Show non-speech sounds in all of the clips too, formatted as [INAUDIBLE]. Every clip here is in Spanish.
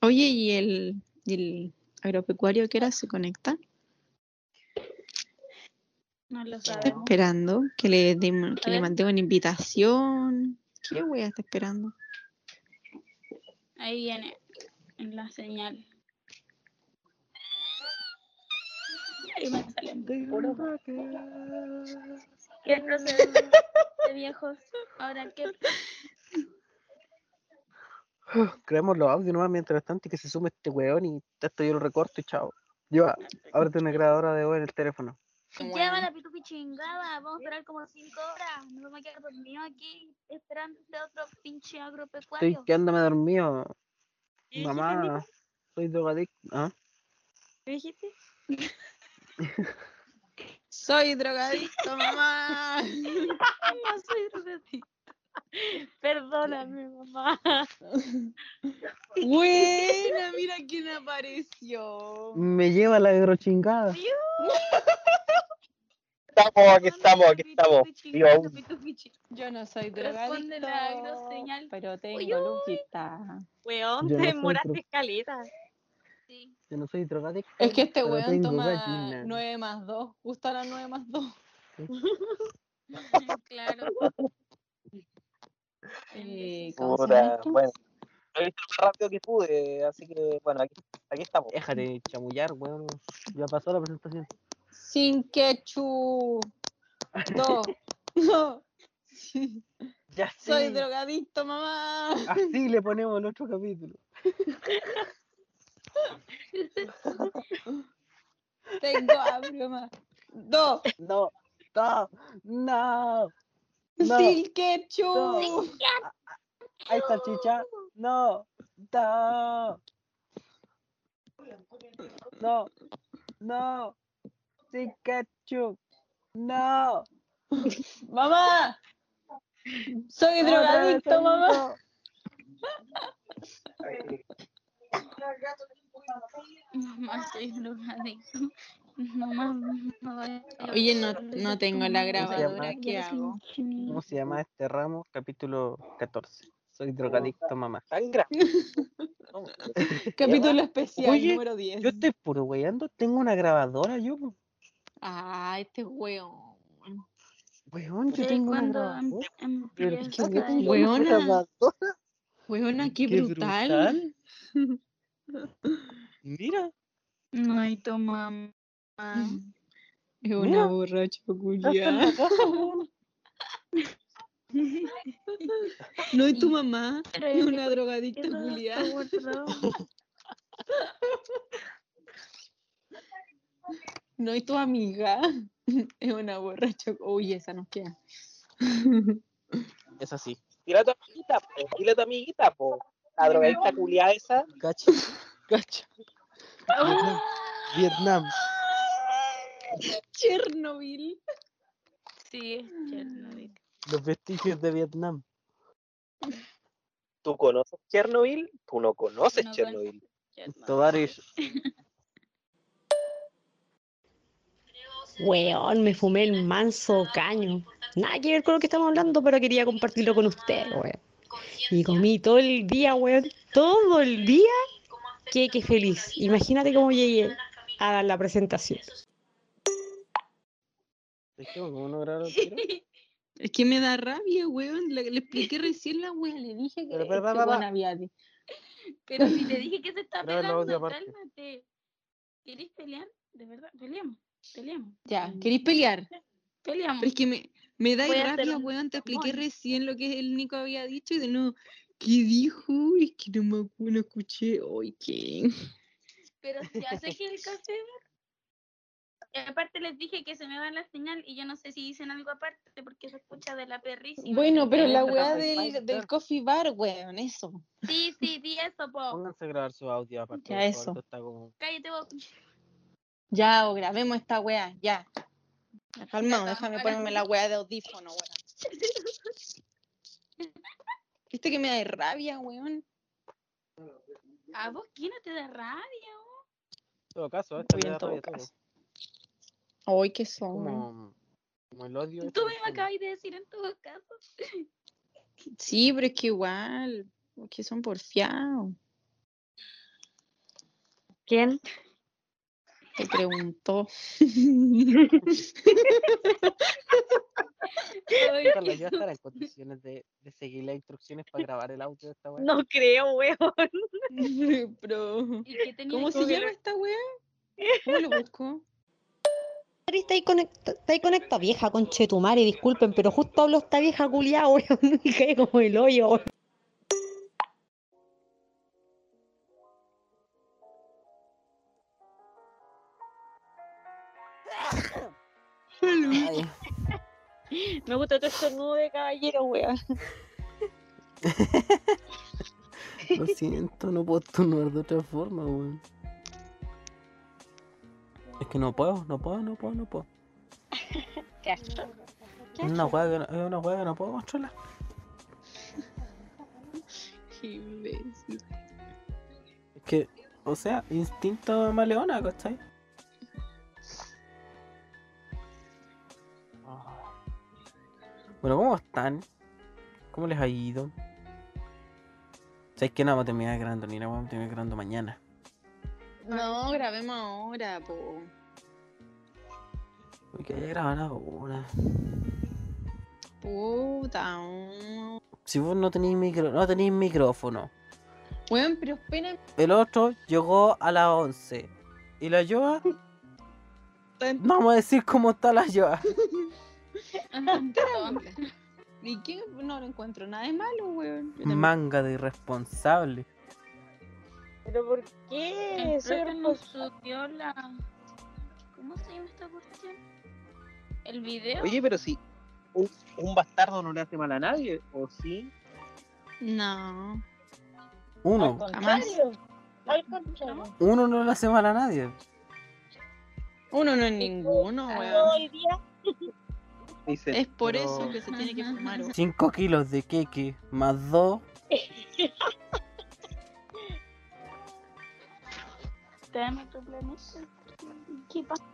Oye, ¿y el, agropecuario que era se conecta? No lo Está esperando que le, demos- que le mandemos una invitación. ¿Qué wea está esperando? Ahí viene en la señal. Ahí me salen puros. ¿Qué procede de viejos? Ahora, ¿qué? [GASPS] Creamos los audios nomás mientras tanto y que se sume este weón y esto yo lo recorto y chao. Lleva, ábrete una grabadora de voz en el teléfono. Lleva la pitupi chingada. Vamos a esperar como cinco horas. Nos vamos a quedar dormidos aquí esperando este otro pinche Estoy agropecuario. quedándome dormido. ¿Qué dijiste, Mamá, soy drogadicto. ¿Ah? ¿Qué dijiste? [LAUGHS] Soy drogadicto, mamá. [LAUGHS] No soy drogadicta. [LAUGHS] Perdóname, mamá. [LAUGHS] Buena, mira quién apareció. Me lleva la agrochingada. [LAUGHS] Estamos, aquí estamos, aquí estamos. Aún. Yo no soy Responde la agroseñal. pero tengo lujita. Weón, Yo te no soy demoraste escaleta. Sí. Yo no soy drogadicto. Es que este weón toma gallina. 9 más 2, justo a las 9 más 2. Claro. Eh, bueno. Lo hice lo más rápido que pude, así que bueno, aquí, aquí estamos. Déjate chamullar, weón. Ya pasó la presentación. Sin ketchup. No, [LAUGHS] no. Ya Soy sé. drogadicto, mamá. Así le ponemos el otro capítulo. Tengo hambre, mamá. No, No, no, no. No. sin ketchup. Ahí está chicha. No, no. No, no. Sin ketchup. No. Mamá. Soy vez drogadicto, mamá. no. Mamá, soy drogadicto. Mamá, no a Oye, no, no tengo la grabadora, ¿qué hago? ¿Cómo se llama este ramo? Capítulo 14. Soy drogadicto, mamá. Tan grande. [LAUGHS] Capítulo especial Oye, número 10. Yo estoy puro weyando. Tengo una grabadora, yo. Ah, este weón. Weón, yo tengo una grabadora. em- Pero empieza es que yo a- tengo Weona. grabadora. Weona, qué, Qué brutal. Mira. Ay, tu mamá. [LAUGHS] Es una Mira. borracha weón. [LAUGHS] No, y tu mamá es es una drogadicta guardado. [LAUGHS] No, y tu amiga es una borracha. Uy, esa nos queda. Es así. Dile a tu amiguita, po. Dile a tu amiguita, po. La drogadicta culiada esa. Cacha. Cacha. Vietnam. [LAUGHS] Chernobyl. Sí, Chernobyl. Los vestigios de Vietnam. ¿Tú conoces Chernobyl? Tú no conoces No Chernobyl. Chernobyl. [LAUGHS] Weón, me fumé el manso caño. Nada que ver con lo que estamos hablando, pero quería compartirlo con ustedes, weón. Y comí todo el día, weón. Todo el día. Qué, qué feliz. Imagínate cómo llegué a dar la presentación. Dejemos como no grabar. Es que me da rabia, weón. Le, le expliqué [LAUGHS] recién la weá. Le dije que Pero, pero, este weón había di- Pero si te dije que se está [LAUGHS] aparte. cálmate. ¿Querés pelear? De verdad, peleamos. Peleamos. Ya, ¿queréis pelear? Peleamos. Pero es que me, me da rabia, un weón. Te expliqué recién lo que el Nico había dicho y de nuevo, ¿qué dijo? Es que no me acuerdo, no escuché. Ay, ¿qué? Pero ya sé que el café. Aparte les dije que se me va la señal y yo no sé si dicen algo aparte porque se escucha de la perrísima. Bueno, pero la weá del, del coffee bar, weón, eso. Sí, sí, di eso, po. Pónganse a grabar su audio aparte. Ya, favor, eso. esto está como- Cállate vos. Ya, o grabemos esta weá, ya. Calmado, déjame ponerme la weá de audífono, weón. ¿Viste que me da rabia, weón? ¿A vos quién no te da rabia? vos? En todo caso, esta da rabia a todo. caso. Ay, qué son. Como, como el odio. Tú me que acabas de decir en todo caso. Sí, pero es que igual, que son porfiados. ¿Quién? Te preguntó. Carla, yo estará en condiciones de, de seguir las instrucciones para grabar el audio de esta weá. No creo, weón. [LAUGHS] Pero, ¿Y qué tenía ¿cómo que se llama esta wea? ¿Cómo lo busco? Está ahí conecta, está ahí conecta vieja, conchetumare, disculpen, pero justo hablo esta vieja culiada, [LAUGHS] weón, y cae como el hoyo, weón. Me gusta tu estornudo de caballero, weón. [LAUGHS] lo siento, no puedo estornudar de otra forma, weón. Es que no puedo, no puedo, no puedo, no puedo. [LAUGHS] Qué asco. Es una weá que no, es una weá que no puedo controlar. [LAUGHS] Qué imbécil. Es que, o sea, instinto maleona, ¿cachai? Ah. Bueno, ¿cómo están? ¿Cómo les ha ido? ¿Sabes que no vamos a terminar grabando ni nada? Vamos a terminar grabando mañana. No, grabemos ahora, po. Porque ya graban ahora. Puta. oh. Si vos no tenéis micro, no tenéis micrófono. Weón, pero espera. El otro llegó a las 11. ¿Y la Yoa? No [LAUGHS] vamos a decir cómo está la Yoa. ¿Y qué? No lo encuentro nada de malo, weón. Yo también- Manga de irresponsable. ¿Pero por qué? El Soy profe nos subió la... ¿Cómo se llama esta cuestión? ¿El video? Oye, pero si un, un bastardo no le hace mal a nadie, ¿o sí? No. Uno. Jamás. Al contrario. Uno no le hace mal a nadie. Uno no es ninguno, weón. Es por eso que se tiene que fumar. weón. 5 kilos de queque más 2. [LAUGHS] ¿Te dan otro planeta? ¿Qué pasa?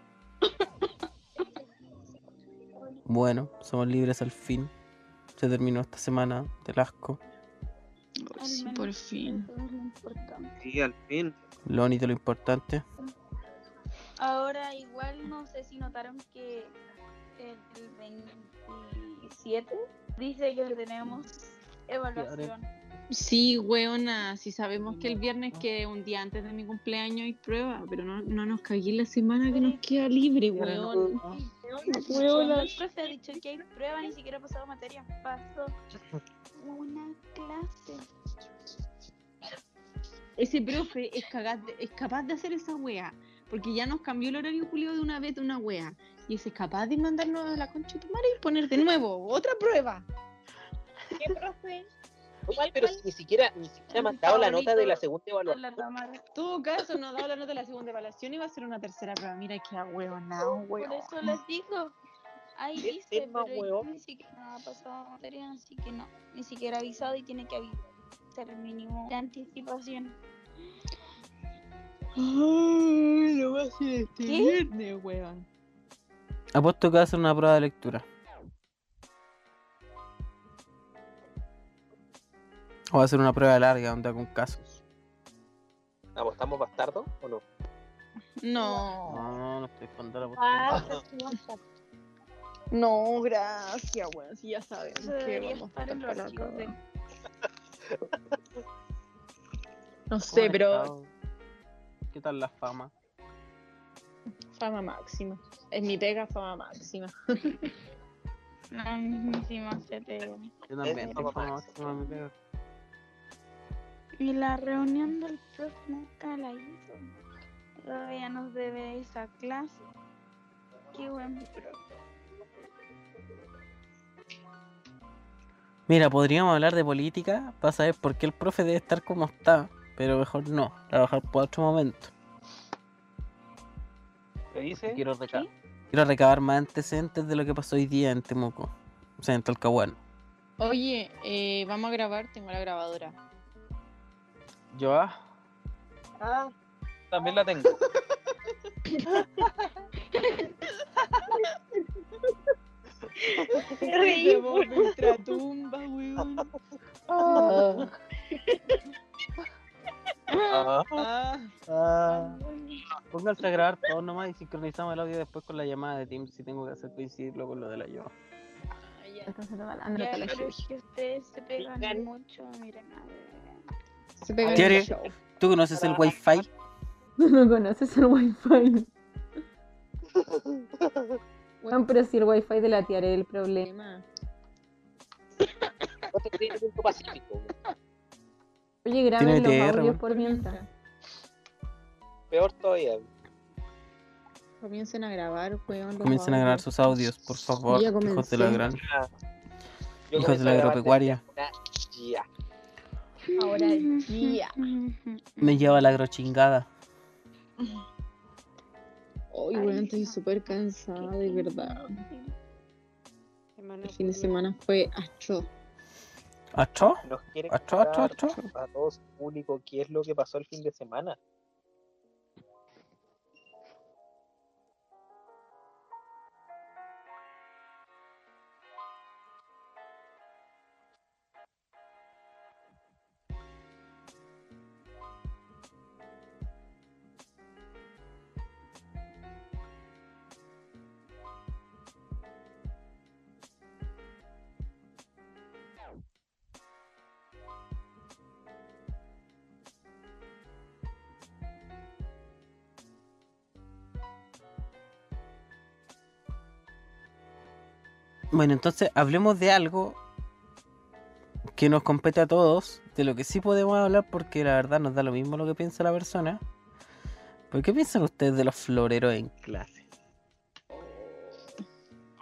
Bueno, somos libres al fin. Se terminó esta semana del asco. Oh, sí, por fin. Sí, al fin. Lo único lo importante. Ahora igual no sé si notaron que el 27 dice que tenemos evaluación. Sí, weona, si sabemos que el viernes, que un día antes de mi cumpleaños, hay prueba, pero no, no nos cagué la semana que nos queda libre, weón. Cuando el profe ha dicho que hay prueba, ni siquiera ha pasado materia. Pasó una clase. Ese profe es, cagaz de- es capaz de hacer esa wea, porque ya nos cambió el horario Julio de una vez de una wea. Y ese es capaz de mandarnos a la concha de tu madre y poner de nuevo otra prueba. ¿Qué profe? Oye, pero si ni siquiera, ni siquiera me han dado la nota de la segunda evaluación. todo caso, nos ha dado la nota de la segunda evaluación y va a ser una tercera prueba. Mira que huevonao, Por weón. eso les digo. Ahí ¿Qué dice, tema, pero huevón? ni siquiera ha pasado materia, así que no. Ni siquiera ha avisado y tiene que avisar el mínimo de anticipación. Ay, lo va a hacer este ¿Qué? viernes, weón. Apuesto que va a hacer una prueba de lectura. O va a hacer una prueba larga donde haga un caso. ¿Apostamos bastardo o no? No, No, no estoy con la Ah, no, gracias, weón. Si ya sabemos que vamos a estar en estar los para archivos [LAUGHS] de... No sé, pero ¿Qué tal la fama? fama máxima. Es mi pega, fama máxima. La mismísima CTM. Yo también tengo fama máxima, mi pega. Y la reunión del profe nunca la hizo. Todavía nos debe esa clase. Qué buen profe. Mira, podríamos hablar de política para saber por qué el profe debe estar como está, pero mejor no, trabajar por otro momento. ¿Qué dice? Quiero, reca- quiero recabar más antecedentes de lo que pasó hoy día en Temuco, o sea, en Talcahuano. Oye, eh, vamos a grabar, tengo la grabadora. Yo, ah, Ah, también la tengo. De ultratumba, weón. Ah, Ah, Ah, pónganse a grabar todos nomás y sincronizamos el audio después con la llamada de Teams si tengo que hacer coincidirlo con lo de la yo. entonces lo André Ya, pero es que ustedes se pegan mucho, miren a ver. Se pega en Tiare. el show. ¿Tú conoces el Wi-Fi? [LAUGHS] No conoces el wifi. Bueno, pero si el wifi de la tiara es el problema. no te crees punto pacífico. Oye, graben los TR, audios por mientras. Peor todavía. Comiencen a grabar, weón. Comiencen a grabar sus audios, por favor, hijos de la gran. Hijos de la agropecuaria. Ya. Ahora ya. Me lleva la agrochingada. Hoy, weón, estoy súper cansada, de verdad. El fin de semana fue quieren ¿Acho, acho, contar acho? a todos público qué es lo que pasó el fin de semana. Bueno, entonces hablemos de algo que nos compete a todos, de lo que sí podemos hablar porque la verdad nos da lo mismo lo que piensa la persona. ¿Por qué piensan ustedes de los floreros en clase?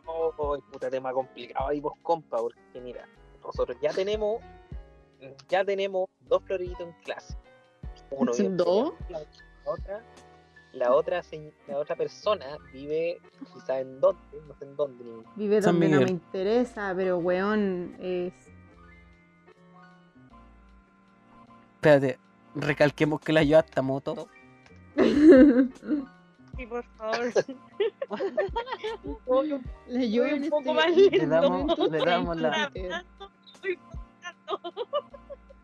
Oh, puta tema complicado ahí vos, compa, porque mira, nosotros ya tenemos, ya tenemos dos floreritos en clase. Uno ¿Dos? Otra, la otra, la otra persona vive quizá en dónde, no sé en dónde. ni- Vive San donde no me interesa, pero weón, es. Espérate, recalquemos que la yo hasta moto. [LAUGHS] Sí, por favor. La un poco este más Le damos, le damos la,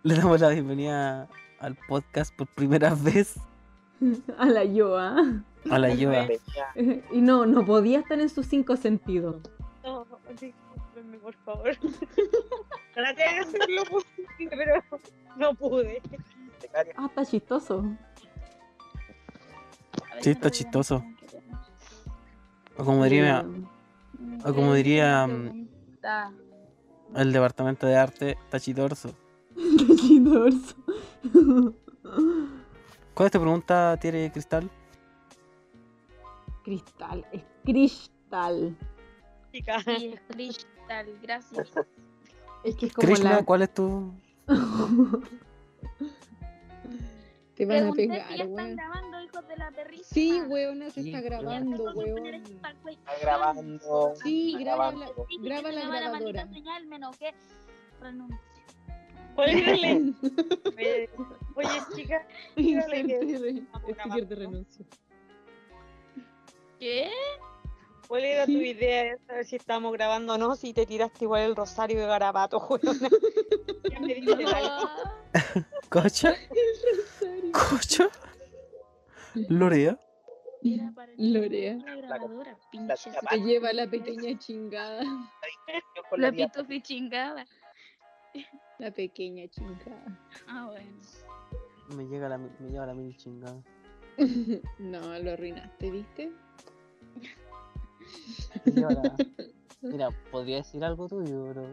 le damos la bienvenida al podcast por primera [LAUGHS] vez [LAUGHS] A la Yoa. a la Yoa. [LAUGHS] Y no, no podía estar en sus cinco sentidos. No, discúlpenme, por favor. Traté de hacer lo posible, pero no pude. Ah, está chistoso. Sí, está chistoso. O como diría o como diría, mm, el departamento de arte, Tachidorso. Está chistoso. [LAUGHS] ¿Cuál es tu pregunta, Tiere Cristal? Cristal, es cristal. Sí, es cristal, gracias. [LAUGHS] Es que es como Krishna, la. ¿cuál es tu...? [LAUGHS] Te van a si pegar, ya están weón. grabando, hijos de la perrita. Sí, weón, se está grabando, weón. cuestión. está grabando. Sí, graba la, graba la grabadora. maldita señal, me enojé. Renuncio. Ponle. Oye, oye, chica. Inserte sticker de grabando. renuncio. ¿Qué? ¿Cuál era tu idea de saber si estábamos grabando o no? Si te tiraste igual el rosario de garabato, [LAUGHS] weón. Ya me dice algo. [LAUGHS] ¿Cocha? ¿Cocha? ¿Lorea? Lorea. la grabadora, tía Se lleva la pequeña chingada. La pitufi chingada. La pequeña chingada. Ah, bueno. Me llega la, me lleva la mil chingada. [LAUGHS] No, lo arruinaste, ¿viste? [LAUGHS] Mira, podría decir algo tuyo, pero...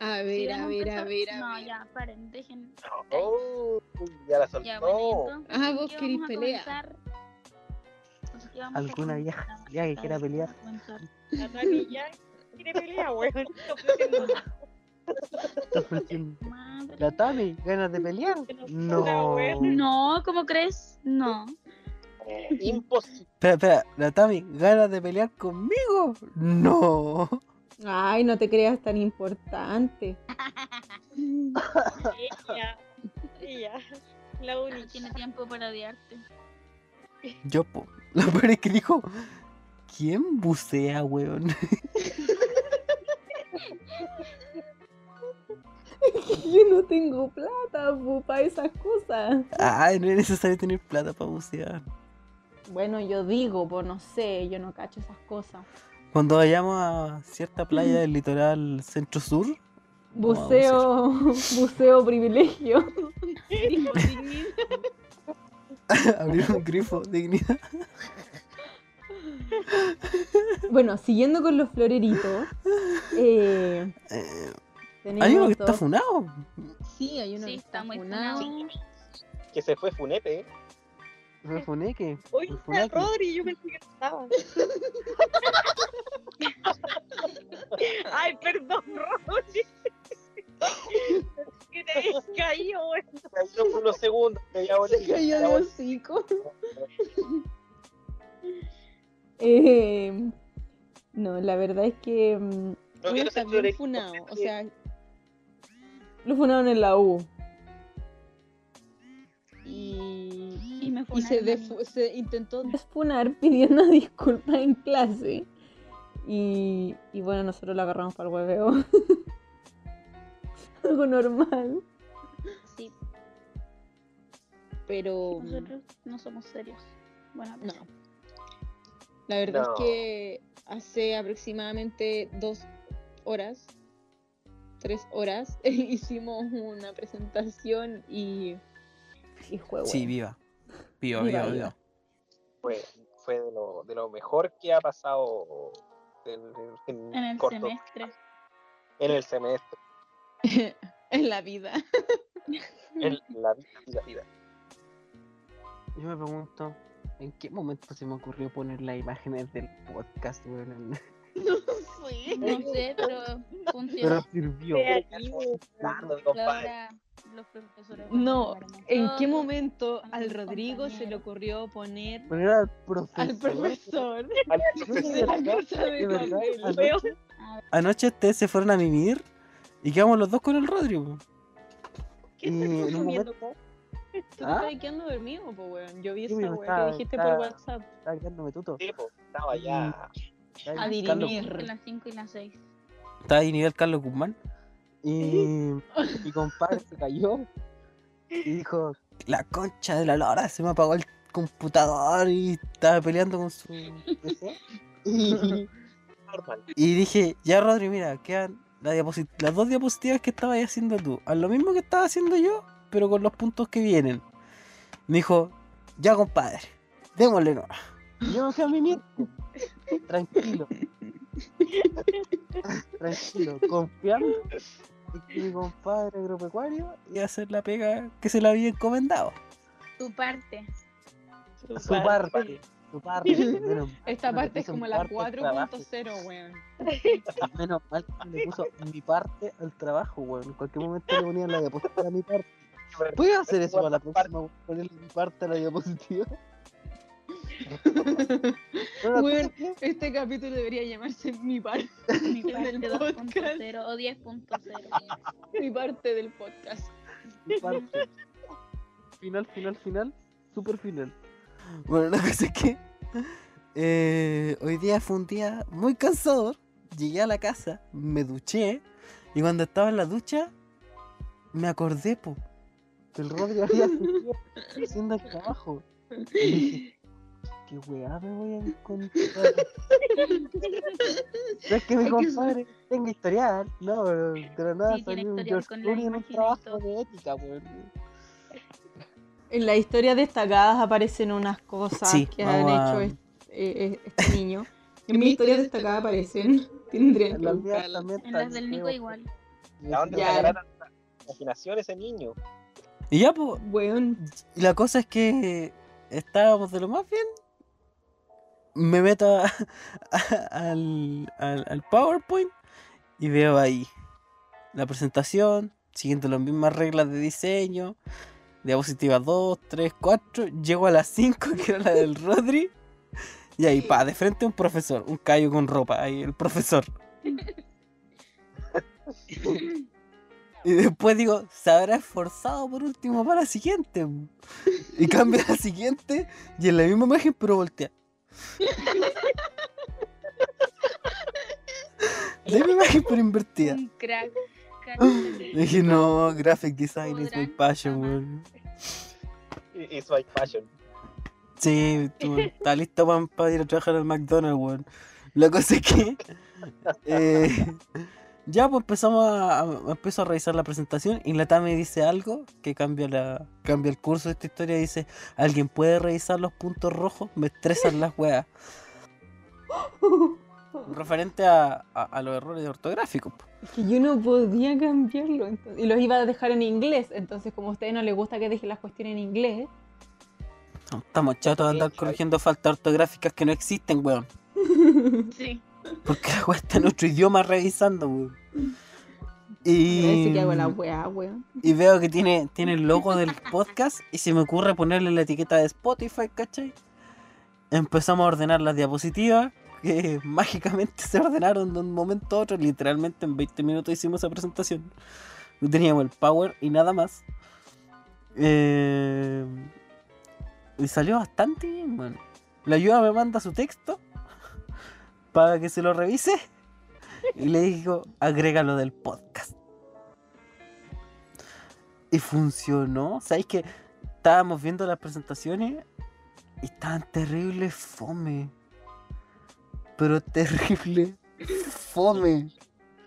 A ver, a ver, a ver, a No, ya, paren, dejen. Oh, ya la soltó. Ya, bueno, Ah, ¿con vos querés vamos a pelea. comenzar? ¿Con qué vamos a ¿Alguna vieja comenzar? ya que quiera pelear? La Tani ya quiere pelear, weón. Está ofreciendo Está ofreciendo. Madre. ¿La Tami? ¿Ganas de pelear? No. No, ¿cómo crees? No. Eh, imposible. Espera, espera, ¿la Tami? ¿Ganas de pelear conmigo? No. Ay, no te creas tan importante. Ella, ella, la única. tiene tiempo para odiarte. Yo, po. Lo peor es que dijo... ¿Quién bucea, weón? [LAUGHS] [LAUGHS] yo no tengo plata para esas cosas. Ay, no es necesario tener plata para bucear. Bueno, yo digo, pues no sé, yo no cacho esas cosas. Cuando vayamos a cierta playa del litoral centro-sur, Vamos a Buceo, buceo privilegio. Dijo dignidad. [LAUGHS] abrir un grifo, dignidad. Bueno, siguiendo con los floreritos, eh, Eh, hay uno que está funado. Sí, hay uno Sí, que está está muy funado. funado. Que se fue Funete, ¿eh? ¿El funeque? Oye, El está. Rodri, yo pensé que no estaba. Ay, perdón, Rodri. que te habías caído, güey. Cayó unos segundos. Se cayó de hocico. [LAUGHS] Eh, no, la verdad es que mm, No bien florero. funado. O sea, lo funaron en la U. y, Y me y se, se intentó funar pidiendo [LAUGHS] disculpas en clase. Y, y bueno, nosotros lo agarramos para el hueveo. [LAUGHS] Algo normal. Sí, pero nosotros no somos serios. Bueno, no. La verdad No. es que hace aproximadamente dos horas, tres horas, [LAUGHS] hicimos una presentación y Y juego. Sí, viva. Viva, Viva, viva. Fue, fue de, lo, de lo mejor que ha pasado en, en- en el corto- semestre. en el semestre. [LAUGHS] [LAUGHS] en la vida. En la vida, vida, vida. Yo me pregunto, ¿en qué momento se me ocurrió poner las imágenes del podcast, weón? En- Sí. No sé, pero Pero funcionó. sirvió. Compadre. ahora los profesores. No, ¿En qué momento al Rodrigo se le ocurrió poner Poner al profesor. al profesor Al de profesor, de anoche, anoche ustedes se fueron a mimir y quedamos los dos con el Rodrigo. ¿Qué estás consumiendo? momento Tú ¿Ah? te estás quedando dormido, pues, weón. Yo vi esa pero estaba- que dijiste por WhatsApp. estaba quedándome tuto. Sí, po, estaba ya. A dirimir. en las 5 y las 6. Estaba ahí nivel Carlos Guzmán. Y [LAUGHS] mi compadre se cayó y dijo, la concha de la lora, se me apagó el computador y estaba peleando con su PC. [LAUGHS] Y, dije, ya Rodri, mira, quedan la las dos diapositivas que estabas haciendo tú. Haz lo mismo que estaba haciendo yo, pero con los puntos que vienen. Me dijo, ya compadre, démosle no. Yo me fui a mimir. Tranquilo. Tranquilo, confiando en que mi compadre agropecuario iba a hacer la pega que se le había encomendado. Tu parte. Su parte. Su parte. Menos Esta parte es como la parte al trabajo. 4.0, weón. Menos mal que le puso mi parte al trabajo, weón. En cualquier momento le ponían la diapositiva a mi parte. ¿Puedes hacer eso a la próxima? Ponerle mi parte a la diapositiva. [LAUGHS] No, la Weón, cosa es que- este capítulo debería llamarse Mi parte, [LAUGHS] Mi parte del podcast. 2.0 o 10.0. mi parte del podcast. mi parte. Final, final, final. Super final. Bueno, la cosa es que eh, hoy día fue un día muy cansador. Llegué a la casa, me duché y cuando estaba en la ducha me acordé, po, que el Rodri había haciendo el trabajo. [LAUGHS] Y dije, qué weá me voy a encontrar. No es que mi compadre tenga historial, no, pero de la nada Sí, salió un George con la Clooney en un trabajo de ética, weón. En las historias destacadas aparecen unas cosas Sí, que han a- hecho eh, eh, este niño. En mis historias destacadas aparecen. Mías buscarlas. también En las del Nico igual. ¿A dónde Ya. sacará tanta imaginación ese niño? Y ya, pues, Weón, y la cosa es que estábamos de lo más bien. Me meto a- a- [LAUGHS] al, al, al PowerPoint y veo ahí la presentación, siguiendo las mismas reglas de diseño. Diapositiva 2, 3, 4. Llego a las 5, [LAUGHS] que era la del Rodri. Y ahí, pa, de frente un profesor, un callo con ropa, ahí el profesor. [LAUGHS] Y después digo, se habrá esforzado por último para la siguiente. Y cambia a la siguiente y en la misma imagen, pero voltea. La misma imagen, pero invertida. Un crack. [GASPS] Dije, no, graphic design is my passion, weón. It's my passion. Sí, tú, está listo para ir a trabajar al McDonald's, weón. La cosa es que. [LAUGHS] eh, ya, pues empezamos a, a- empiezo a revisar la presentación y la Tami dice algo que cambia la cambia el curso de esta historia. Dice: ¿Alguien puede revisar los puntos rojos? Me estresan las weas. [LAUGHS] Referente a, a- a los errores ortográficos. Es que yo no podía cambiarlo. entonces- y los iba a dejar en inglés. Entonces, como a ustedes no les gusta que deje las cuestiones en inglés, Estamos chatos de andar corrigiendo faltas ortográficas que no existen, weón. [LAUGHS] Sí. Porque la wea está en otro idioma revisando, weón. Y, weá, y veo que tiene, tiene el logo del podcast y se me ocurre ponerle la etiqueta de Spotify, ¿cachai? Empezamos a ordenar las diapositivas que [LAUGHS] mágicamente se ordenaron de un momento a otro. Literalmente en 20 minutos hicimos esa presentación. Teníamos el power y nada más. Eh, y salió bastante bien, bueno. La ayuda me manda su texto para que se lo revise y le digo, agrégalo del podcast. Y funcionó. ¿Sabéis que estábamos viendo las presentaciones y estaban terrible fome? Pero terrible fome.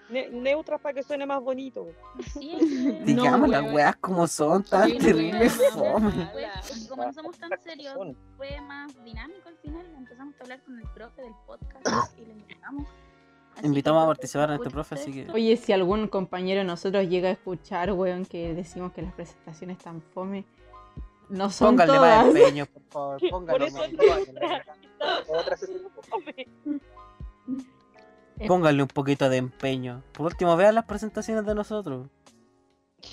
Ne- neutras para que suene más bonito. Sí, [LAUGHS] Digamos las weas como son, estaban Sí, terrible weón, fome. como no somos tan serios, fue más dinámico al final. Empezamos a hablar con el profe del podcast [COUGHS] y le invitamos. Así Invitamos a participar en este profe, así que-. Oye, si algún compañero de nosotros llega a escuchar, weón, que decimos que las presentaciones están fome, no son Pónganle más todas. empeño, por [LAUGHS] favor. Por eso más. [LAUGHS] Otra sesión. Pónganle un poquito de empeño. Por último, vean las presentaciones de nosotros.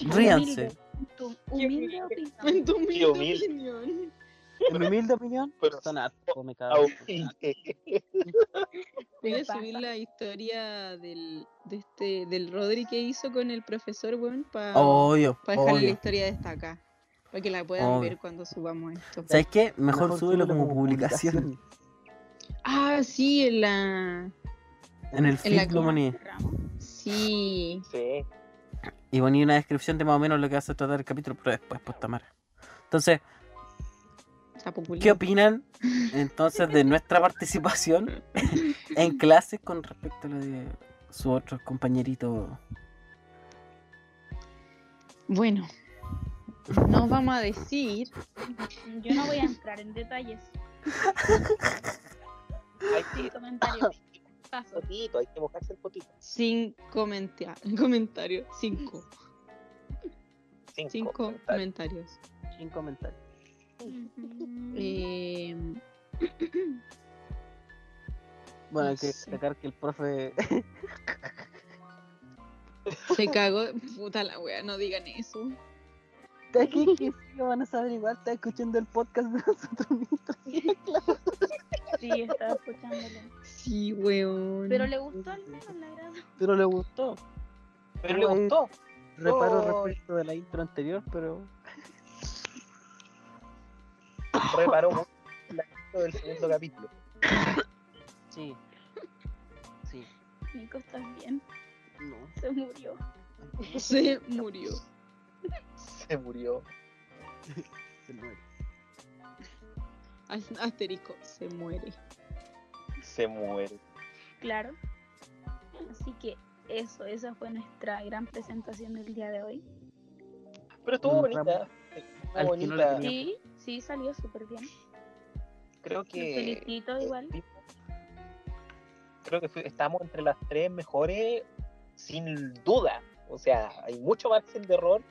Ríanse. Tu humilde opinión. En tu humilde humilde. opinión. En mi humilde opinión, Pero- son Ah, cabrón. Voy a subir la historia del, de este, del Rodri que hizo con el profesor, weón, para Obvio, dejar la historia destacada. Para que la puedan Obvio. ver cuando subamos esto. ¿Sabes qué? Mejor, súbelo como publicación. Ah, sí, en la. En el feed lo. Sí. Sí. Y poní una descripción de más o menos lo que va a tratar el capítulo, pero después, pues Tamara. Entonces. ¿qué opinan entonces de nuestra participación [LAUGHS] en clases con respecto a lo de sus otros compañeritos? Bueno, nos vamos a decir. Yo no voy a entrar en detalles. [LAUGHS] Hay comentarios. Paso. potito, hay que mojarse el potito. Sin comentar, [LAUGHS] comentarios. Cinco. Cinco. Cinco comentarios. comentarios. Sin comentarios. Eh, Bueno, hay que destacar que el profe se [LAUGHS] cagó. Puta la wea, no digan eso. Está aquí [LAUGHS] que sí lo van a saber igual, está escuchando el podcast de nosotros mientras tiene clase. Sí, estaba escuchándolo. Sí, weón. Pero le gustó al menos, agradó. Pero le gustó. Pero le gustó. Reparo Oh. respecto de la intro anterior, pero. Reparó mucho la intro del segundo capítulo. Sí. Sí. Nico, ¿estás bien? No. Se murió. se murió. [LAUGHS] Se murió. Se muere. As- Asterisco, se muere. Se muere. Claro. Así que eso, esa fue nuestra gran presentación del día de hoy. Pero estuvo bonita. Estuvo no bonita. Sí, sí, salió súper bien. Creo que. felicito igual. Creo que fue- estamos entre las tres mejores, sin duda. O sea, hay mucho margen de error.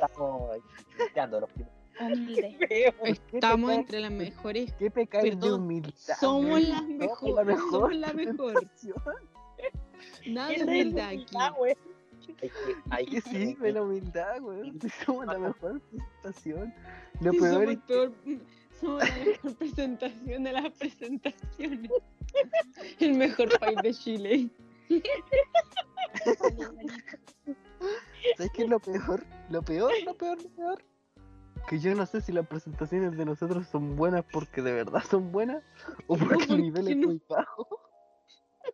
Estamos iniciando los primeros. Humilde. [LAUGHS] Estamos entre las mejores. ¿Qué pecado de humildad? Somos las Somos mejores. la mejor Somos la mejor. presentación. Nada de humildad aquí. Hay que, hay Que la humildad, güey. Somos la mejor presentación. Lo Sí, peor somos, es que peor- somos la mejor presentación de las presentaciones. El mejor país de Chile. [LAUGHS] ¿Sabes qué es lo peor? Lo peor, lo peor, lo peor. Que yo no sé si las presentaciones de nosotros son buenas porque de verdad son buenas o porque el nivel es no. muy bajo.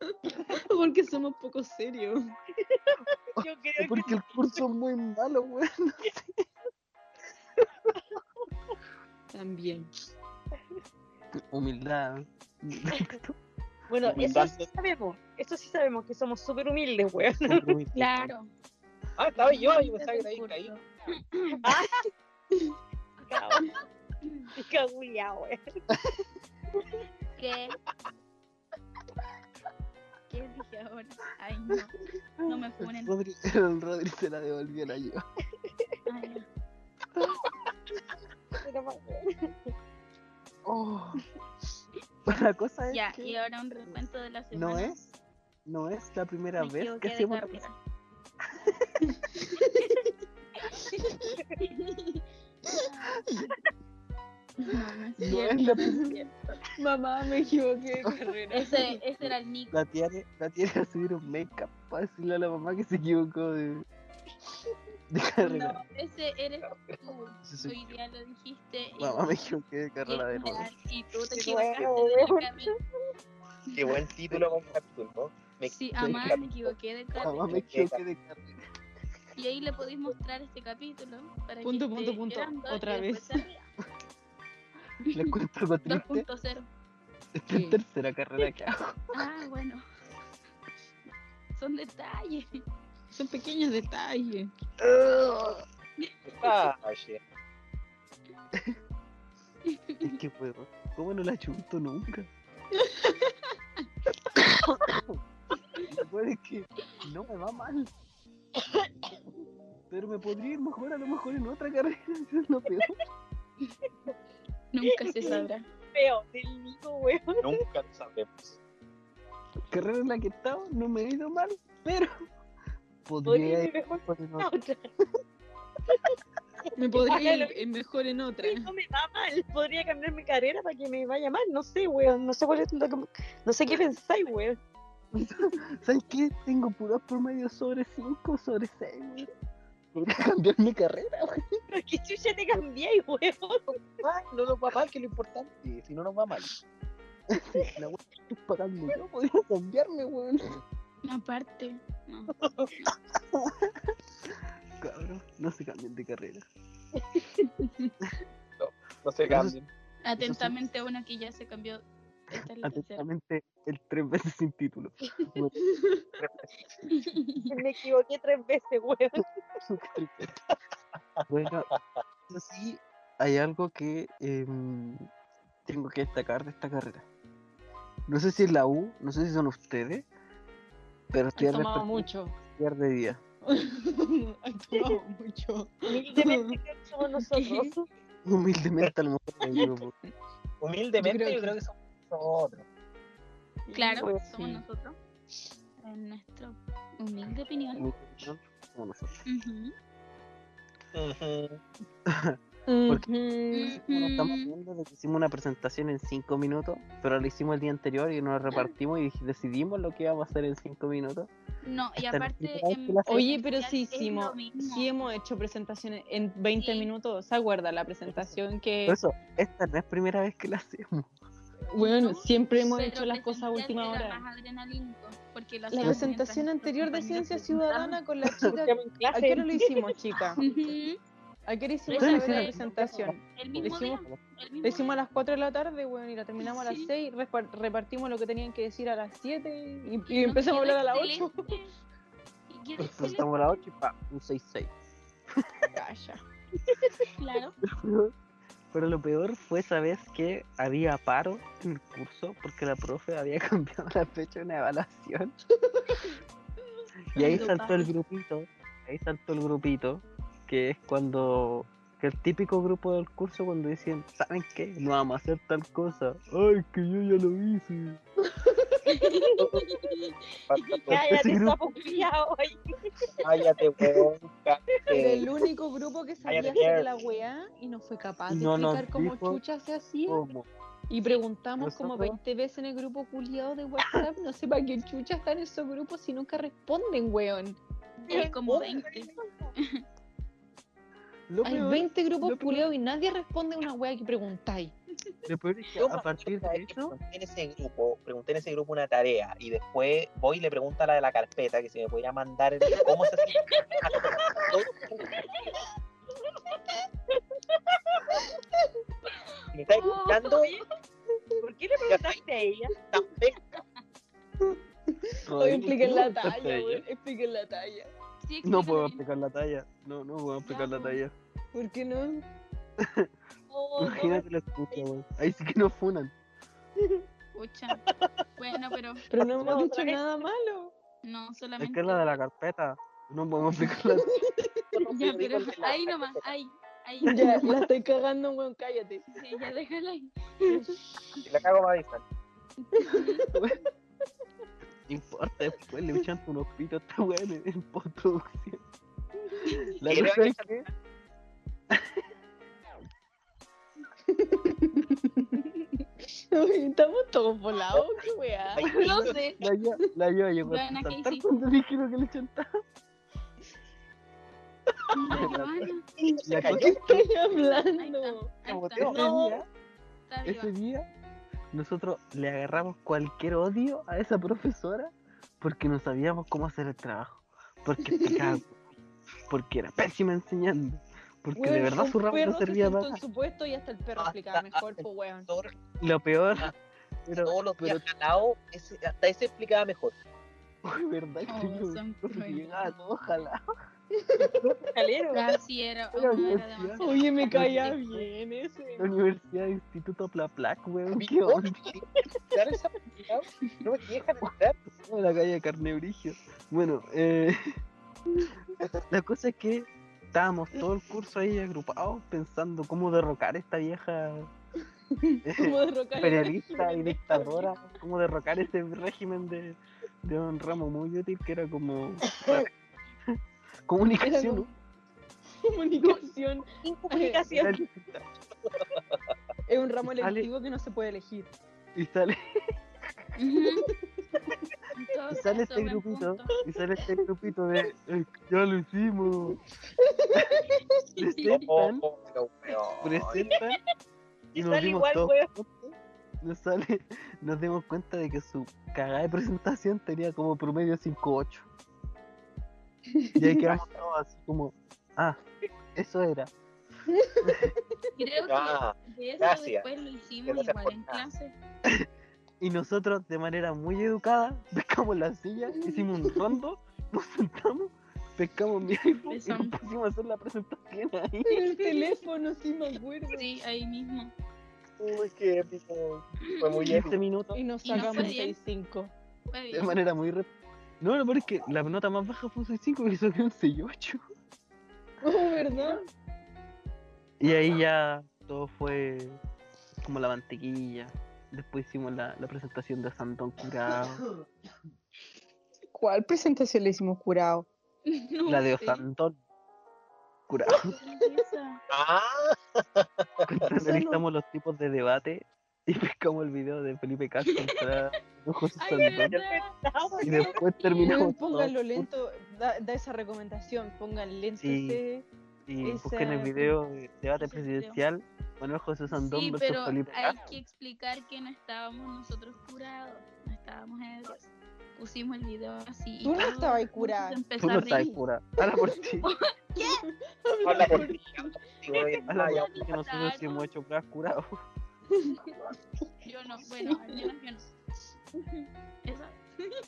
[LAUGHS] Porque somos poco serios. [LAUGHS] Yo creo porque el curso es muy malo, weón. [LAUGHS] También. Humildad. Bueno, eso sí sabemos. Eso sí sabemos que somos súper humildes, weón. Claro. Ah, estaba yo, yo pensaba que te habías caído. Cago ya, weón. ¿Qué? ¿Qué dije ahora? Ay, no. No me El funen. Rodri, el Rodri se la devolvió la yo. Ay, weón. Oh. La cosa es Ya, que y ahora un recuento de la semana. no es, no es la primera Me vez que hacemos la No, no es No no. Mamá, me equivoqué de carrera. Ese, ese era el Nico. La tiene, la tiene a subir un make-up para decirle a la mamá que se equivocó de, de carrera. No, ese eres tú. Sí, Hoy día lo dijiste. y- Mamá me equivoqué de carrera de nuevo. real, Y tú te Qué equivocaste bueno, de la weón. carrera. Qué buen título con capítulo. Me Sí, amá, me equivoqué de carrera. me equivoqué de carrera. Y ahí le podéis mostrar este capítulo. Para Punto, que punto, punto. Otra vez. [LAUGHS] Les cuento algo [LAUGHS] triste. 2.0. Esta es la tercera carrera que hago. [LAUGHS] Ah, bueno. Son detalles. Son pequeños detalles. Detalle. Es que puedo. ¿Cómo no la chunto nunca? [COUGHS] [COUGHS] [COUGHS] [LAUGHS] Es que no me va mal. Pero me podría ir mejor a lo mejor en otra carrera. [LAUGHS] Eso es lo peor. Nunca se sabrá. Feo, del Nico, weón. Nunca lo sabremos. Carrera en la que he estado no me ha ido mal, pero Podría podría ir mejor en otra. otra. Me podría ir eh, mejor en otra. No me va mal. Podría cambiar mi carrera para que me vaya mal. No sé, weón. No sé cuál es lo que- No sé qué pensáis, weón. [LAUGHS] ¿Sabes qué? Tengo puros promedio sobre 5, sobre 6. Podría cambiar mi carrera, güey. Pero que chucha te cambiáis. Ay, no nos va mal, que es lo importante. Si no nos va mal. [LAUGHS] La que estoy pagando yo podría cambiarme, weón. Aparte. No. Cabrón, no se cambien de carrera. No se cambien. Atentamente una que ya se cambió. Esta es la tercera. Atentamente, el tres veces sin título. Bueno, Me equivoqué tres veces, weón. Bueno, sí, hay algo que em, tengo que destacar de esta carrera. No sé si es la U, no sé si son ustedes, pero estudiar, tomado mucho. estudiar de día. [LAUGHS] Tomado mucho. Humildemente creo que somos nosotros. Humildemente a lo mejor grupo. [LAUGHS] Humildemente, Yo yo creo que- somos. Claro, Pues, somos sí. nosotros. En nuestra humilde opinión. Como nosotros. Ujú. Ujú. Porque- Ujú. Bueno, estamos viendo de que hicimos una presentación en 5 minutos, pero la hicimos el día anterior y nos repartimos y decidimos lo que íbamos a hacer en 5 minutos. No, y la aparte. en la. Oye, pero sí hicimos, sí hemos hecho presentaciones en 20 Sí. minutos. ¿Se acuerda la presentación que, Por eso, esta no es primera vez que la hacemos. Bueno, siempre hemos Pero hecho las cosas a última hora? más porque La presentación anterior de Ciencia Ciudadana con la [LAUGHS] chica. ¿A qué hora lo hicimos, chica? [LAUGHS] ¿A qué hora hicimos la presentación? El Le mismo día. hicimos, El mismo le hicimos a día. las 4 de la tarde, bueno, y la terminamos a las Sí. 6, repartimos lo que tenían que decir a las 7 y, y Y empezamos a hablar a las 8. excelente. [LAUGHS] Y quedó excelente, Presentamos a las 8 y pa, un 6-6. Calla. claro. Pero lo peor fue esa vez que había paro en el curso porque la profe había [LAUGHS] cambiado la fecha de una evaluación. [LAUGHS] y ahí saltó el grupito, ahí saltó el grupito, que es cuando, que el típico grupo del curso cuando dicen, ¿saben qué? No vamos a hacer tal cosa. Ay, que yo ya lo hice. [LAUGHS] Cállate, ahí. Cállate, weón. Era cállate. el único grupo que sabía hacer la weá y no fue capaz de No explicar cómo dijo chucha se hacía. ¿Cómo? Y preguntamos como Nosotros- 20 veces en el grupo culiado de WhatsApp, no sé para qué chucha están esos grupos si nunca responden, weón. Hay como 20. [LAUGHS] Lo Hay peor- 20 grupos culiados y nadie responde a una wea que preguntáis. Lo peor es que Yo a partir de eso, pregunté en ese grupo, pregunté en ese grupo una tarea y después voy y le pregunto a la de la carpeta que si me podía mandar el- [LAUGHS] cómo se. [LAUGHS] Si me estáis escuchando, ¿Por qué le preguntaste a ella? Oye, expliquen ¿tú la talla. Expliquen la talla. Sí, No puedo explicar la talla. No, no puedo explicar la pues. talla. ¿Por qué no? Oh, Imagínate la escucha, weón. Ahí sí que nos funan. Pucha. Bueno, pero Pero no hemos dicho nada malo. no Es solamente. que es la de la carpeta. No podemos explicar la [LAUGHS] Ya, [LAUGHS] pero ahí nomás, ahí, ahí. [LAUGHS] Ya, la estoy cagando, weón, cállate. Sí, ya déjala ahí. Si la cago, me avisan. No importa, después le echan unos pitos a esta weón en, postproducción. La ¿Quiere cosa es que [LAUGHS] Estamos todos volados, qué weá. No sé. la yo, la yo llegó a Joana, ¿qué saltar hiciste? cuando dijeron que le chantaba. La cosa Estoy hablando. Ahí está. Ese ese No, día, ese día, nosotros le agarramos cualquier odio a esa profesora porque no sabíamos cómo hacer el trabajo. Porque [LAUGHS] explicaba, porque era pésima enseñando. Porque de Weón, verdad un su ramo no se servía sentó para en su puesto y hasta el perro Hasta- explicaba mejor, pues weón. Lo peor, Ah, [LAUGHS] pero, todos los pero días jalado, ese- hasta ese explicaba mejor. Uy, verdad Oh, que llegaba todo jalado. Calero. Ya, sí, era, Era no, demasiado. Oye, me caía bien ese. La Universidad de Instituto Plaplac, weón. Amigo, ¿Qué onda? Esa explicado, No me dejan entrar. [LAUGHS] En la calle Carnebrigio. Bueno, eh, [LAUGHS] la cosa es que estábamos todo el curso ahí agrupados pensando cómo derrocar a esta vieja [LAUGHS] derrocar el imperialista y dictadora, cómo derrocar ese régimen de, de un ramo muy útil que era como [LAUGHS] comunicación. Comunicación [LAUGHS] Comunicación. Es un ramo Sale- electivo que no se puede elegir. Y sale, y sale caso, este grupito, y sale este grupito de "Eh, ya lo hicimos. [LAUGHS] Presentan, Oh, presentan y Y nos sale dimos igual, todos nos sale, nos dimos cuenta de que su cagada de presentación tenía como promedio 5.8. Y ahí quedamos [LAUGHS] todos así como, ah, eso era. Creo Ah, que de eso gracias. después lo hicimos Gracias igual en nada. clase. [LAUGHS] Y nosotros de manera muy educada [LAUGHS] pescamos la silla, hicimos un rondo, [LAUGHS] nos sentamos, pescamos mi [LAUGHS] iPhone y nos pusimos a hacer la presentación ahí. En el teléfono, sí me acuerdo. Sí, ahí mismo. uy, qué épico. Fue muy 15 épico. minutos Y nos sacamos fue bien. 6-5. Fue de manera muy... re- No, lo peor es que la nota más baja fue un 6.5 y saqué un 6.8. Oh, ¿verdad? Y ahí ya todo fue como la mantequilla. Después hicimos la, la presentación de Santón curado. [LAUGHS] ¿Cuál presentación le hicimos curado? [LAUGHS] No la de. Osantón curado. Ah, Cuando analizamos los tipos de debate y pescamos el video de Felipe Castro contra José Santón. Y después terminamos pónganlo lento, da, da esa recomendación, pongan lento Sí. ese. y esa- busquen el video de debate presidencial Manuel José Santón Sí, versus pero Felipe hay Castro. que explicar que no estábamos nosotros curados, no estábamos ebrios. Pusimos el video así. y Tú no estabas curada. Tú no reír. [LAUGHS] pura. Habla por ti. habla por ti. Habla ya. por ti que nosotros sí hemos hecho pruebas curados. [LAUGHS] Yo no, bueno, al menos yo no. [LAUGHS] Esa.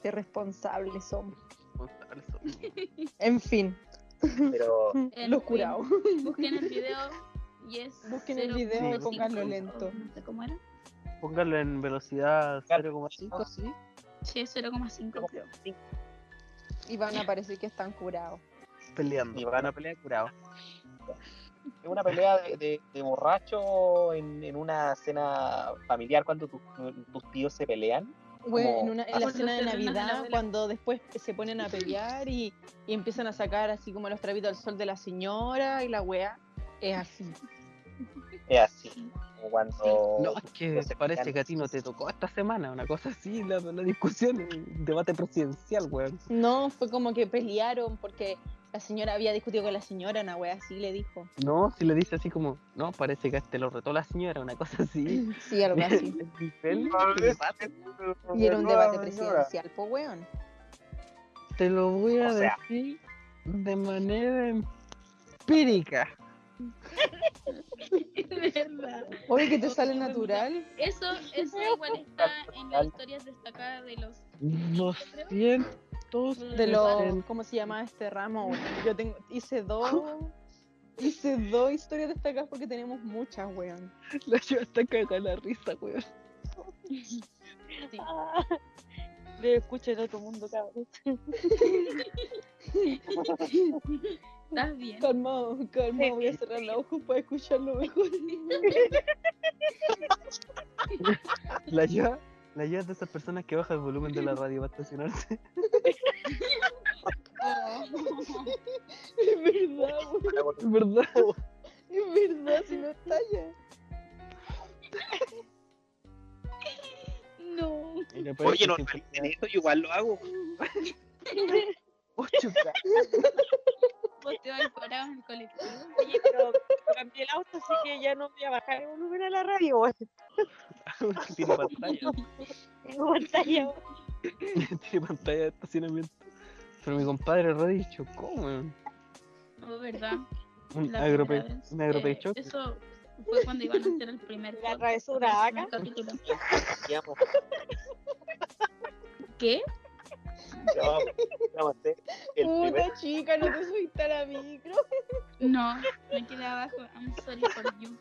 Qué responsables somos. Responsables somos. En fin, Pero los curados. Busquen el video y es. Busquen el 0,5, video y pónganlo lento. No sé cómo era. Póngalo en velocidad 0,5, sí. Sí, es 0,5 creo. Y van a parecer que están curados. Peleando. Y van a pelear curados. es una pelea de, de, de borracho en, en una cena familiar cuando tu- tus tíos se pelean. Bueno, en, una, en la cena de Navidad, cuando después se ponen a pelear y, y empiezan a sacar así como los trapitos al sol de la señora y la wea, es así. Es así. Como cuando. No, es que parece que a ti no te tocó esta semana, una cosa así, la, la discusión, el debate presidencial, weón. No, fue como que pelearon porque La señora había discutido con la señora, una wea así le dijo. No, si le dice así como, no, parece que te lo retó la señora, una cosa así. [LAUGHS] Sí, algo [LAUGHS] así. Debate. Y era un debate presidencial, po weón. Te lo voy a O sea. decir de manera empírica. Verdad. Oye, que te sale natural. Eso, eso igual está en las historias destacadas de los. 200 De los, ¿cómo se llama este ramo? Yo tengo, hice dos, [LAUGHS] hice dos historias destacadas porque tenemos muchas, weón. La yo hasta caga la risa, weón. Le escuchen a todo mundo, cabrón. ¿Estás bien? Calmado, calmado, voy a cerrar los ojos para escucharlo mejor. La yo, la es de esas personas que baja el volumen de la radio para estacionarse. Es verdad, weón. Es verdad. Es verdad, si no estalla. No. Oye, no, en eso yo igual lo hago. [LAUGHS] Vos te vas parado en el colectivo. Oye, pero cambié el auto, así que ya no voy a bajar el volumen a la radio, [LAUGHS] tiene pantalla. [LAUGHS] Tengo pantalla, tiene pantalla de estacionamiento. Pero mi compadre Roddy chocó, weón. Oh, ¿verdad? Un La agrope, primera vez. un agrope Eh, choque. Eso fue cuando iban a hacer el primer La travesura acá. capítulo. ¿Qué? ya vamos, vamos a hacer el primer Puta chica, no te subiste a la micro. No, me quedé abajo. I'm sorry for you.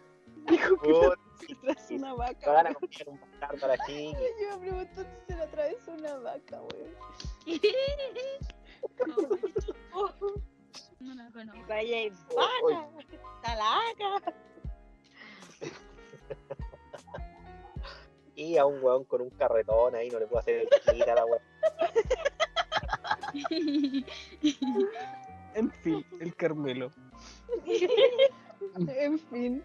Dijo que Puta, Se atravesó una vaca. van a weón. comer un bastardo a la chica. Yo me pregunto si se atravesó una vaca, weón. [LAUGHS] No la conozco. Vaya. Talaca. Y a un weón con un carretón ahí no le puedo hacer el a la weón. En fin, el Carmelo. En fin.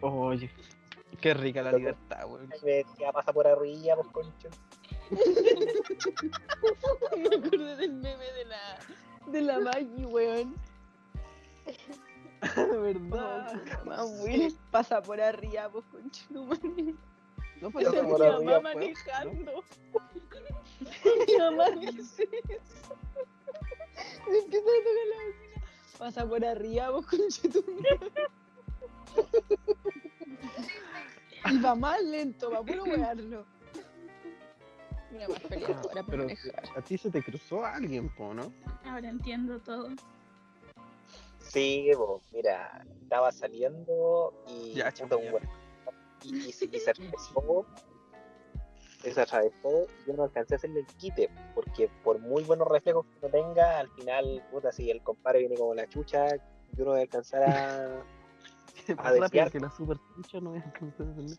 Oye, qué rica la libertad, weón. Decía, pasa por arriba, pues concho. Me acordé del meme de la, de la Maggie, weón. [LAUGHS] [LAUGHS] ¿Verdad? Más bueno. Pasa por arriba, pues concha. No No, Pasa por mi arriba, mamá pues, manejando. Mi mamá dice eso. Empieza a tocar la bocina. Pasa por arriba, vos conchetumare. [LAUGHS] Y va más lento, va puro wearlo. Mira, más para Pero manejar. a ti se te cruzó alguien, po, ¿no? Ahora entiendo todo. Sí, pues, mira, estaba saliendo y Ya, puta, un weón- y, y se, y se atravesó. y Se atravesó y yo no alcancé a hacerle el quite, porque por muy buenos reflejos que uno tenga, al final, puta, si el compadre viene como la chucha, yo no voy a alcanzar a. [LAUGHS] A rápido desviar. que la super chucha no voy a alcanzar a hacerle.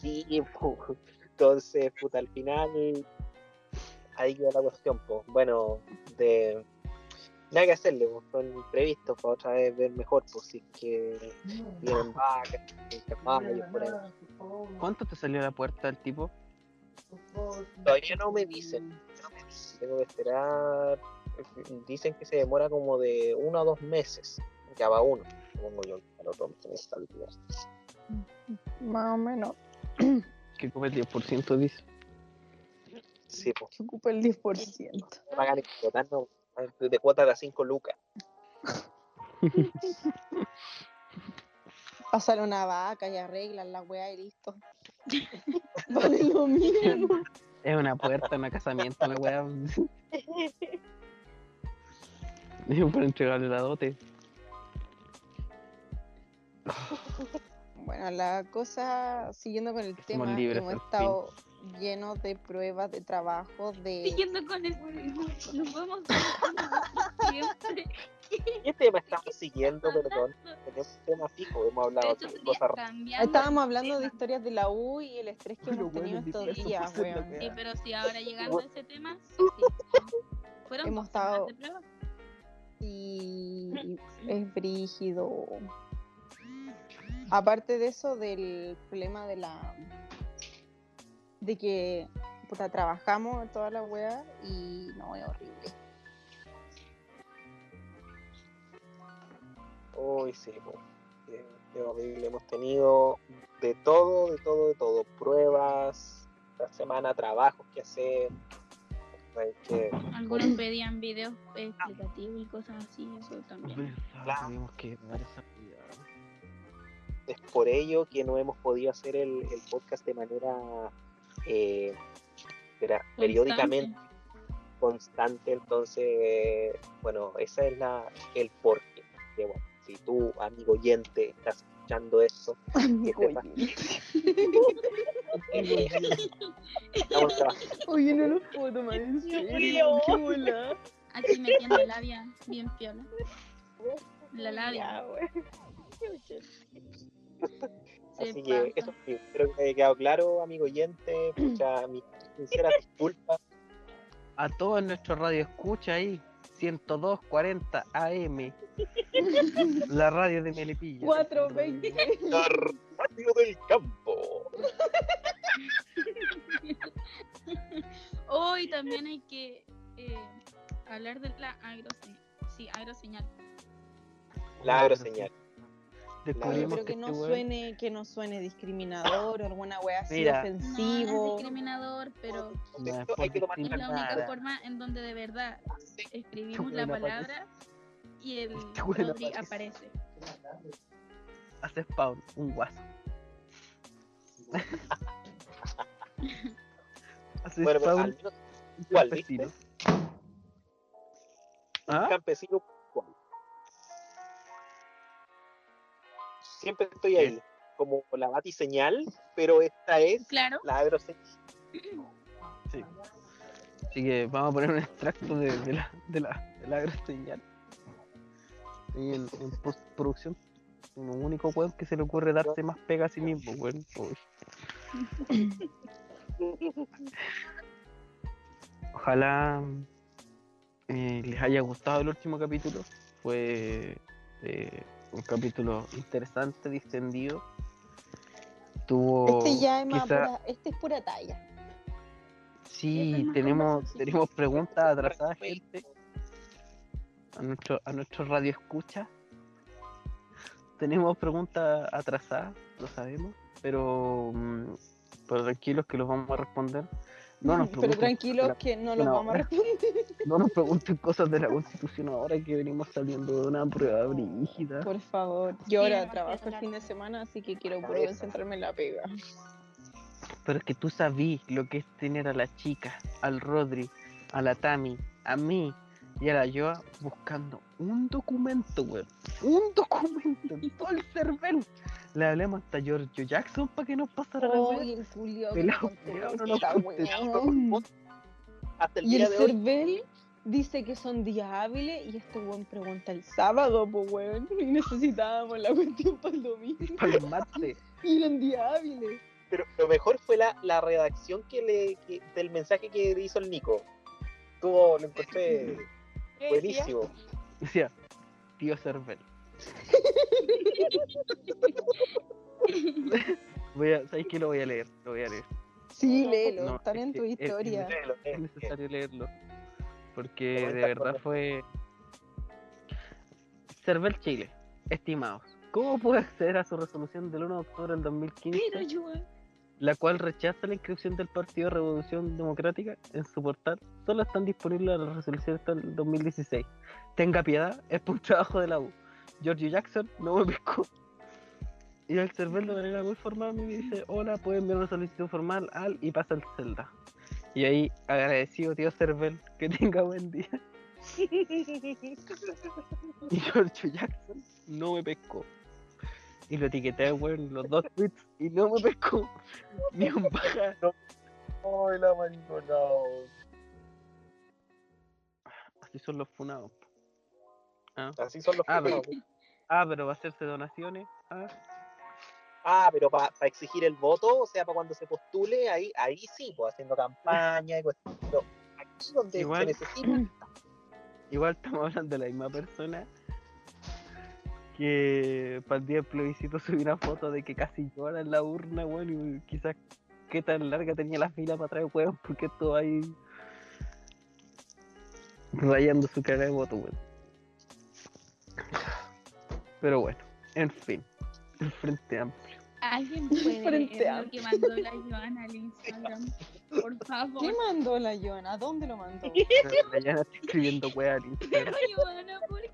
Sí, pu. entonces, puta, al final, ahí queda la cuestión, pues. Bueno, de. Nada que hacerle, pues, son imprevistos para otra vez ver mejor, pues si es que vienen vacas, por ahí. ¿Cuánto te salió la puerta el tipo? Todavía no me dicen, no me dicen, tengo que esperar. Dicen que se demora como de uno a dos meses. Ya va uno, supongo yo, al otro mes. Más o menos. Que come el 10% dice. Sí, pues, Que ocupa el 10%. pagan explotando de cuotas de a 5 lucas. [LAUGHS] Pasar una vaca y arreglan la weá y listo. [LAUGHS] vale lo mismo. Es una puerta, un casamiento, la weá. [LAUGHS] Digo, para entregarle la dote. Bueno, la cosa, siguiendo con el tema, libres hemos estado llenos de pruebas de trabajo, de... Siguiendo con el. No podemos. Siempre. ¿Qué [LAUGHS] tema estamos siguiendo, perdón? Tenemos un tema fijo, hemos De hablado hecho, de cosas cambiando Estábamos el hablando de historias de la U y el estrés que Pero hemos tenido bueno, estos días, weón. Sí, pero si ahora llegando a ese tema, sí, sí. Fueron Hemos estado- de. Y [CLEARS THROAT] es brígido. Aparte de eso, del problema de la... De que puta, trabajamos toda la weá y no, es horrible. Uy, sí. Qué- qué horrible. Hemos tenido de todo, de todo, de todo. Pruebas, la semana, trabajos que hacer. Que- Algunos pedían videos explicativos y cosas así, eso también. Claro. Tuvimos que dar esa prioridad. Es por ello que no hemos podido hacer el, el podcast de manera eh, espera, periódicamente constante. Entonces, bueno, esa es la el porqué. Que, bueno, si tú, amigo oyente, estás escuchando [LAUGHS] trabajando. Oye, no lo puedo tomar en serio. Aquí metiendo labia bien piola. La labia. Se Así que eso pasa. sí, espero que haya quedado claro, amigo oyente. Pucha, [CLEARS THROAT] mis sinceras disculpas. A todos nuestros radio escucha ahí, 102.40 AM. [LAUGHS] la radio de Melipilla. 420. La radio del campo. Hoy también hay que eh, hablar de la agroseñal. Sí, agroseñal. La agroseñal. Descubrimos que no suene, que no suene discriminador o alguna wea así Mira. No, no es ofensivo. discriminador, pero No es Esto por hay que tomar es la única forma en donde de verdad escribimos la aparece. palabra y el [LAUGHS] Rodri aparece. aparece. Hace spawn, un guaso. [LAUGHS] Hace Bueno, pero spawn, al menos un campesino. ¿Ah? un campesino Siempre estoy ahí, como la batiseñal, pero esta es Claro. la agroseñal. Sí. Así que vamos a poner un extracto de, de la, de la, de la agroseñal. Y en, en postproducción, un único weón que se le ocurre darse más pega a sí mismo, weón. Ojalá eh, les haya gustado el último capítulo. Fue eh, un capítulo interesante, distendido. Tuvo Este ya es más quizá- pura, este es pura talla. Sí, Esa es más tenemos, tenemos preguntas atrasadas, gente. A nuestro, a nuestro radio escucha. Tenemos preguntas atrasadas, lo sabemos, pero, mm, pero tranquilos que los vamos a responder. No nos [LAUGHS] Pero tranquilos la- que no los vamos a responder. [LAUGHS] no nos pregunten cosas de la constitución ahora que venimos saliendo de una prueba brígida. Por favor. Yo ahora trabajo el fin de semana, así que quiero concentrarme en la pega. Pero es que tú sabí lo que es tener a la chica, al Rodri, a la Tami, a mí y a la Joa buscando un documento, weón. Un documento en todo el cervel. Le hablemos hasta Giorgio Jackson para que nos pasara la. Ay, el Julio no nos. Hasta el Y el día Cervel dice que son días hábiles y este weón pregunta el sábado, pues weón. [LAUGHS] Y necesitábamos la cuestión para el domingo. Para el martes. [LAUGHS] Y eran días hábiles. pero lo mejor fue la, la redacción que le, que- del mensaje que hizo el Nico. Tuvo, lo encontré [LAUGHS] buenísimo. Decía, tío Cervel. Voy a, ¿Sabes qué? Lo voy a leer, lo voy a leer. Sí, léelo, No, están es en tu es- es historia. Léelo, Es necesario leerlo. Porque de verdad fue. Cervel Chile, estimados. ¿Cómo puedo acceder a su resolución del 1 de octubre del 2015? Mira, Joa. la cual rechaza la inscripción del Partido Revolución Democrática en su portal. Solo están disponibles las resoluciones hasta el 2016. Tenga piedad, es por un trabajo de la U. Giorgio Jackson no me pescó. Y el Cervel de manera muy formal me dice, hola, pueden enviar una solicitud formal al y pasa el celda. Y ahí agradecido tío Cervel, que tenga buen día. [LAUGHS] Y Giorgio Jackson no me pescó. Y lo etiqueté, weón, los dos tweets y no me pescó. Ni un baja. Ay, la mariconao. Así son los funados. Así son los Ah, funados. Ah, pero va a hacerse donaciones. Ah, Ah, pero para exigir el voto, o sea, para cuando se postule, ahí, ahí sí, pues haciendo campaña y cuestiones. Pero aquí donde Igual. se necesita, [CLEARS THROAT] igual estamos hablando de la misma persona que para el día del plebiscito subí una foto de que casi llora en la urna, weón, y quizás qué tan larga tenía la fila para traer huevos, porque estuvo ahí rayando su cara de voto, weón. Pero bueno, en fin, el Frente Amplio. ¿Alguien [LAUGHS] puede Frente lo amplio. que mandó la [LAUGHS] Joana al Instagram? Por favor. ¿Qué mandó la Joana? ¿A dónde lo mandó? [LAUGHS] La Yana está escribiendo weá al Instagram. Pero Joana, ¿por qué?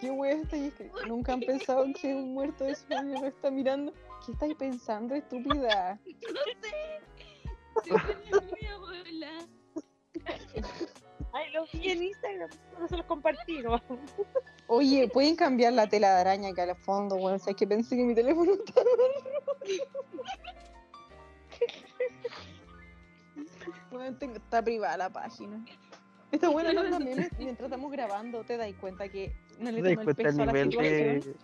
¿Qué wea estáis escribiendo? ¿Nunca han pensado que un muerto de sueño lo está mirando? ¿Qué estáis pensando, estúpida? No sé. Se ponía muy abuela. Ay, lo vi en Instagram, no se los compartí, ¿no? Oye, ¿pueden cambiar la tela de araña acá al fondo, weón? O sea, es que pensé que mi teléfono estaba Weón, tengo- está privada la página. Esta buena no memes mientras estamos grabando, te das cuenta que no le ¿Te das tomo el peso a la situación. de.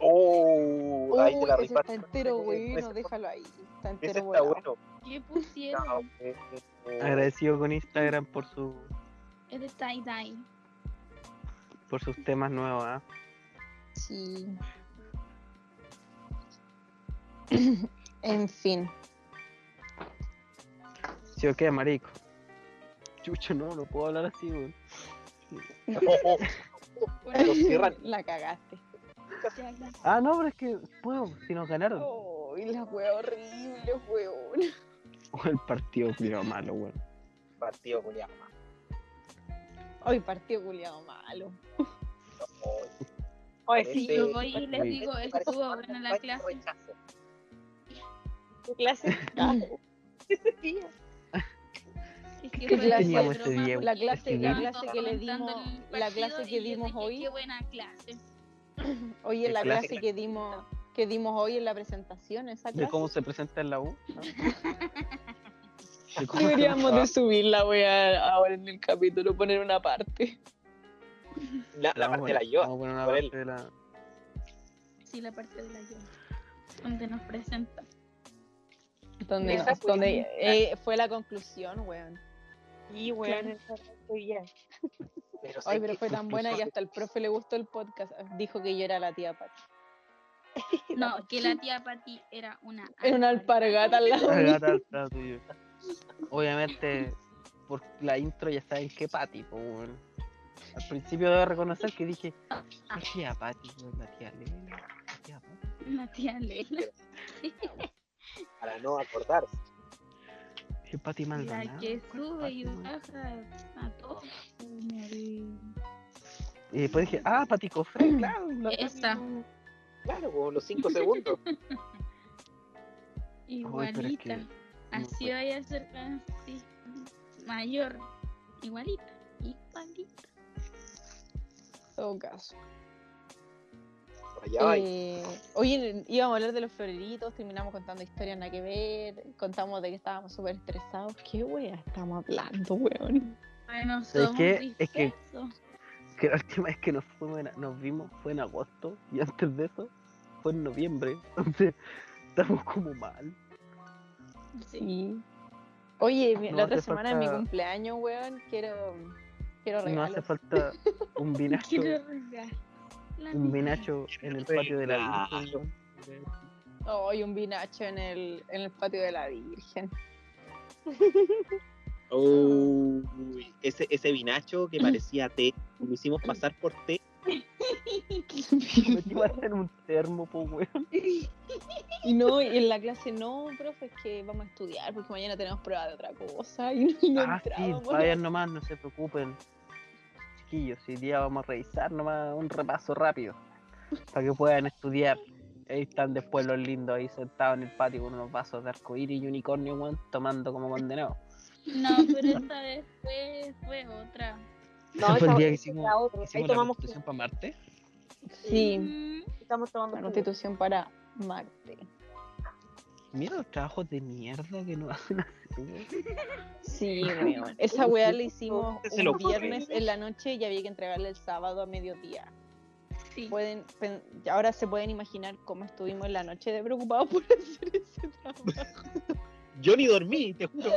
Oh, ahí te la Uy, ese está rifaste. entero bueno, déjalo ahí. Está Ese entero está bueno. Bueno. ¿Qué No, pusieron? eh, eh, Agradecido con Instagram por su Es de tie-dye. por sus temas nuevos, ¿ah? Sí. [CLEARS THROAT] en fin. ¿Sí o qué, marico? Chucho, no, no puedo hablar así, weón. [LAUGHS] Los cierran. La cagaste. Ya, ya. Ah, no, pero es que puedo, si nos ganaron. Uy, la wea horrible, weón. O el partido culiao malo, weón. Partido culiado. Hoy partido culiado malo. [LAUGHS] Ese- sí, Yo voy y les digo, estuvo buena la clase. clase. [LAUGHS] Ese día. Es que ¿Qué clase teníamos ese día? La clase- la estaban clase que le dimos- la clase que dimos hoy. Qué buena clase. [LAUGHS] Oye, ¿Qué la clase? clase que dimos, que dimos hoy en la presentación, esa De clase. cómo se presenta en la U. ¿no? [LAUGHS] De Deberíamos de subir la wea ahora en el capítulo, poner una parte. La, parte de la yo. vamos a poner una parte de la. Sí, la parte de la yo. Donde nos presenta. Donde, donde eh, fue la conclusión, weón. Sí, weón, ya. Pero Ay, pero fue tan buena que incluso- hasta el profe le gustó el podcast. Dijo que yo era la tía Pati. [LAUGHS] No, que la tía Pati era una. Era una alpargata al lado al tuyo. Obviamente, por la intro ya saben que Pati, weón. Al principio debo reconocer que dije, la tía Pati, la tía Lena, la tía Pati. La tía Lela. [LAUGHS] Para no acordarse. Dije, Pati Maldonado. La que ¿cuál sube y baja a todos. Y después dije, ah, Pati Cofre, [CLEARS THROAT] claro. Pati, weón. Claro, como los 5 [LAUGHS] segundos. [LAUGHS] es Igualita. Así vaya a ser así. Mayor. Igualita. Igualita. Todo caso. Eh, oye, íbamos a hablar de los floreritos, terminamos contando historias nada que ver, contamos de que estábamos súper estresados. ¿Qué wea estamos hablando, weón? Bueno, ¿Sabes somos? Es que- dispersos. Que la [LAUGHS] última vez que nos fuimos, en- nos vimos fue en agosto y antes de eso fue en noviembre. [LAUGHS] Entonces, estamos como mal. Sí. Oye, No la otra semana es mi falta- cumpleaños, weón. Quiero, quiero No regalos. hace falta un [LAUGHS] vinacho, Quiero regalar. La un vinacho en el patio de la Virgen. Ay, un vinacho en el, en el patio de la Virgen. Uy, ese, ese vinacho que parecía té, lo hicimos pasar por té. Me [LAUGHS] iba a hacer un termo, po, weón. Y no, y en la clase no, profe, es que vamos a estudiar porque mañana tenemos prueba de otra cosa. Y no, Ah, sí, vayan nomás, no se preocupen. Chiquillos, hoy día vamos a revisar nomás un repaso rápido. Para que puedan estudiar. Ahí están después los lindos ahí sentados en el patio con unos vasos de arcoíris y unicornio, weón, tomando como condenados. No, pero esta vez fue, fue otra. No, Ese fue el día que hicimos, era otra. Ahí hicimos la tomamos constitución para Marte. Sí, Mm, estamos tomando la constitución para Marte. Mira los trabajos de mierda que nos hacen. Sí, [LAUGHS] weón. Esa weá la hicimos [LAUGHS] Se un viernes en la noche y había que entregarle el sábado a mediodía. sí. Pueden, ahora se pueden imaginar cómo estuvimos en la noche de preocupados por [LAUGHS] hacer ese trabajo. Yo ni dormí, te juro.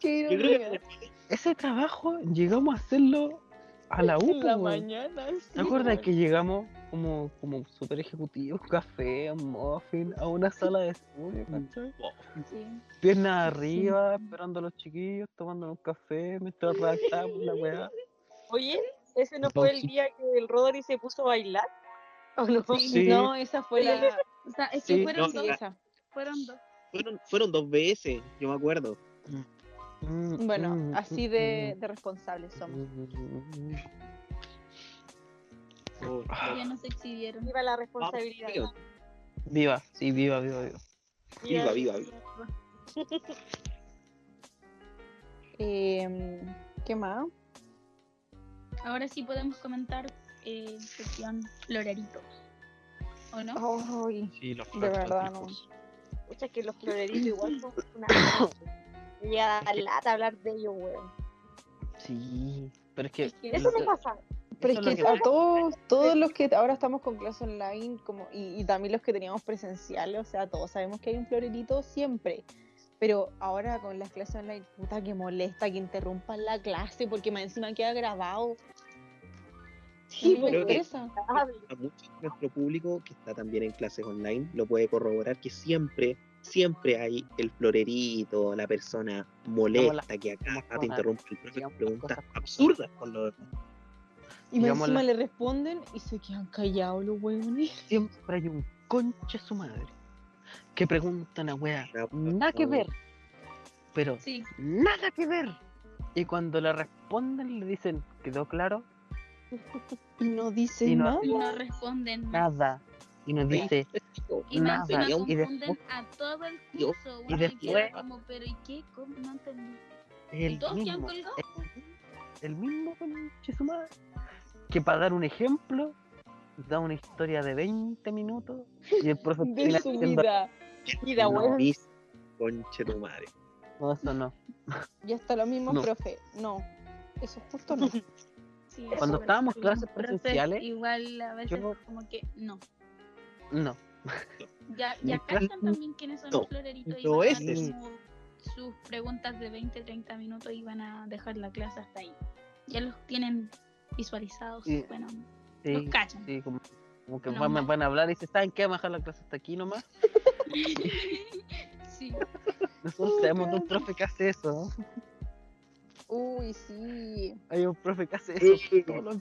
Qué Yo creo ironía. que Ese trabajo llegamos a hacerlo a la U, En la po, weón. mañana. ¿Te acuerdas que llegamos como, como super ejecutivo, café, un muffin, a una sala de estudio, [LAUGHS] ¿cachai? Sí. Piernas arriba, esperando a los chiquillos, tomando un café mientras redactamos la weá. [LAUGHS] Oye, ese no fue el Entonces- día que el Rodri se puso a bailar. ¿O no? Sí. No, esa fue la. O sea, es Sí, que fueron no, dos. esa. Fueron dos. Fueron, fueron dos veces, yo me acuerdo. Mm, Bueno, mm, así mm, de, de responsables somos. Oh, Ya no se exhibieron. Viva la responsabilidad. Viva, sí, viva, viva, viva. Viva, viva, viva. [LAUGHS] Eh, ¿Qué más? Ahora sí podemos comentar eh, sección floreritos. ¿O no? Sí, los de verdad, no. Escucha que los floreritos igual son una. [COUGHS] Me llega a dar lata hablar de ellos, weón. Sí, pero es que. Es que Eso me pasa. Pero Eso es que a todos, todos los que ahora estamos con clase online como, y, y también los que teníamos presenciales, o sea, todos sabemos que hay un florerito siempre. Pero ahora con las clases online, puta que molesta que interrumpan la clase porque más encima queda grabado. Sí, me interesa. a mucho de nuestro público que está también en clases online lo puede corroborar que siempre, siempre hay el florerito, la persona molesta que acá te interrumpe el profe con preguntas absurdas por lo demás. Y encima la- le responden y se quedan callados los huevones. siempre hay un concha su madre que pregunta una wea Ah, por nada que ver, pero Sí. nada que ver. Y cuando le responden le dicen, ¿quedó claro? Y [LAUGHS] no dicen Y no- nada. Y no responden más. Nada. Y nos dice, Y más nada. encima Y después- a todo el y- curso. y después- como, pero ¿y qué? ¿Cómo? No entendí. el y mismo, el, el mismo concha su madre, que para dar un ejemplo, da una historia de 20 minutos y el profe [LAUGHS] De su diciendo, vida. Vida, No, weón. mis- Conche tu madre. no, eso no. Y hasta lo mismo, No. profe. No, eso justo no. [LAUGHS] Sí, Cuando estábamos pero clases presenciales, Igual a veces yo- como que no. No. Ya, [LAUGHS] ya cachan también quiénes son No, los floreritos y van a sus preguntas de 20, 30 minutos y van a dejar la clase hasta ahí. Ya los tienen visualizados. Sí. Bueno, Sí, los cachan. sí, como, como que No van, a hablar y se saben que vamos a dejar la clase hasta aquí nomás. [LAUGHS] sí. [LAUGHS] Nosotros tenemos un profe que hace eso. ¿no? Uy, sí. Hay un profe que hace eso todos los.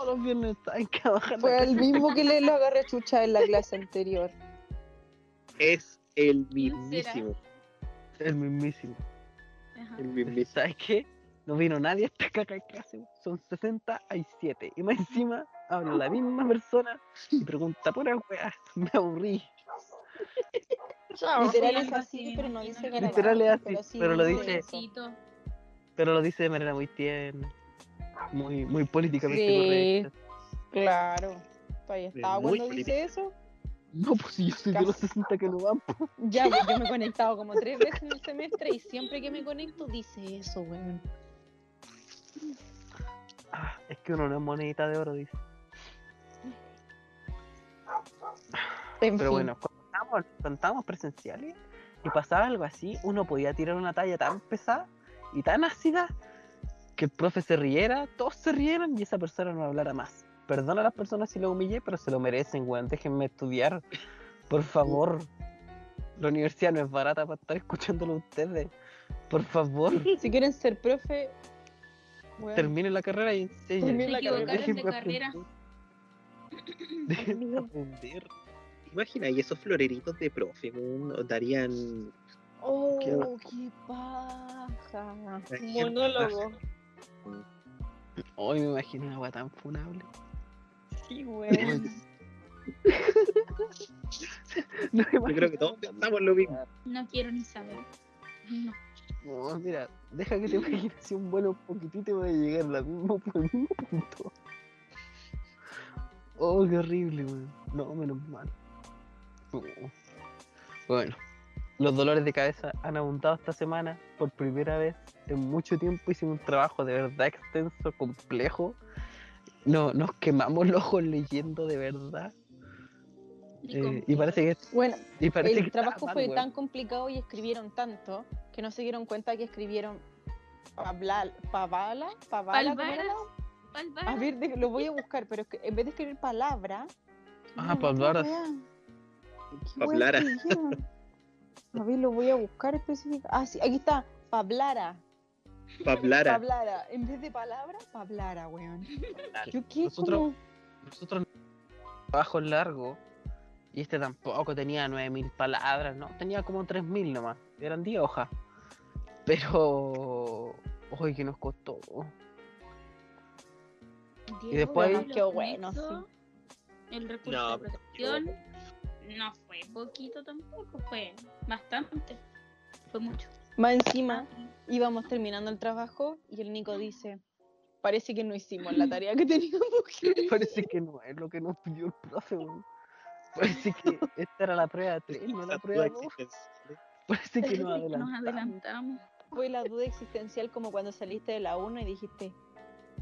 Todos los viernes saben que va a bajar la Fue el mismo que le lo agarré chucha en la clase anterior. Es el mismísimo. El mismísimo. Ajá. El Pero mismísimo. ¿Sabes qué? No vino nadie a esta caca de clase. Son 67. Y más encima habla la misma persona y pregunta pura weá. Me aburrí. Literal es así, pero no dice imagino. Literal es así, pero lo dice. Pero lo dice de manera muy tierna. Muy, muy políticamente Sí. correcta. Claro. Todavía Es estaba muy cuando dice eso. No, pues si yo soy de los 60 que no van. Ya, pues, yo me he conectado como tres veces en el semestre y siempre que me conecto dice eso, weón. Ah, es que uno no es monedita de oro, dice. En Pero fin. bueno, cuando estábamos, cuando estábamos presenciales y pasaba algo así, uno podía tirar una talla tan pesada y tan ácida que el profe se riera, todos se rieran y esa persona no hablara más. Perdona a las personas si lo humillé, pero se lo merecen, weón. Déjenme estudiar. Por favor. La universidad no es barata para estar escuchándolo a ustedes. Por favor, Si quieren ser profe, weón, terminen la carrera y enseñen. Terminen la carrera. de Déjenme carrera. aprender. Déjenme aprender. Imagina, y esos floreritos de profe weón, darían. Oh, Qué qué paja. Monólogo. Hoy me imagino una weá tan funable. Sí, weón. [LAUGHS] No Yo creo que todos pensamos lo mismo. No quiero ni saber. No. No, mira, deja que tu imaginación vuela un poquitito y voy a llegar al mismo, al mismo punto. Oh, qué horrible, weón. No, menos mal. No. Bueno, los dolores de cabeza han abundado esta semana. Por primera vez en mucho tiempo hicimos un trabajo de verdad extenso, complejo. No, nos quemamos los ojos leyendo de verdad. Y Eh, y parece que, Bueno, y parece que el estaba trabajo mal, fue weón. tan complicado y escribieron tanto que no se dieron cuenta que escribieron Pabla, Pavala, Pavala. A ver, de- lo voy a buscar, pero es que en vez de escribir palabra. Ah. ¿Qué weá Pablara. A ver, lo voy a buscar específico. Ah, sí, aquí está. Pablara. Pablara. Pablara. En vez de palabra, Pablara, weón. Yo qué Nosotros- como. Nosotros trabajo largo y este tampoco tenía 9000 palabras, no, tenía como 3000 nomás, eran 10 hojas. Pero hoy que nos costó. Diego, después- lo Qué bueno, hizo, El recurso No, de pero protección no fue poquito tampoco, fue bastante. Fue mucho. Más encima, íbamos terminando el trabajo y el Nico dice: Parece que no hicimos la tarea que teníamos que [LAUGHS] Parece que no es lo que nos pidió el profe. weón. Parece que [LAUGHS] esta era la prueba 3, no la prueba duda 2. existencial. Parece que nos Nos adelantamos. Fue la duda existencial como cuando saliste de la 1 y dijiste: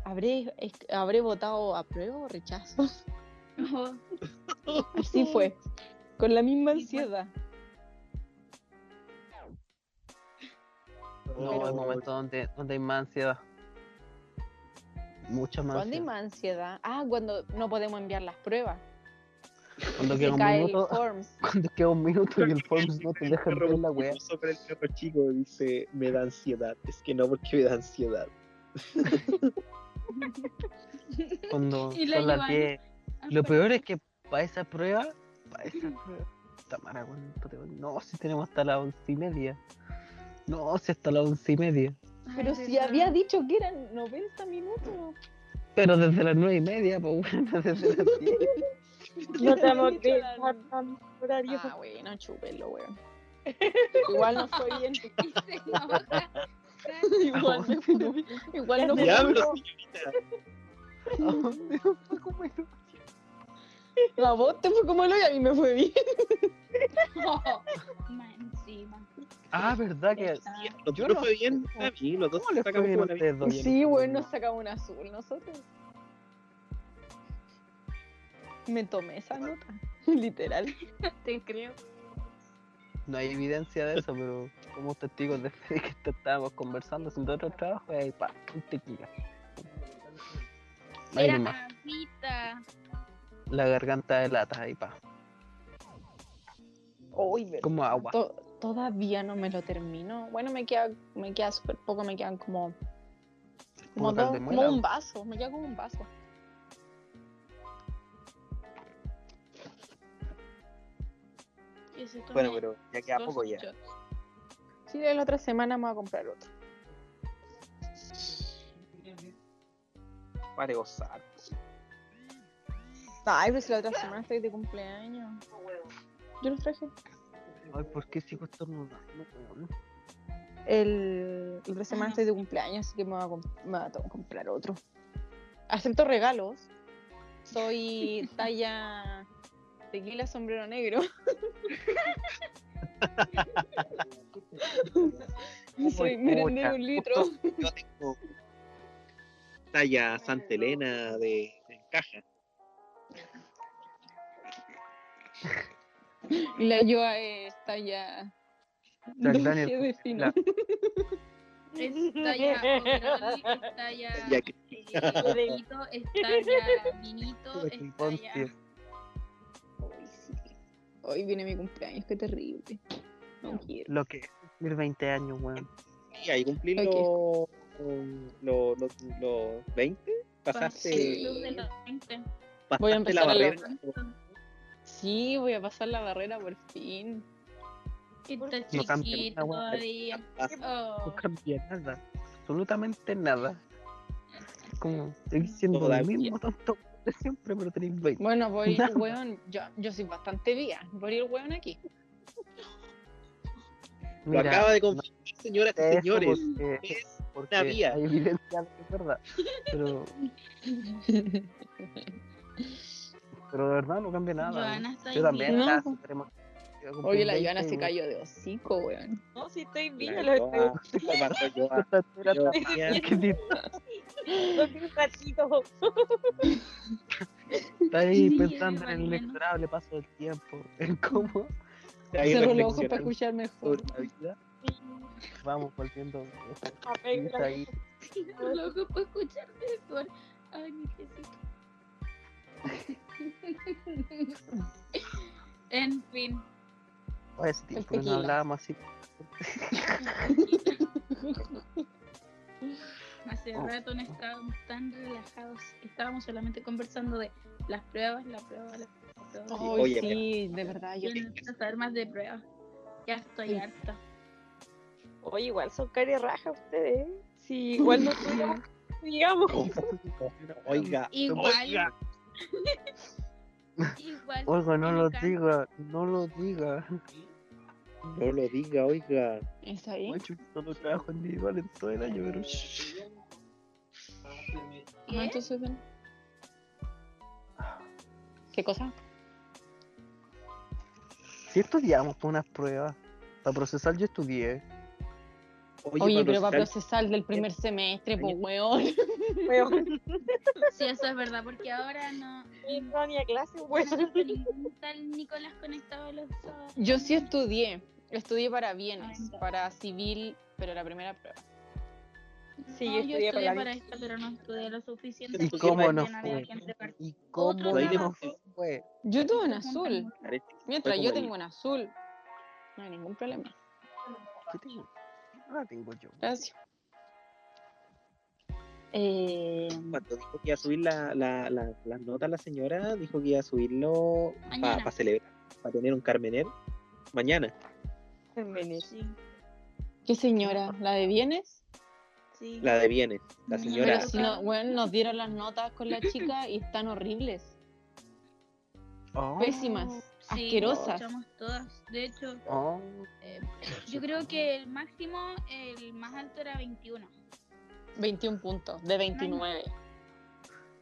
¿Habré, es- ¿Habré votado apruebo o rechazo? [LAUGHS] Oh, Así fue, con la misma fue. ansiedad. No, Pero- el momento donde, donde hay más ansiedad. Mucha más ¿Cuándo hay ansiedad. más ansiedad? Ah, cuando no podemos enviar las pruebas. Cuando Se queda un cae el minuto, forms. [LAUGHS] cuando queda un minuto y el Forms no te deja ver la wea. Sobre el perro chico dice, me da ansiedad. Es que no porque me da ansiedad. Cuando [LAUGHS] Y la son las Giovanna. 10. Lo peor es que para esa prueba, esa Tamara, ¿cuánto te- No, si tenemos hasta las once y media. No, si hasta las once y media. Pero si había dicho que eran 90 minutos. Pero desde las nueve y media, pues [LAUGHS] bueno, desde las 10. [LAUGHS] No dicho que horario. Ah, bueno, chúpenlo, weón. [LAUGHS] Igual no fue bien. Igual, me fue- igual no fue Ya, bien. pero señorita. Como el- A vos te fue como lo y a mí me fue bien. [LAUGHS] Oh. Ah, ¿verdad que Está- Yo dos no fue bien sé a mí, los dos ¿Cómo les fue sacamos bien como la ustedes dos? Sí, weón, nos sacamos un azul nosotros. Me tomé esa nota, [LAUGHS] literal. [LAUGHS] Te creo. No hay evidencia de eso, pero somos testigos de fe que est- estábamos conversando haciendo otro trabajo y ahí, pa, un tequila. Era agüita. La garganta de lata, ahí, pa. Uy. Como agua. To- todavía no me lo termino. Bueno, me queda, me queda súper poco, me quedan como, como, dos- un vaso, me queda como un vaso. Bueno, pero ya queda poco ya. shots. Sí, la otra semana me voy a comprar otro. Para gozar. Ay, pero si la otra semana estoy de cumpleaños. Yo los traje. Ay, ¿por qué sigo estornudando, weón? El, la otra semana estoy de cumpleaños, así que me voy a, comp- me voy a to- comprar otro. Acepto regalos. Soy [LAUGHS] talla tequila sombrero negro. [LAUGHS] [LAUGHS] Soy merendero un litro. Yo tengo talla Santa Elena de, de caja. Y [LAUGHS] la Yoa es talla Jack dulce Daniel, la- Es talla overall, es talla Ya que- eh, vinito, es talla vinito, de es Poncio. talla... Hoy viene mi cumpleaños, qué terrible. No quiero. Lo que cumplir 20 años, weón. Y ahí cumplir Ok. los los los 20. Pasaste, Sí. Club de los 20. Pasaste Voy a la empezar a barrera. Sí, voy a pasar la barrera por fin. Está No wea. todavía. No cambia nada. Absolutamente nada. Como siendo lo Todavía. mismo tanto de siempre, pero tenéis 20. Bueno, voy, Nada. weón, yo, yo soy bastante vía. Voy a ir weón aquí. Lo acaba de confirmar, señoras y señores. porque- Es porque una vía. Hay evidencia de verdad. Pero, [LAUGHS] pero de verdad no cambia nada. Joana está Yo también Oye, la 20, Joana se cayó de hocico, weón. No, si estoy bien, La lo [LAUGHS] estoy. Está ahí pensando en el inexorable paso del tiempo, en cómo [LAUGHS] ahí Cerró los ojos para escuchar mejor. vamos volviendo está ahí. [LAUGHS] loco para escuchar mejor. Ay, mi piecito. [LAUGHS] en fin. Oye, ese tiempo no hablábamos así. [LAUGHS] Hace Oh. rato no estábamos tan relajados. Estábamos solamente conversando de las pruebas, la prueba, la prueba. Ay, Oye, sí, de verdad, yo necesito saber más de pruebas. Ya estoy harta. Oye, igual son cari raja ustedes. ¿eh? Sí, igual no digamos. Oiga, Igual. oiga. Igual. Oiga, no lo diga, no lo diga. No lo diga, oiga. ¿Está ahí? Macho, solo trabajo individual en todo el año, pero. ¿Qué? entonces ven. ¿Qué cosa? Si estudiamos para unas pruebas, para procesar yo estudié. Oye, pero para procesar- del primer semestre, pues weón. Weón, [LAUGHS] Sí, eso es verdad, porque ahora no, no ni a clase, no weón. ningún tal Nicolás conectado a los sábados. Yo sí estudié. Estudié para bienes, para civil, pero la primera prueba. Sí, No, yo estudié para la para esta, pero no estudié lo suficiente. ¿Y cómo no fue? ¿Y cómo Otro no fue? Yo tuve en Otro azul. Mientras yo tengo en azul. No hay ningún problema. ¿Qué tengo? Ahora tengo yo. Gracias. Eh, Cuando dijo que iba a subir la, la, la, las notas la señora, dijo que iba a subirlo para Mañana. celebrar, para tener un Carmener mañana. sí, ¿Qué señora? ¿La de bienes? sí. La de bienes, la señora. Pero si no, bueno, nos dieron las notas con la chica y están horribles. Oh, Pésimas. Sí, asquerosas. escuchamos todas. De hecho, oh. eh, yo creo que el máximo, el más alto era 21. 21 puntos, de 29.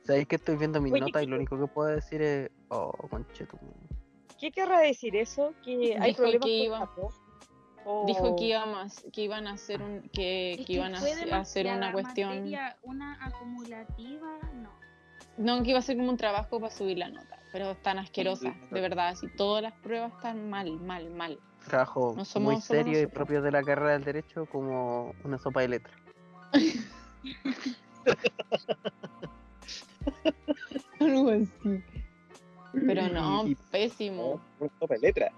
¿Sabéis que estoy viendo mis Oye, notas y ¿qué- lo único que puedo decir es. Oh, conchetum. ¿Qué querrá decir eso? ¿Que hay Dijo problemas que con iba-? ¿O- Dijo que iba más, que iban a hacer un, que, Es que iban a hacer- una cuestión. materia, una acumulativa, no. No, que iba a ser como un trabajo para subir la nota, pero están asquerosas, de verdad, así todas las pruebas están mal, mal, mal. Trabajo No somos muy serio y propio de la carrera del derecho como una sopa de letras. [LAUGHS] Algo así. Pero no, pésimo. No, sopa de letra.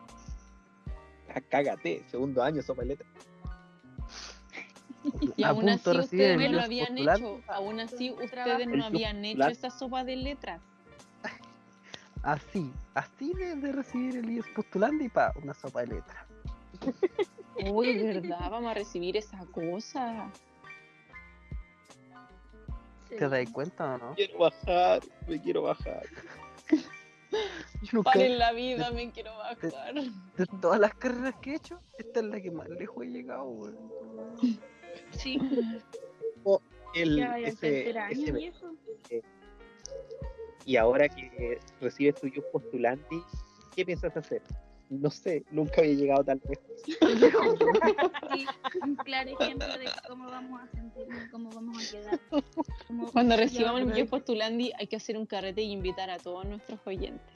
Ah, cágate, segundo año sopa de letra. [LAUGHS] Y a aún así de ustedes no lo habían hecho, aún así ustedes no habían hecho esa sopa de letras. Así, así de, de recibir el IES postulante y pa, una sopa de letras. [LAUGHS] Uy, ¿verdad? Vamos a recibir esa cosa. ¿Te das cuenta o no? Quiero bajar, me quiero bajar. [LAUGHS] Yo nunca, Para en la vida me quiero bajar. de todas las carreras que he hecho, esta es la que más lejos he llegado, weón. Sí, El, ya vaya en ese, ese- viejo. y ahora que recibes tu IUS postulante, ¿qué piensas hacer? No sé, nunca había llegado tal vez. Sí, un claro ejemplo de cómo vamos a sentirnos, cómo vamos a quedar. Cómo- Cuando recibamos el a- guía postulandi hay que hacer un carrete y invitar a todos nuestros oyentes.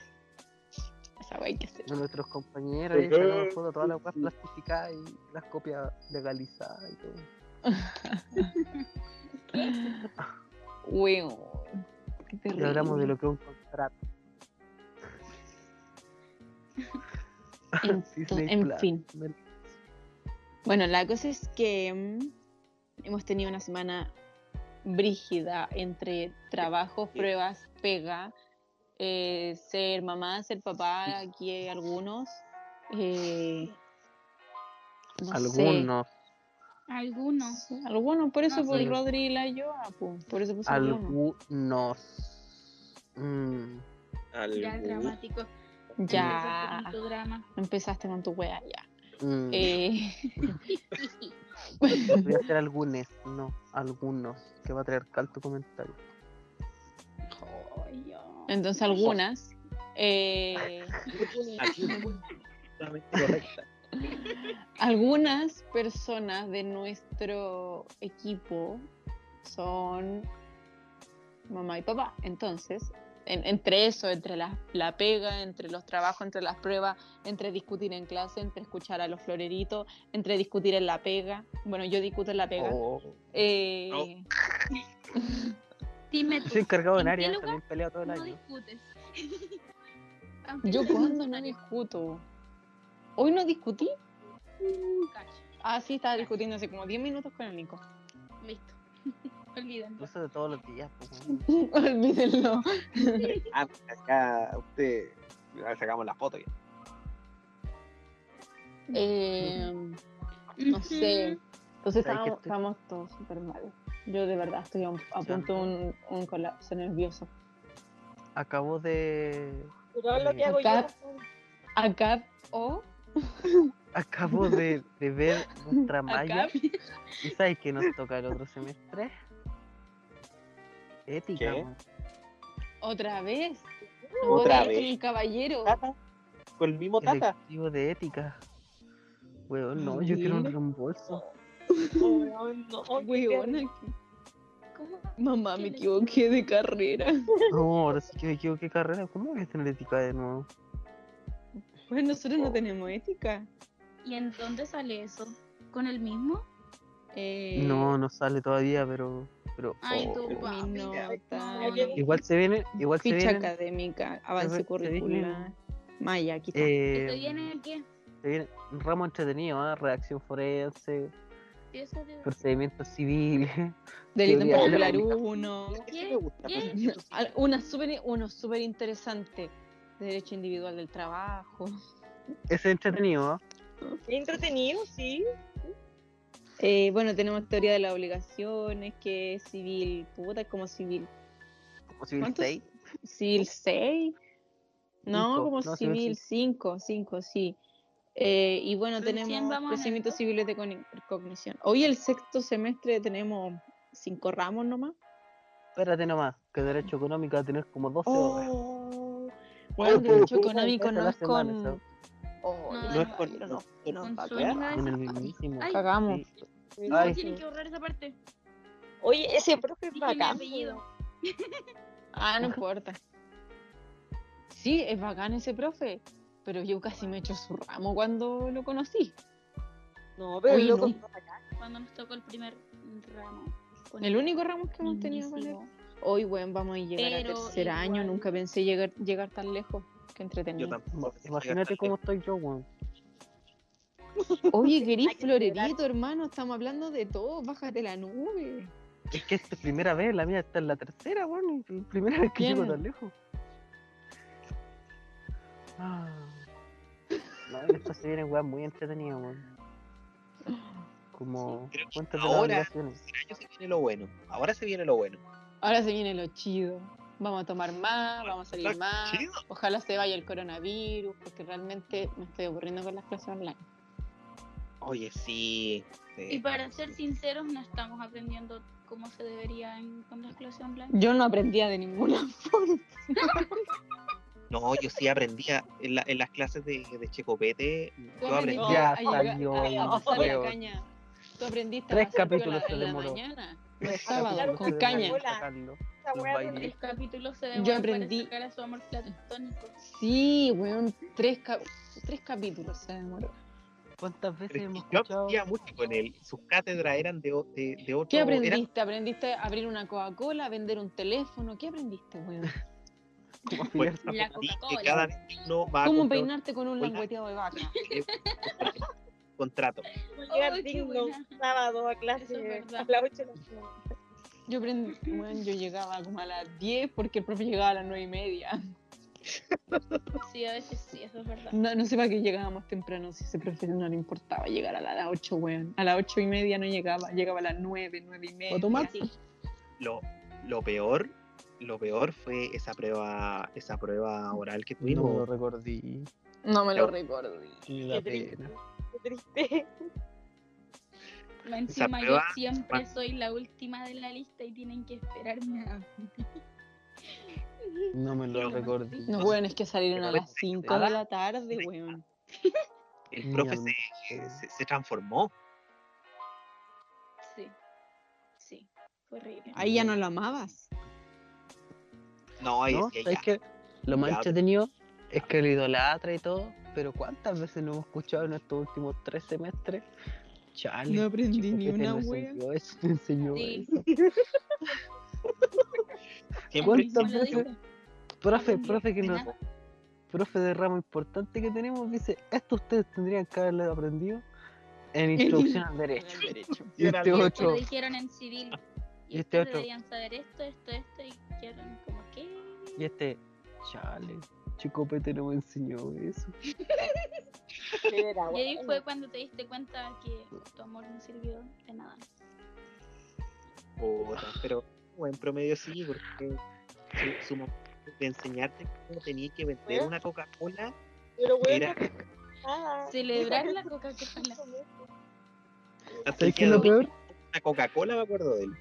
Esa hay que hacer. De nuestros compañeros, y sacamos fotos, todas las weas plastificadas y las copias legalizadas y todo. Weón. Y hablamos de lo que es un contrato. [LAUGHS] En, fin. Bueno, la cosa es que mm, hemos tenido una semana brígida entre trabajos, pruebas, pega, eh, ser mamá, ser papá, aquí hay algunos. eh, no sé, Algunos, Algunos. por eso Ah, por sí. Rodri y la Yoa, po, por eso algunos. algunos. Mm, Ya dramático. Ya, Empezaste con tu drama. empezaste con tu wea, ya. mm. Eh, Voy a [LAUGHS] hacer algunos, no, algunos. Que va a traer cal tu comentario. entonces algunas. eh, correcta. Algunas personas de nuestro equipo son mamá y papá. Entonces, en- entre eso, entre la, la pega, entre los trabajos, entre las pruebas, entre discutir en clase, entre escuchar a los floreritos, entre discutir en la pega. Bueno, yo discuto en la pega. Oh, eh, [LAUGHS] Dime Yo tú. soy encargado en ¿en qué área, también peleo todo el No año. discutes. [LAUGHS] Yo cuando no discuto. Hoy no discutí. Cacho. Ah, sí, estaba discutiendo hace como 10 minutos con el Nico. Listo. [LAUGHS] Olvídenlo. Incluso de todos los días. pues. [LAUGHS] Olvídenlo. Ah, acá usted. sacamos la foto ya. Eh, no sé. Entonces ¿Sabes qué estamos, estoy- estamos todos súper mal. Yo de verdad estoy a, un- a punto de un, un colapso nervioso. Acabo de. Lo que hago yo. Acá- Acá o [LAUGHS] Acabo de, de ver nuestra malla. ¿Y sabes qué nos toca el otro semestre? Ética. ¿Qué? weón. Otra vez. ¿Otra vez? eres El caballero. Tata. Con el mismo tata. Electivo de ética. Weón, no, yo quiero un reembolso. Weón, no, terrible. ¿Cómo? Mamá, ¿Qué me equivoqué de carrera. No, ahora sí que me equivoqué de carrera. ¿Cómo voy a tener ética de nuevo? Pues nosotros no tenemos ética. ¿Y en dónde sale eso? ¿Con el mismo? Eh, No, no sale todavía, pero. pero Ay, oh, tú, papi. No, Igual se viene. Igual se Ficha viene. académica, avance se curricular. Maya, aquí está. ¿Qué te Eh, viene qué? se viene un ramo entretenido, ¿ah? Redacción forense, ¿Qué eso de- procedimientos civiles. [LAUGHS] Delito en comunicación. 1. Ese ¿Qué? me gusta, ¿Qué? pero- Una súper uno súper interesante. Derecho individual del trabajo. Es entretenido, entretenido, sí. Eh, bueno, tenemos teoría de las obligaciones, que es civil, puta, es como civil. Como civil ¿Cuántos? 6. Civil 6. No, Cinco, como no, civil civil 5, 5, sí. Eh, y bueno, Recién tenemos procedimientos civiles de cogni- cognición. Hoy el sexto semestre tenemos cinco ramos nomás. Espérate nomás, que derecho económico va a tener como 12 horas. Bueno, Oh, derecho económico no es con. Oh, No, No es con. no, No, no, Con el mismísimo. Ay, Cagamos. Sí. no, Ay. tienen que borrar esa parte. Oye, ese profe es bacán. apellido. Ah, no [LAUGHS] importa. Sí, es bacán ese profe, pero yo casi me echo su ramo cuando lo conocí. No, pero el loco no. Cuando nos tocó el primer ramo. con El único ramo que hemos tenido con él. Hoy, weón, vamos a llegar Pero a tercer año. Nunca pensé llegar, llegar tan lejos. Qué Yo entretenido. tampoco. Imagínate cómo estoy yo, weón. Oye, [LAUGHS] querís que florerito, hermano. Estamos hablando de todo. Bájate la nube. Es que esta es primera vez, la mía está en la tercera, weón. Primera vez que llego tan lejos. Ah. No, esto se viene, weón, muy entretenido, weón. Como Creo que cuentas de las ahora-. Este año se viene lo bueno. Ahora se viene lo bueno. Ahora se viene lo chido. Vamos a tomar más, vamos a salir más. chido. Ojalá se vaya el coronavirus, porque realmente me estoy aburriendo con las clases online. Oye, sí. sí. Y para ser sinceros, no estamos aprendiendo cómo se debería en, con las clases online. Yo no aprendía de ninguna [LAUGHS] forma. No, yo sí aprendía en, la- en las clases de, de Checopete. Tú Yo aprendí. a, a- a pasar la caña. Tú aprendiste Tres a capítulos se en la mañana, Tres sábados, capítulos con se caña. demoró sacarlo. Esa Los wea bailes. El capítulo se Yo aprendí- para sacar a su amor platónico. Sí, weón, tres, cap- tres capítulos se demoró. ¿Cuántas veces Pero hemos yo escuchado? aprendía mucho con él. Sus cátedras eran de, o- de, de otro. ¿Qué aprendiste? ¿Aprendiste a abrir una Coca-Cola, a vender un teléfono? ¿Qué aprendiste, weón? [LAUGHS] ¿Cómo pues? La Coca-Cola. ¿Cómo peinarte con un Coca-Cola, lengüeteado de vaca? [LAUGHS] contrato. Llegar qué digno sábado a clase es verdad. a las 8 de la mañana. Yo aprendí, weón, yo llegaba como a las 10 porque el profe llegaba a las 9 y media. Sí, a veces sí, eso es verdad. No, no sé para qué llegábamos temprano, si ese profe no le importaba llegar a las 8, weón. A las 8 y media no llegaba, llegaba a las 9, 9 y media. Sí. Lo, lo peor, lo peor fue esa prueba, esa prueba oral que No me lo tuvimos. recordí. No me lo. Ni la Qué triste. pena. Qué [LAUGHS] triste. Más Encima yo siempre soy la última de la lista y tienen que esperarme a No me lo recordé. No, weón, es que salieron a las Pero- 5 de la tarde, weón. El profe se, se, se transformó. Sí, sí, fue horrible. Ahí ya no lo amabas. No, ahí ¿No? decía ¿Sabes ya. qué? Lo más entretenido es que lo idolatra y todo, pero ¿cuántas veces no hemos escuchado en estos últimos tres semestres? Chale, No aprendí Chico, ni ¿qué te una me wea. enseñó eso? Me enseñó Sí. eso. ¿Cuántas veces? Profe, profe, que no. Profe de ramo importante que tenemos dice, esto ustedes tendrían que haberlo aprendido en [LAUGHS] introducción al derecho. Y este Y esto otro, lo dijeron en civil. Y Y este otro. deberían saber esto, esto, esto, y quedaron como que. y este, chale, Chico Pete no me enseñó eso. Era, Y ahí fue cuando te diste cuenta que tu amor no sirvió de nada. Puta, pero bueno, en promedio sí, porque su, su momento de enseñarte cómo tenías que vender una Coca-Cola Pero bueno, era ah, Celebrar la Coca-Cola. ¿Sabes qué es lo peor? Una Coca-Cola me acuerdo de él.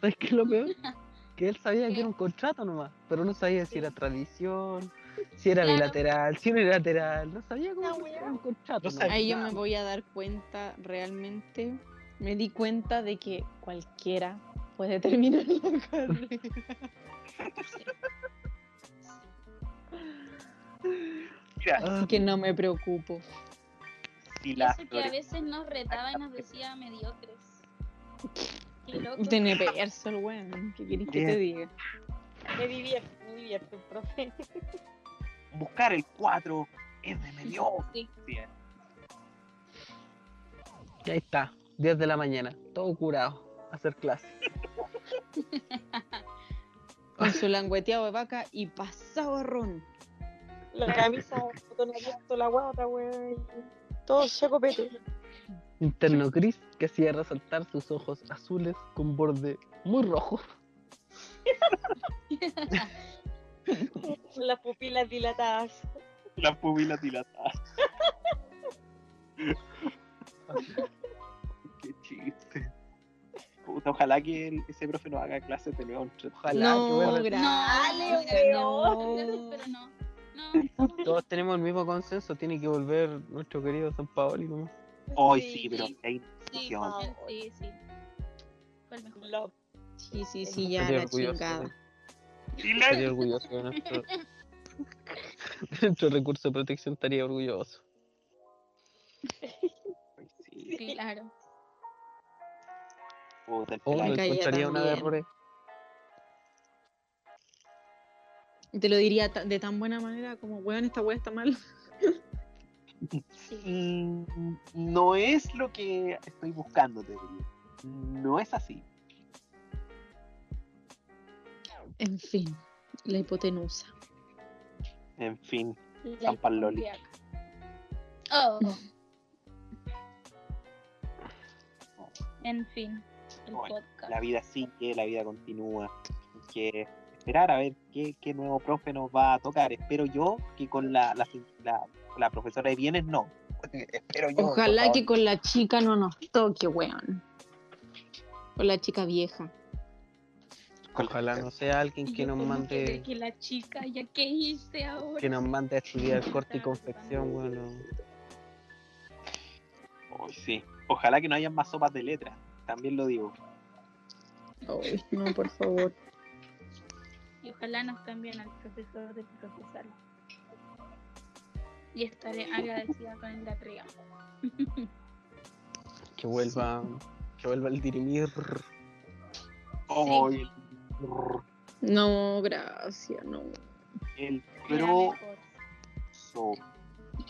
¿Sabes qué es lo peor? [LAUGHS] Que él sabía que era un contrato nomás, pero no sabía si era tradición, si era Claro. bilateral, si unilateral, no sabía cómo Ah, era un contrato. No nomás. sabía. Ahí yo me voy a dar cuenta realmente. Me di cuenta de que cualquiera puede terminar la [LAUGHS] carrera. Mira, Así que no me preocupo. si la eso que a veces nos retaba y nos decía mediocres. Qué loco. Tiene verso el weón. ¿Qué querés que te diga? me divierte, me divierte, profe. [LAUGHS] buscar el 4 es de medio. Sí. y ahí está, 10 de la mañana, todo curado, a hacer clase. [LAUGHS] Con su langueteado de vaca y pasado a ron. La camisa, botón abierto, la guata, weón. y Todo chacopete. Interno gris que hacía resaltar sus ojos azules con borde muy rojo. [LAUGHS] Las [LAUGHS] pupilas dilatadas. La pupila dilatada. [LAUGHS] Qué chiste. Puta, ojalá que el- ese profe nos haga clases de nuevo. entre- Ojalá que No, vuelva. gracias. weón. no. Pero no. No. Todos tenemos el mismo consenso, tiene que volver nuestro querido San Paoli nomás. Hoy Sí, sí, pero hay Sí, discusión. sí, sí. Fue el mejor. Love. Sí, sí, sí, ya la chingada. Estaría orgulloso de [LAUGHS] nuestro, recurso de protección, estaría orgulloso. Sí, Claro. O encontraría una de errores. Te lo diría de tan buena manera como, weón, esta weá está mal. [LAUGHS] Mm, No es lo que estoy buscando, te diría. No es así. En fin, la hipotenusa. En fin, La San Paloli. Oh. [LAUGHS] En fin, el Bueno, podcast. la vida sigue, la vida continúa. Hay que esperar a ver qué, qué nuevo profe nos va a tocar. Espero yo que con la, la, la- la profesora de bienes no. [LAUGHS] Espero yo. Ojalá que con la chica no nos toque, weón. Con la chica vieja. La- Ojalá no sea alguien que nos mande Que, que la chica, ya que hice ahora. que nos mande a estudiar corte y confección, bueno. Uy, sí. Ojalá que no haya más sopas de letras. También lo digo. Ay, no, por favor. Y ojalá nos cambien al profesor de procesal. Y estaré agradecida con el de arriba. Que vuelva, que vuelva el dirimir. Ay, No, gracias, no. el, mejor. proso.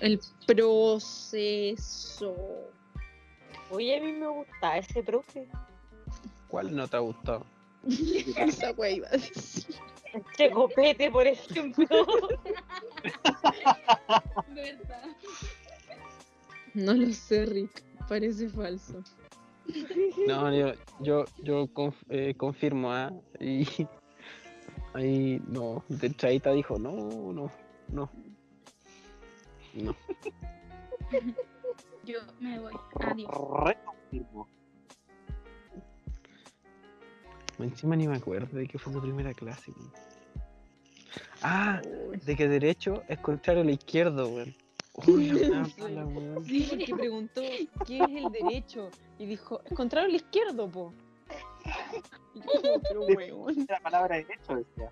El proceso. Oye, a mí me gusta ese profe. ¿Cuál no te ha gustado? [LAUGHS] Esa wea iba a decir. Por ejemplo. ¿Verdad? [LAUGHS] No lo sé, Rick. Parece falso. No, yo, yo, yo conf- eh, confirmo, ¿ah? Y [LAUGHS] ahí, no, de entradita dijo, no, no, no. No. Yo me voy. Adiós. Reconfirmo. Encima ni me acuerdo de que fue su primera clase, weón. Ah, de que derecho es contrario a la izquierda, weón. [LAUGHS] Sí. porque preguntó qué es el derecho y dijo, es contrario al izquierdo, po. Y yo como, pero [LAUGHS] weón. La palabra derecho decía.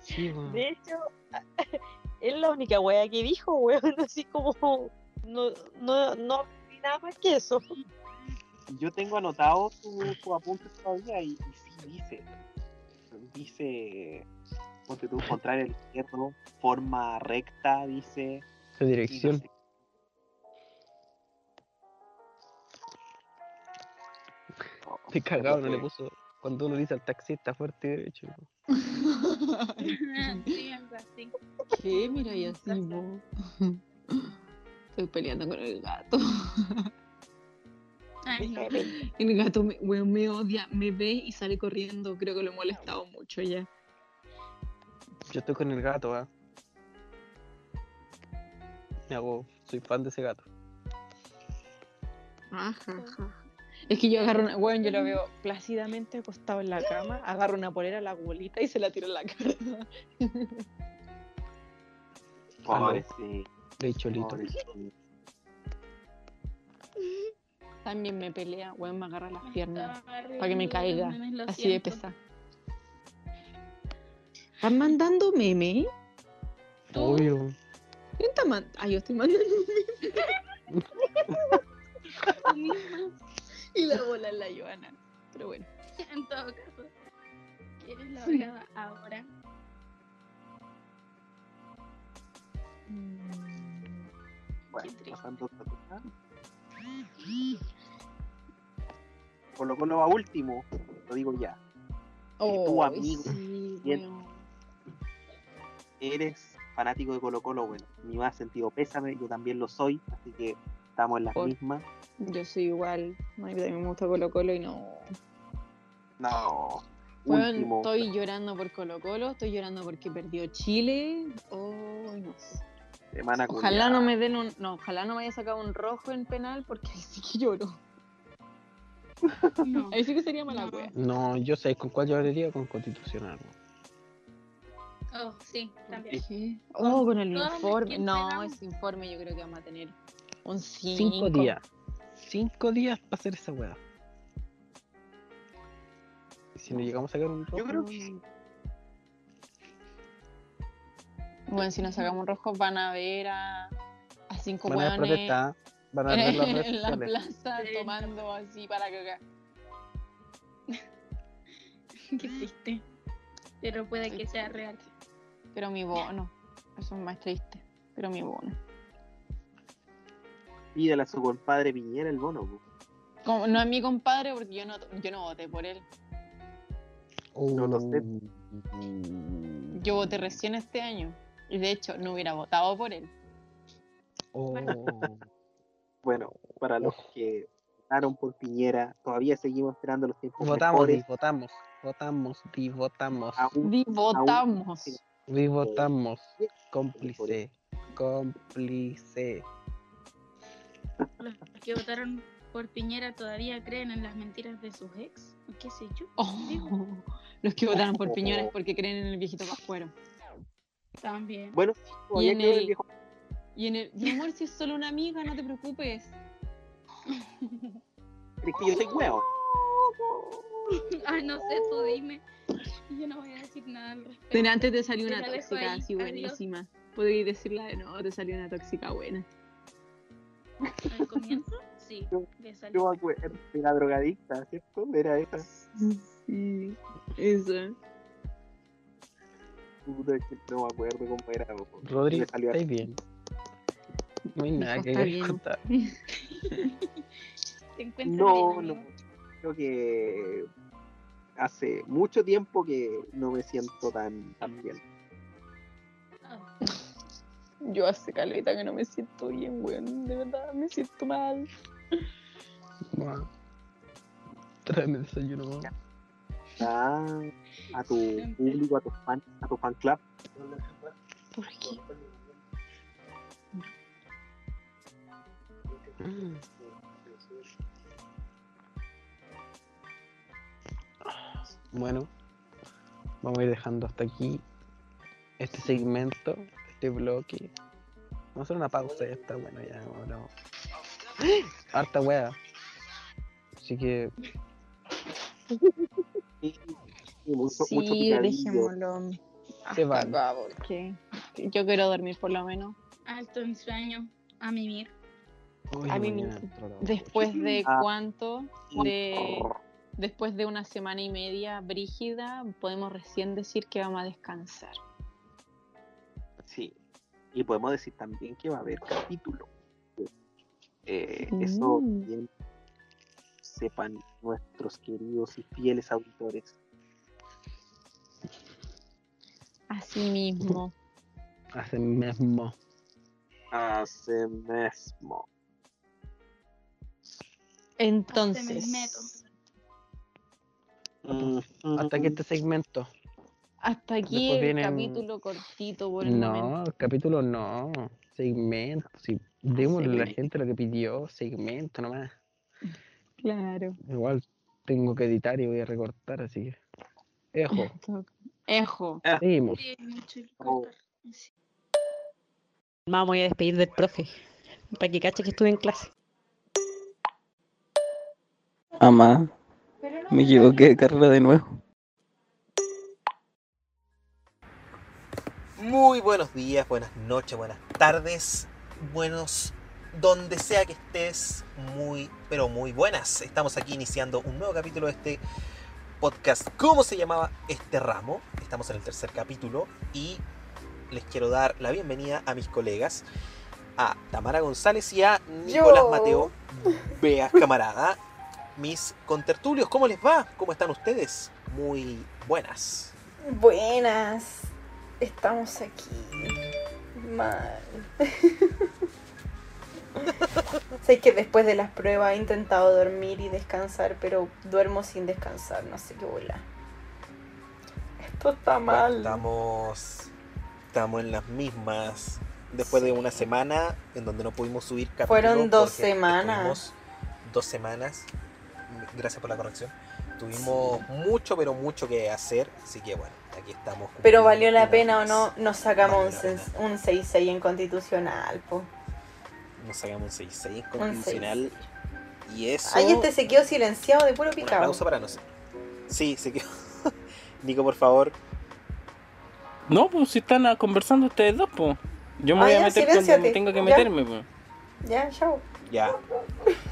Sí, weón. De hecho, [LAUGHS] es la única wea que dijo, weón. Así como. No, no, no aprendí nada más que eso. Yo tengo anotado su, su apunte todavía y, y sí dice. dice, ponte tú, contrario al izquierdo, forma recta, dice. No dirección. Te [LAUGHS] cagado, no le puso. Cuando uno dice al taxista fuerte y derecho. [LAUGHS] sí, algo así. ¿Qué? Mira, y así, vos. [LAUGHS] Estoy peleando con el gato. Ay, no. El gato me, weón, me odia, me ve y sale corriendo. Creo que lo he molestado mucho ya. Yo estoy con el gato, ¿ah? Me hago, soy fan de ese gato. Ajá, ajá. [LAUGHS] Es que yo agarro una, weón, yo lo veo plácidamente acostado en la cama, agarro una polera a la bolita y se la tiro en la cara. [LAUGHS] Pobre, sí, De cholito. pobre, sí. También me pelea, weón, me agarra las Me piernas para que me caiga. Así de pesada. ¿Están mandando meme? Obvio. ¿Quién está mandando? Ah, yo estoy mandando. Y la bola en la Joana. Pero bueno. En todo caso, ¿quieres la verdad ahora? Bueno, triste. pasando a otra cosa. Colo Colo va último, lo digo ya. tu Ay, amigo, sí. Eres fanático de Colo Colo, bueno, mi más sentido pésame, yo también lo soy, así que estamos en las Por- mismas. Yo soy igual. A mí también me gusta Colo Colo y no. No, último. estoy llorando por Colo Colo, estoy llorando porque perdió Chile. Oh, no sé. Semana Ojalá culiada. no me den un. No, ojalá no me haya sacado un rojo en penal porque ahí sí que lloro. [LAUGHS] No. Ahí sí que sería mala No. wea. No, yo sé con cuál lloraría con constitucional. Oh, sí, también. ¿Qué? Oh, con el que informe. No, ese informe yo creo que vamos a tener un 5. Cinco días. Cinco días para hacer esa weá. Y si no llegamos a sacar un rojo, Yo creo que Bueno, si nos sacamos un rojo van a ver a, a cinco van a protestar, van a ver las redes [LAUGHS] en la plaza tomando así para cagar. Qué triste. Pero puede que sea real. Pero mi bono. Eso es más triste. Pero mi bono. pídele a su compadre Piñera el bono. Como- no es mi compadre porque yo no, yo no voté por él. No lo sé. Yo voté recién este año. Y de hecho no hubiera votado por él. Oh. Bueno, para los que votaron por Piñera, todavía seguimos esperando los tiempos Votamos, mejores. votamos, votamos, votamos, Aún votamos. Votamos, cómplice, cómplice. Los que votaron por Piñera todavía creen en las mentiras de sus ex. ¿O ¿Qué sé yo? Oh, los que votaron por Piñera es porque creen en el viejito Pascuero. También. Bueno, todavía en el- el viejo. Y en el, mi amor, si es solo una amiga, no te preocupes. Es que yo soy hueón. [LAUGHS] Ay, no sé, tú dime. [LAUGHS] Yo no voy a decir nada al respecto. Pero antes te salió una tóxica así buenísima. Podría decirla de no, te salió una tóxica buena. ¿Al comienzo? Sí, [LAUGHS] salir. Yo me acuerdo de la drogadicta, ¿cierto? Era esa. Sí, esa. Puta, es que no me acuerdo cómo era. Rodri, salió ¿estáis bien? No hay nada que contar. [LAUGHS] ¿Te encuentras No, bien, no. Creo que hace mucho tiempo que no me siento tan, tan bien. Yo hace caleta que no me siento bien, weón. De verdad, me siento mal. Mua. Tráeme desayuno. Ah, a tu público, a tu fan, a tu fan club. ¿Por qué? Mm. Bueno, vamos a ir dejando hasta aquí este segmento, este bloque. Vamos a hacer una pausa, ya está bueno, ya hemos hablado. Harta wea. Así que Sí, dejémoslo. Se acá, porque yo quiero dormir por lo menos. Alto en sueño. A mimir. hoy A lado. Después de Ah. cuánto? De después de una semana y media brígida, podemos recién decir que vamos a descansar. Sí. Y podemos decir también que va a haber capítulo. Eh, Eso bien sepan nuestros queridos y fieles auditores. Así mismo. [LAUGHS] Hace mismo. Hace mismo. Entonces, Hasta aquí este segmento. hasta aquí Después el vienen- capítulo cortito por el momento. No, capítulo no. Segmento. Si démosle a la gente lo que pidió, segmento nomás. Claro. Igual tengo que editar y voy a recortar, así que. Ejo, [LAUGHS] Ejo. seguimos. Sí, mucho que Oh. Sí. Me voy a despedir del profe. Para que cache que estuve en clase. Amá, me equivoqué de carrera de nuevo. Muy buenos días, buenas noches, buenas tardes, buenos donde sea que estés, muy, pero muy buenas. Estamos aquí iniciando un nuevo capítulo de este podcast. ¿Cómo se llamaba este ramo? Estamos en el tercer capítulo y les quiero dar la bienvenida a mis colegas, a Tamara González y a Nicolás Yo. Mateo, Beas camarada, mis contertulios. ¿Cómo les va? ¿Cómo están ustedes? Muy buenas. Buenas. Estamos aquí. Mal. [LAUGHS] sé que después de las pruebas he intentado dormir y descansar, pero duermo sin descansar, no sé qué bola. Esto está Bueno, mal. estamos, estamos en las mismas. Después de una semana en donde no pudimos subir capítulo. Fueron dos semanas. Dos semanas. Gracias por la corrección. Tuvimos mucho, pero mucho que hacer. Así que bueno, aquí estamos. Pero valió la pena o no, nos sacamos un, Valió la sen- un 6-6 en constitucional, po. Nos sacamos un 6-6 Un constitucional. Y eso. Ay, este se quedó silenciado de puro Un picado. aplauso para nosotros. Sí, se quedó. [LAUGHS] Nico, por favor. No, pues si están ah, conversando ustedes dos, pues. Yo me Ah, voy a ya, meter cuando tenga que Ya. meterme, pues. Ya, chao. Ya.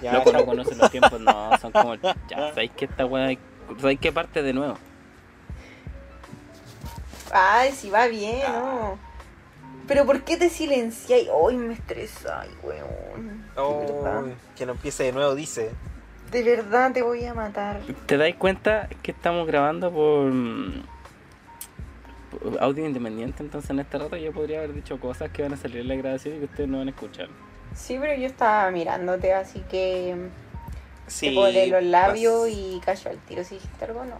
Ya, Loco, no conocen los tiempos, no, son como. Ya, ¿sabéis que esta weá. ¿Sabéis que parte de nuevo? Ay, si va bien, Ah. ¿no? Pero ¿por qué te silenciáis? Ay, me estresáis, weón. Oh, que no empiece de nuevo, dice. De verdad te voy a matar. ¿Te dais cuenta que estamos grabando por, por audio independiente? Entonces en este rato yo podría haber dicho cosas que van a salir en la grabación y que ustedes no van a escuchar. Sí, pero yo estaba mirándote, así que Sí. te colé los labios vas- y cayó al tiro. Si dijiste algo, no.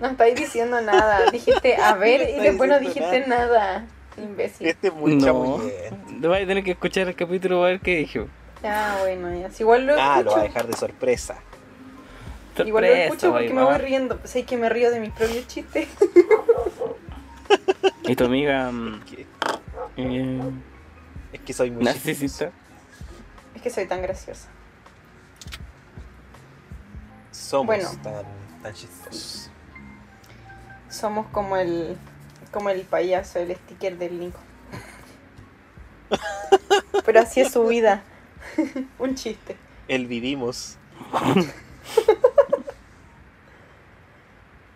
No estáis diciendo nada. [LAUGHS] Dijiste a ver y después no dijiste nada. Imbécil. Este es muy no, vais a tener que escuchar el capítulo para ver qué dije. Ya, bueno, ya. Si igual lo Ah, lo escucho. va a dejar de sorpresa. Igual lo escucho porque me voy riendo. Sé que me río de mis propios chistes. [LAUGHS] Y tu amiga mm, Que- eh, Es que soy muy chistoso. narcisista. Es que soy tan graciosa. Somos Bueno. tan, tan chistosos. Somos como el como el payaso, el sticker del Nico. [LAUGHS] Pero así es su vida. [LAUGHS] Un chiste. El vivimos. [LAUGHS]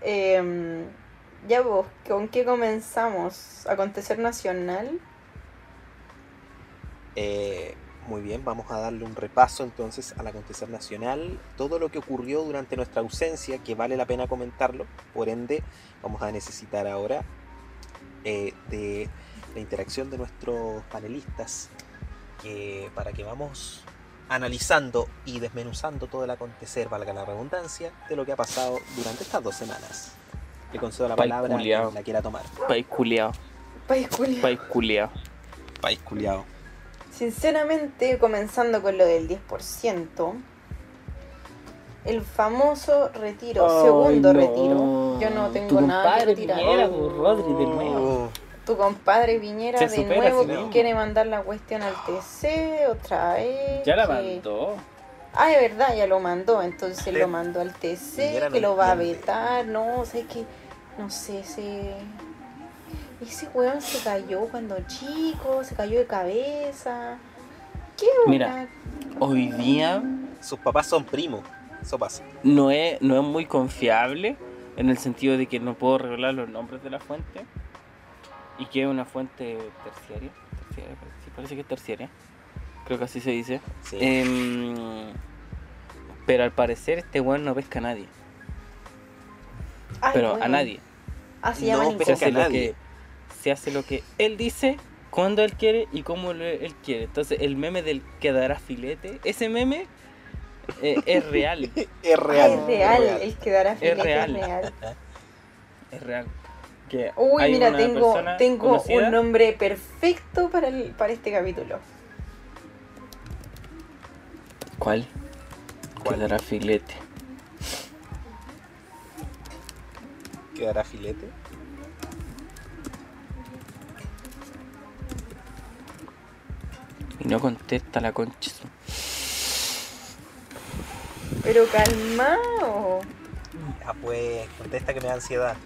Em, ya vos, ¿con qué comenzamos? ¿Acontecer nacional? Eh, muy bien, vamos a darle un repaso entonces al acontecer nacional, todo lo que ocurrió durante nuestra ausencia, que vale la pena comentarlo, por ende vamos a necesitar ahora eh, de la interacción de nuestros panelistas para que vamos analizando y desmenuzando todo el acontecer, valga la redundancia, de lo que ha pasado durante estas dos semanas. Le concedo la País palabra culiao. la quiera tomar. País culiao, País culiao. país culiao. País culiao. Sinceramente, comenzando con lo del 10%, el famoso retiro, segundo no. retiro. Yo no tengo Tu nada que compadre retirar. Piñera, pues, Rodri, de nuevo. Oh, Tu compadre Piñera Se de supera nuevo quiere mandar la cuestión al TC otra vez. Ya la que- mandó. Ah, de verdad, ya lo mandó. Entonces lo mandó al TC, Piñera no que lo va a vetar. No, sé que. No sé, ese. Ese weón se cayó cuando chico, se cayó de cabeza. ¿Qué Mira. Hoy día Sus papás son primos. Eso pasa. no es, no es muy confiable en el sentido de que no puedo revelar los nombres de la fuente y que es una fuente terciaria. terciaria parece- sí, parece que es terciaria. Creo que así se dice. Sí. Em, pero al parecer este weón no pesca a nadie. Ay, pero a nadie. Ah, se No, Se hace, a lo nadie. que, se hace lo que él dice, cuando él quiere y cómo él quiere. Entonces el meme del quedará filete, ese meme eh, es [LAUGHS] real. Es Ah, real. es real, es real. el que dará filete es real. real. Es real. Que Uy, mira, tengo, tengo conocida- un nombre perfecto para, el, para este capítulo. ¿Cuál? ¿Cuál? Quedará filete. Quedará filete. Y no contesta la concha. Pero calmao. Ah, pues, contesta que me da ansiedad.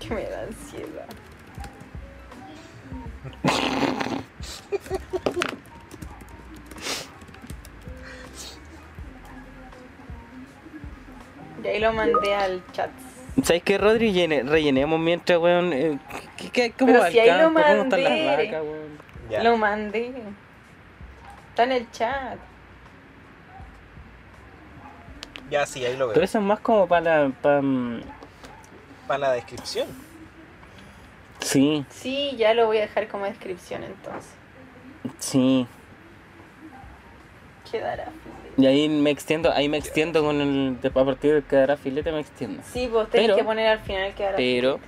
Que me da ansiedad. [LAUGHS] Y ahí lo mandé al chat. ¿Sabes qué, Rodri? Llene- rellenemos mientras, weón. eh, ¿qué, qué, cómo Pero va si el ahí lo campo? ¿Cómo están las mandé. vacas, weón? Ya. Lo mandé. Está en el chat. Ya, sí, ahí lo Pero veo. eso es más como para. para mm, Para la descripción. sí, Sí, ya lo voy a dejar como descripción entonces. sí. Quedará. Y ahí me extiendo, ahí me extiendo con el. A partir del quedará filete me extiendo. Sí, vos tenés Pero- que poner al final quedará. Pero.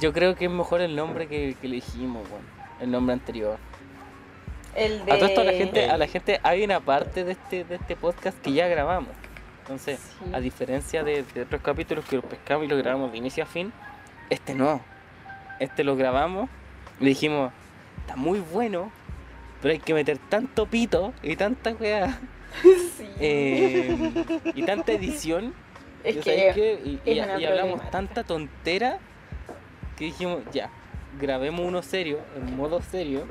Yo creo que es mejor el nombre que, que elegimos, weón. El nombre anterior. El de... A todo esto a la gente, El- a la gente hay una parte de este, de este podcast que ya grabamos. Entonces, Sí. a diferencia de, de otros capítulos que lo pescamos y lo grabamos de inicio a fin, este no. Este lo grabamos y dijimos, está muy bueno, pero hay que meter tanto pito y tanta weá [LAUGHS] Sí. eh, y tanta edición. es ¿ya que? Y, es hablamos tanta tontera que dijimos, ya, grabemos uno serio, en modo serio.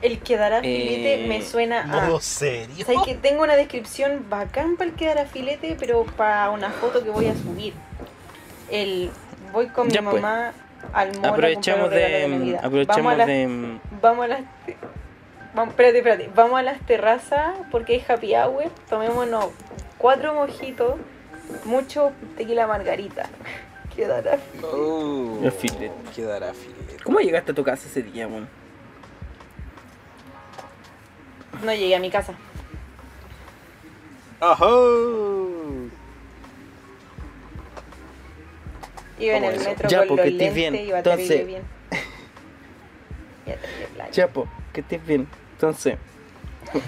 el quedará filete Eh, me suena a... ¿Modo serio? ¿Sabes que tengo una descripción bacán para el quedará filete, pero para una foto que voy a subir? El voy con Ya, mi pues. mamá al mall a un regalo de, de Navidad. vamos a las, de vamos a las vamos, espérate, espérate, vamos a las terrazas porque hay happy hour, tomémonos cuatro mojitos, mucho tequila margarita. [LAUGHS] Quedará filete. Oh, filete. Quedará filete. ¿Cómo llegaste a tu casa ese día, weón? No llegué a mi casa. ¡Ajá! Iba en ¿Cómo el eso? metro Ya, con porque los estés lentes, bien. iba Entonces- terrible bien. Plan. Chapo, que estés bien. Entonces, [LAUGHS]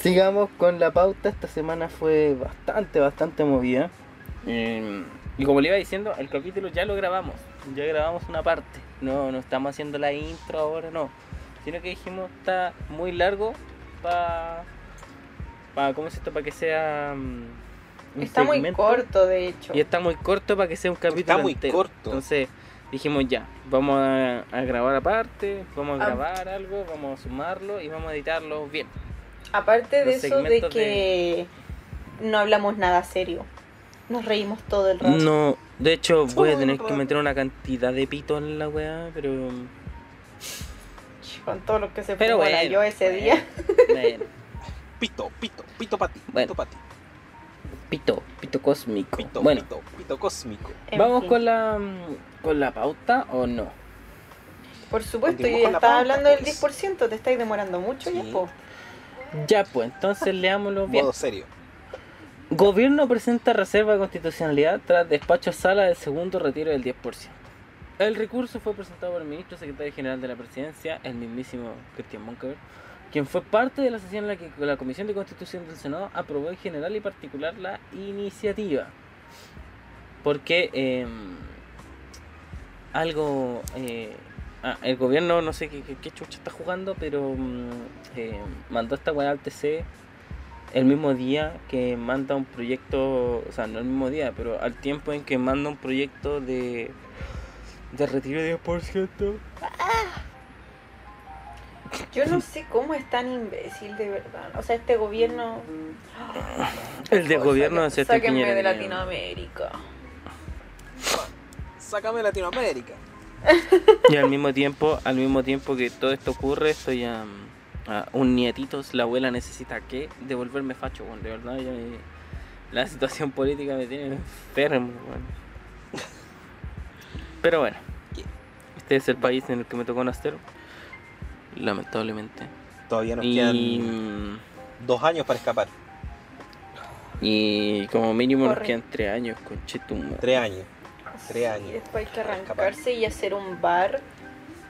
sigamos con la pauta. Esta semana fue bastante, bastante movida. Eh, y como le iba diciendo, el capítulo ya lo grabamos. Ya grabamos una parte. No, no estamos haciendo la intro ahora, no. Sino que dijimos, está muy largo para... Pa, ¿Cómo es esto? Para que sea... mm, un Está muy corto, de hecho. Y está muy corto para que sea un capítulo Está muy entero. corto. Entonces dijimos ya, vamos a, a grabar aparte, vamos a Ah. grabar algo, vamos a sumarlo y vamos a editarlo bien. Aparte de eso de que no hablamos nada serio. Nos reímos todo el rato. No, de hecho voy a tener que meter una cantidad de pito en la weá, pero... Con todo lo que se Pero bueno, yo ese bueno, día. bueno, [LAUGHS] Pito, pito, pito para ti. Bueno. Pito para ti. Pito, pito cósmico. Pito, bueno, pito, pito cósmico. ¿vamos fin. con la mm, con la pauta o no? Por supuesto, ya estaba pauta, hablando del pues. 10%, te estáis demorando mucho ya, Sí. po. Ya pues, entonces leámoslo bien. Modo serio. Gobierno presenta reserva de constitucionalidad tras despacho sala del segundo retiro del 10%. El recurso fue presentado por el ministro secretario general de la presidencia, el mismísimo Cristian Monkever, quien fue parte de la sesión en la que la Comisión de Constitución del Senado aprobó en general y particular la iniciativa. Porque eh, algo... eh, ah, el gobierno no sé qué chucha está jugando, pero mm, eh, mandó esta weá al TC el mismo día que manda un proyecto, o sea, no el mismo día, pero al tiempo en que manda un proyecto de, de retiro de 10%. Yo no sé cómo es tan imbécil, de verdad. O sea, este gobierno. El de gobierno de Sebastián sáquenme Piñera de Latinoamérica. Sácame Latinoamérica. [LAUGHS] Y al mismo tiempo, al mismo tiempo que todo esto ocurre, estoy a, a un nietitos, la abuela necesita que devolverme facho, bueno, de verdad ya me- la situación política me tiene enfermo, weón. Pero bueno, este es el país en el que me tocó nacer, lamentablemente. Todavía nos Y, quedan dos años para escapar. y como mínimo nos Corre. quedan tres años, conchetum. Tres años. Tres Y años. después hay que arrancarse y hacer un bar,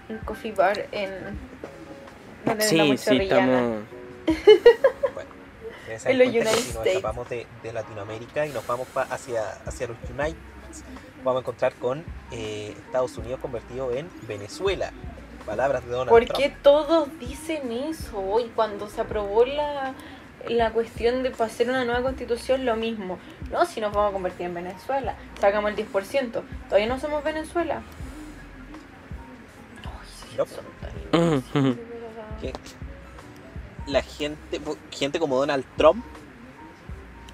un coffee bar en. Donde Sí, sí, estamos... [LAUGHS] Bueno, En los United si nos escapamos de, de Latinoamérica y nos vamos pa- hacia, hacia los United, vamos a encontrar con eh, Estados Unidos convertido en Venezuela. Palabras de Donald ¿Por Trump. qué todos dicen eso? Y cuando se aprobó la, la cuestión de hacer una nueva constitución, lo mismo. No, si nos vamos a convertir en Venezuela, sacamos el 10%. Todavía no somos Venezuela. No. que la gente, gente como Donald Trump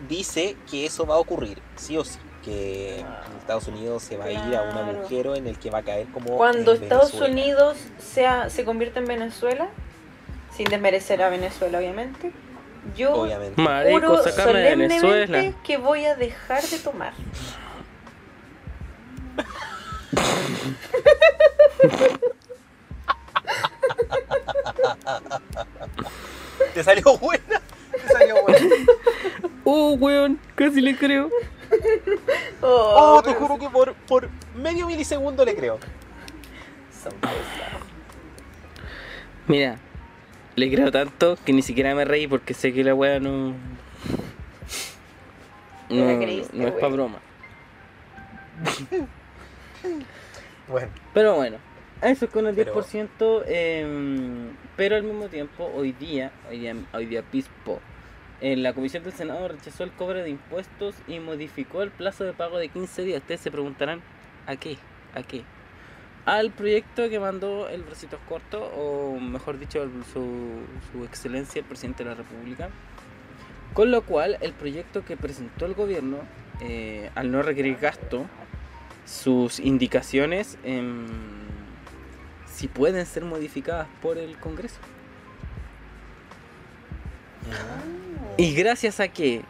dice que eso va a ocurrir, sí o sí, que Estados Unidos se va a ir a un Claro. agujero en el que va a caer como Cuando en Estados Venezuela. Unidos sea, se convierta en Venezuela, sin desmerecer a Venezuela, obviamente, yo obviamente. Marico, juro solemnemente Venezuela. que voy a dejar de tomar. Te salió buena, te salió buena. [LAUGHS] Oh, weón, casi le creo. Oh, te juro que por, por medio milisegundo le creo. Son pesados. Mira, le creo tanto que ni siquiera me reí porque sé que la wea no. No, creíste, no es wey. pa' broma. [LAUGHS] Bueno, Pero bueno, eso es con el Pero- 10%. em, pero al mismo tiempo, hoy día, hoy día, hoy día Pispo, la Comisión del Senado rechazó el cobro de impuestos y modificó el plazo de pago de 15 días. Ustedes se preguntarán, ¿a qué? ¿A qué? Al proyecto que mandó el Bracitos Corto, o mejor dicho, su excelencia, el presidente de la República. Con lo cual, el proyecto que presentó el gobierno, eh, al no requerir gasto, sus indicaciones em, si pueden ser modificadas por el Congreso. Y gracias a que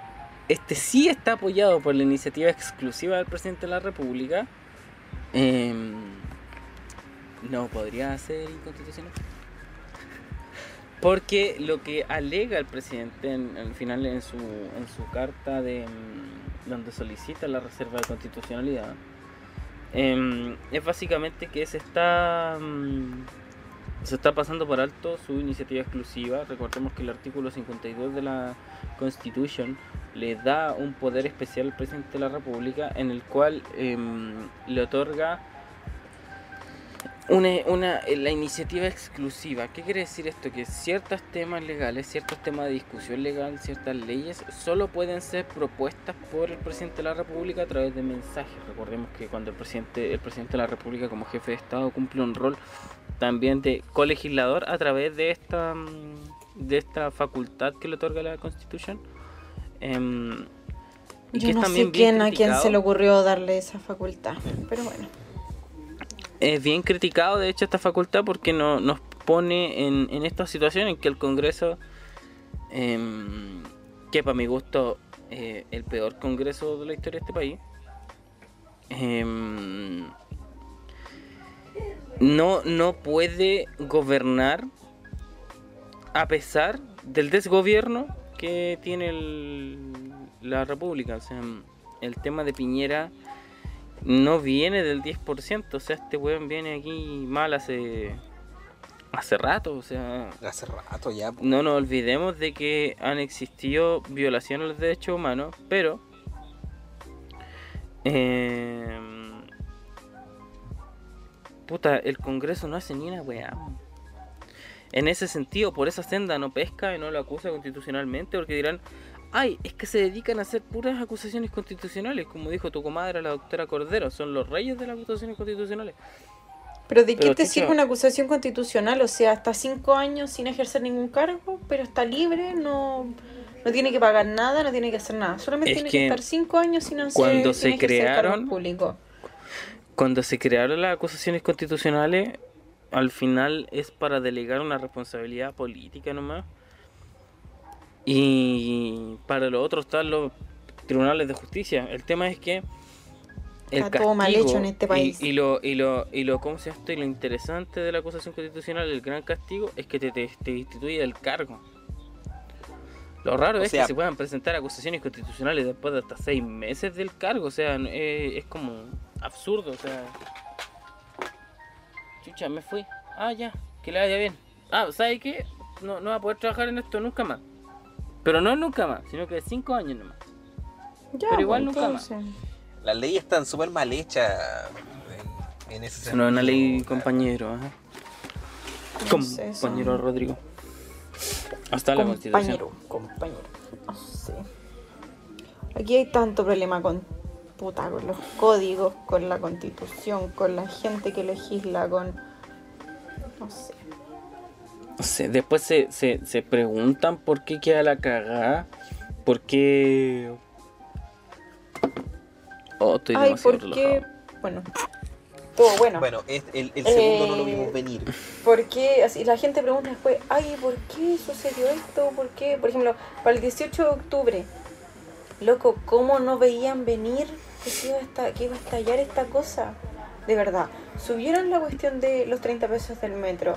este sí está apoyado por la iniciativa exclusiva del presidente de la República, em, no podría ser inconstitucional. Porque lo que alega el presidente en, al final en su, en su carta de mm, donde solicita la reserva de constitucionalidad em, es básicamente que se está se está pasando por alto su iniciativa exclusiva. Recordemos que el artículo 52 de la Constitution le da un poder especial al presidente de la República en el cual em, le otorga una, una, eh, la iniciativa exclusiva. ¿Qué quiere decir esto? Que ciertos temas legales, ciertos temas de discusión legal, ciertas leyes, solo pueden ser propuestas por el presidente de la República a través de mensajes. Recordemos que cuando el presidente, el presidente de la República como jefe de Estado cumple un rol también de colegislador a través de esta mm, de esta facultad que le otorga la Constitución. Em, y Yo no sé quién a quién se le ocurrió darle esa facultad, pero bueno. Es bien criticado de hecho esta facultad porque no, nos pone en, en esta situación en que el Congreso, em, que para mi gusto eh, el peor Congreso de la historia de este país, em, no, no puede gobernar a pesar del desgobierno que tiene la República. O sea, el tema de Piñera no viene del 10%, o sea, este weón viene aquí mal hace hace rato, o sea, hace rato ya. po. no nos olvidemos de que han existido violaciones a los derechos humanos, pero em, puta, el Congreso no hace ni una weá. En ese sentido, por esa senda no pesca y no lo acusa constitucionalmente, porque dirán, ay, es que se dedican a hacer puras acusaciones constitucionales, como dijo tu comadre la doctora Cordero, son los reyes de las acusaciones constitucionales. Pero ¿de qué Pero, te sirve una acusación constitucional? O sea, hasta cinco años sin ejercer ningún cargo, pero está libre, no, no tiene que pagar nada, no tiene que hacer nada. Solamente Es tiene que que estar cinco años sin hacer cuando sin se crearon- público. Cuando se crearon las acusaciones constitucionales, al final es para delegar una responsabilidad política nomás. Y para lo otro están los tribunales de justicia. El tema es que el Está todo mal hecho en este y- país. Y, lo, y lo, y lo, ¿cómo se esto? Y lo interesante de la acusación constitucional, el gran castigo, es que te, te, te destituye del cargo. Lo raro O es sea- que se puedan presentar acusaciones constitucionales después de hasta seis meses del cargo. O sea, no- eh, es como absurdo. O sea, chucha, me fui. Ah, ya, que le vaya bien. Ah, ¿sabes qué? No, no va a poder trabajar en esto nunca más. Pero no nunca más, sino que cinco años nomás. Ya, Pero igual pues, nunca más. Las leyes están súper mal hechas en, en ese no es una ley, compañero. ajá. No sé, son- Compañero Rodrigo. Hasta la constitución. Compañero, compañero. No sé. Aquí hay tanto problema con puta, con los códigos, con la constitución, con la gente que legisla, con. No sé. Después se, se, se preguntan por qué queda la cagada. ¿Por qué.? Oh, estoy Ay, demasiado ¿por relajado. qué? Bueno. Todo bueno. Bueno, es- el, el segundo no lo Eh, vimos venir. ¿Por qué? Así, la gente pregunta después, ay, ¿por qué sucedió esto? ¿Por qué? Por ejemplo, para el 18 de octubre, loco, ¿cómo no veían venir que, se iba a esta- que iba a estallar esta cosa? De verdad, subieron la cuestión de los 30 pesos del metro,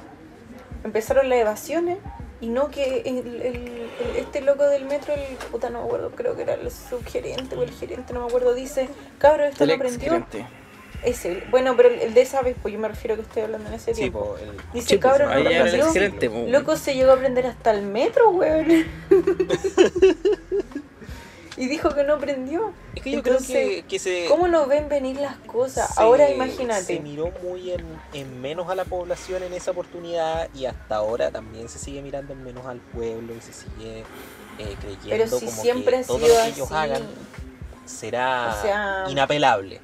empezaron las evasiones y no que el, el- el- este loco del metro, el puta no me acuerdo, creo que era el subgerente o el gerente, no me acuerdo, dice, cabrón, esto El no ex prendió. gerente. Ese, bueno, pero el, el de esa vez, pues yo me refiero que estoy hablando en ese Sí, tiempo. po, el- Dice, Sí, pues, cabrón, no ahí era el prendió. ex gerente. po. Loco se llegó a prender hasta el metro, weón. [LAUGHS] [LAUGHS] y dijo que no prendió. Es que yo Entonces, creo que, que se, ¿Cómo no ven venir las cosas? se- Ahora se imagínate. miró muy en, en menos a la población en esa oportunidad y hasta ahora también se sigue mirando en menos al pueblo y se sigue eh, creyendo Pero si como siempre que todo lo que ellos así. hagan será O sea, inapelable.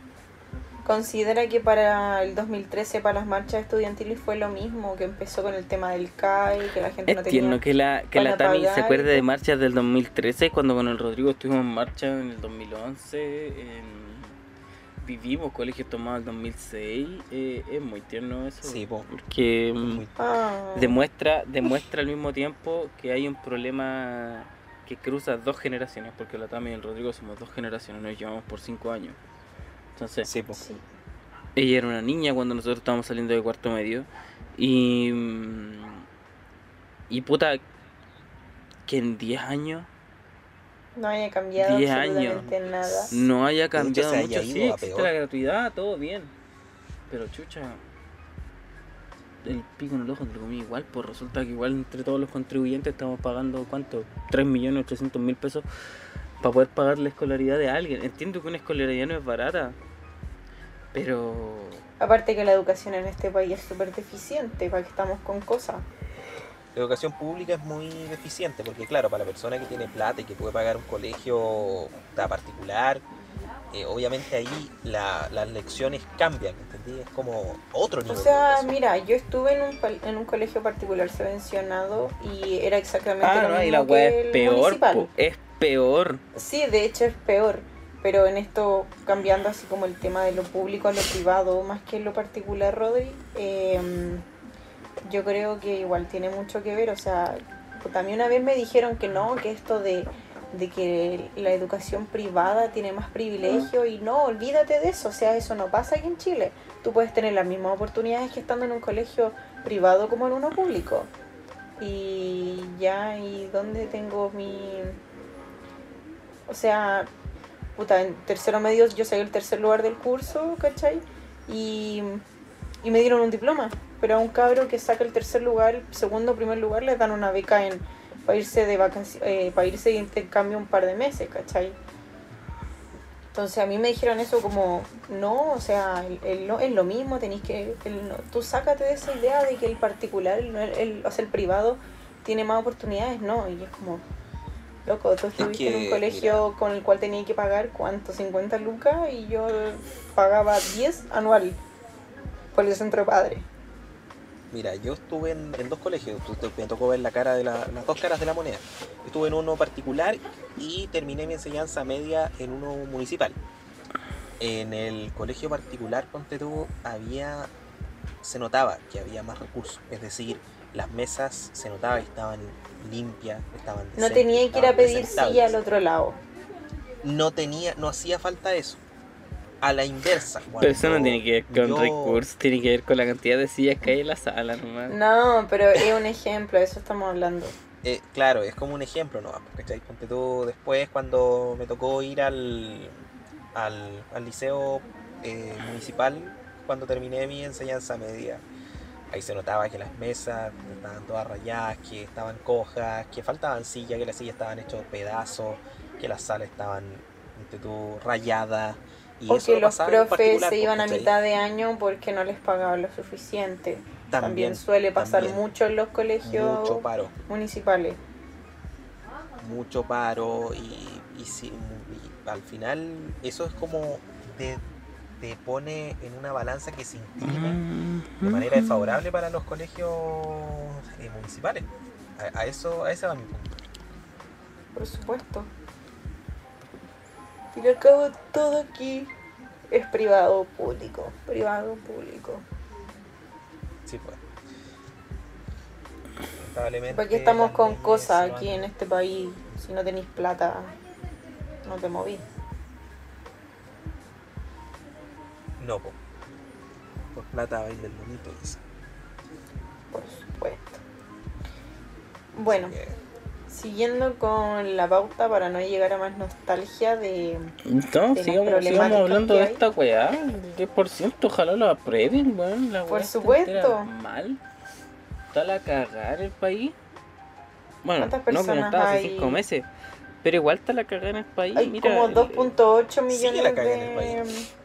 Considera que para el 2013, para las marchas estudiantiles, fue lo mismo, que empezó con el tema del CAI, que la gente no Es tenía... tierno que la, que la Tami se acuerde de marchas del 2013 cuando con el Rodrigo estuvimos en marcha en el 2011. en- Vivimos colegio tomado en el 2006. eh, es muy tierno eso. Sí, po. Porque mm, Muy- Ah, demuestra, [LAUGHS] demuestra al mismo tiempo que hay un problema que cruza dos generaciones. Porque la Tami y el Rodrigo somos dos generaciones, nos llevamos por cinco años. Entonces, sí, po. sí. ella era una niña cuando nosotros estábamos saliendo de cuarto medio. Y. mm, Y puta. Que en 10 años No haya cambiado 10 años. absolutamente nada. no haya cambiado haya mucho. Sí, existe la gratuidad, todo bien. Pero chucha. El pico en el ojo lo comí igual, pues resulta que igual entre todos los contribuyentes estamos pagando ¿cuánto? 3 millones 800 mil pesos para poder pagar la escolaridad de alguien. Entiendo que una escolaridad no es barata, pero Aparte que la educación en este país es súper deficiente, para que estamos con cosas. La educación pública es muy deficiente porque, claro, para la persona que tiene plata y que puede pagar un colegio particular, eh, obviamente ahí la- las lecciones cambian, ¿entendí? Es como otro O nivel de sea, mira, yo estuve en un, pal- en un colegio particular subvencionado y era exactamente Ah, lo no, y mismo la weá que es el peor, municipal. po, es peor. Sí, de hecho es peor, pero en esto cambiando así como el tema de lo público a lo privado, más que lo particular, Rodri, eh, yo creo que igual tiene mucho que ver, o sea, también una vez me dijeron que no, que esto de, de que la educación privada tiene más privilegio y no, olvídate de eso, o sea, eso no pasa aquí en Chile. Tú puedes tener las mismas oportunidades que estando en un colegio privado como en uno público. Y ya, ¿y dónde tengo mi... O sea, puta, en tercero medio yo saqué el tercer lugar del curso, ¿cachai? Y, y me dieron un diploma. Pero a un cabro que saca el tercer lugar, segundo, primer lugar, le dan una beca en para irse de vacaciones, para irse de intercambio un par de meses, ¿cachai? Entonces a mí me dijeron eso como, no, o sea, el, el es lo mismo, tenéis que, el tú sácate de esa idea de que el particular, el, el- o sea, el privado tiene más oportunidades, no, y es como, loco, tú estuviste en un colegio con el cual tenía que pagar, ¿cuánto? 50 lucas y yo pagaba 10 anual Por el centro de padres. Mira, yo estuve en, en dos colegios, me tocó ver la cara de la- las dos caras de la moneda. Estuve en uno particular y terminé mi enseñanza media en uno municipal. En el colegio particular, ponte tú, había, se notaba que había más recursos, es decir, las mesas se notaba que estaban limpias, estaban No decentes, tenía que ir a pedir silla al otro lado. No tenía, no hacía falta eso. A la inversa. Pero eso no tiene que ver con yo- recursos, tiene que ver con la cantidad de sillas que hay en la sala nomás. No, pero es un ejemplo, de eso estamos hablando. Eh, claro, es como un ejemplo, ¿no? ¿Cachai? Ponte tú después cuando me tocó ir al, al, al liceo eh, municipal, cuando terminé mi enseñanza media, ahí se notaba que las mesas estaban todas rayadas, que estaban cojas, que faltaban sillas, que las sillas estaban hechas pedazos, que las salas estaban, rayadas. Y O eso que los profes se iban a mitad de año porque no les pagaban lo suficiente. También, También, suele pasar también. mucho en los colegios Mucho paro. municipales. mucho paro y, y si- y al final eso es como te, te pone en una balanza que se inclina de manera desfavorable para los colegios eh, municipales. A, a eso, a ese va mi punto. Por supuesto. Y al cabo todo aquí es privado público. Privado público. Sí, pues. Lamentablemente, Porque estamos con cosas aquí en este país. Si no tenéis plata, no te movís. No, po. por plata baila el bonito. dice. Por supuesto. Bueno, Así que, siguiendo con la pauta para no llegar a más nostalgia de... No, de sigamos, sigamos hablando que de esta weá. 10%, ojalá lo aprueben, weón. La Por supuesto. Mal. Está la cagar el país. Bueno, ¿Cuántas no como personas estaba hace hay? 5 meses. Pero igual está la cagada en el país. Hay Mira, como el- 2.8 millones Sigue la caga en el de... país.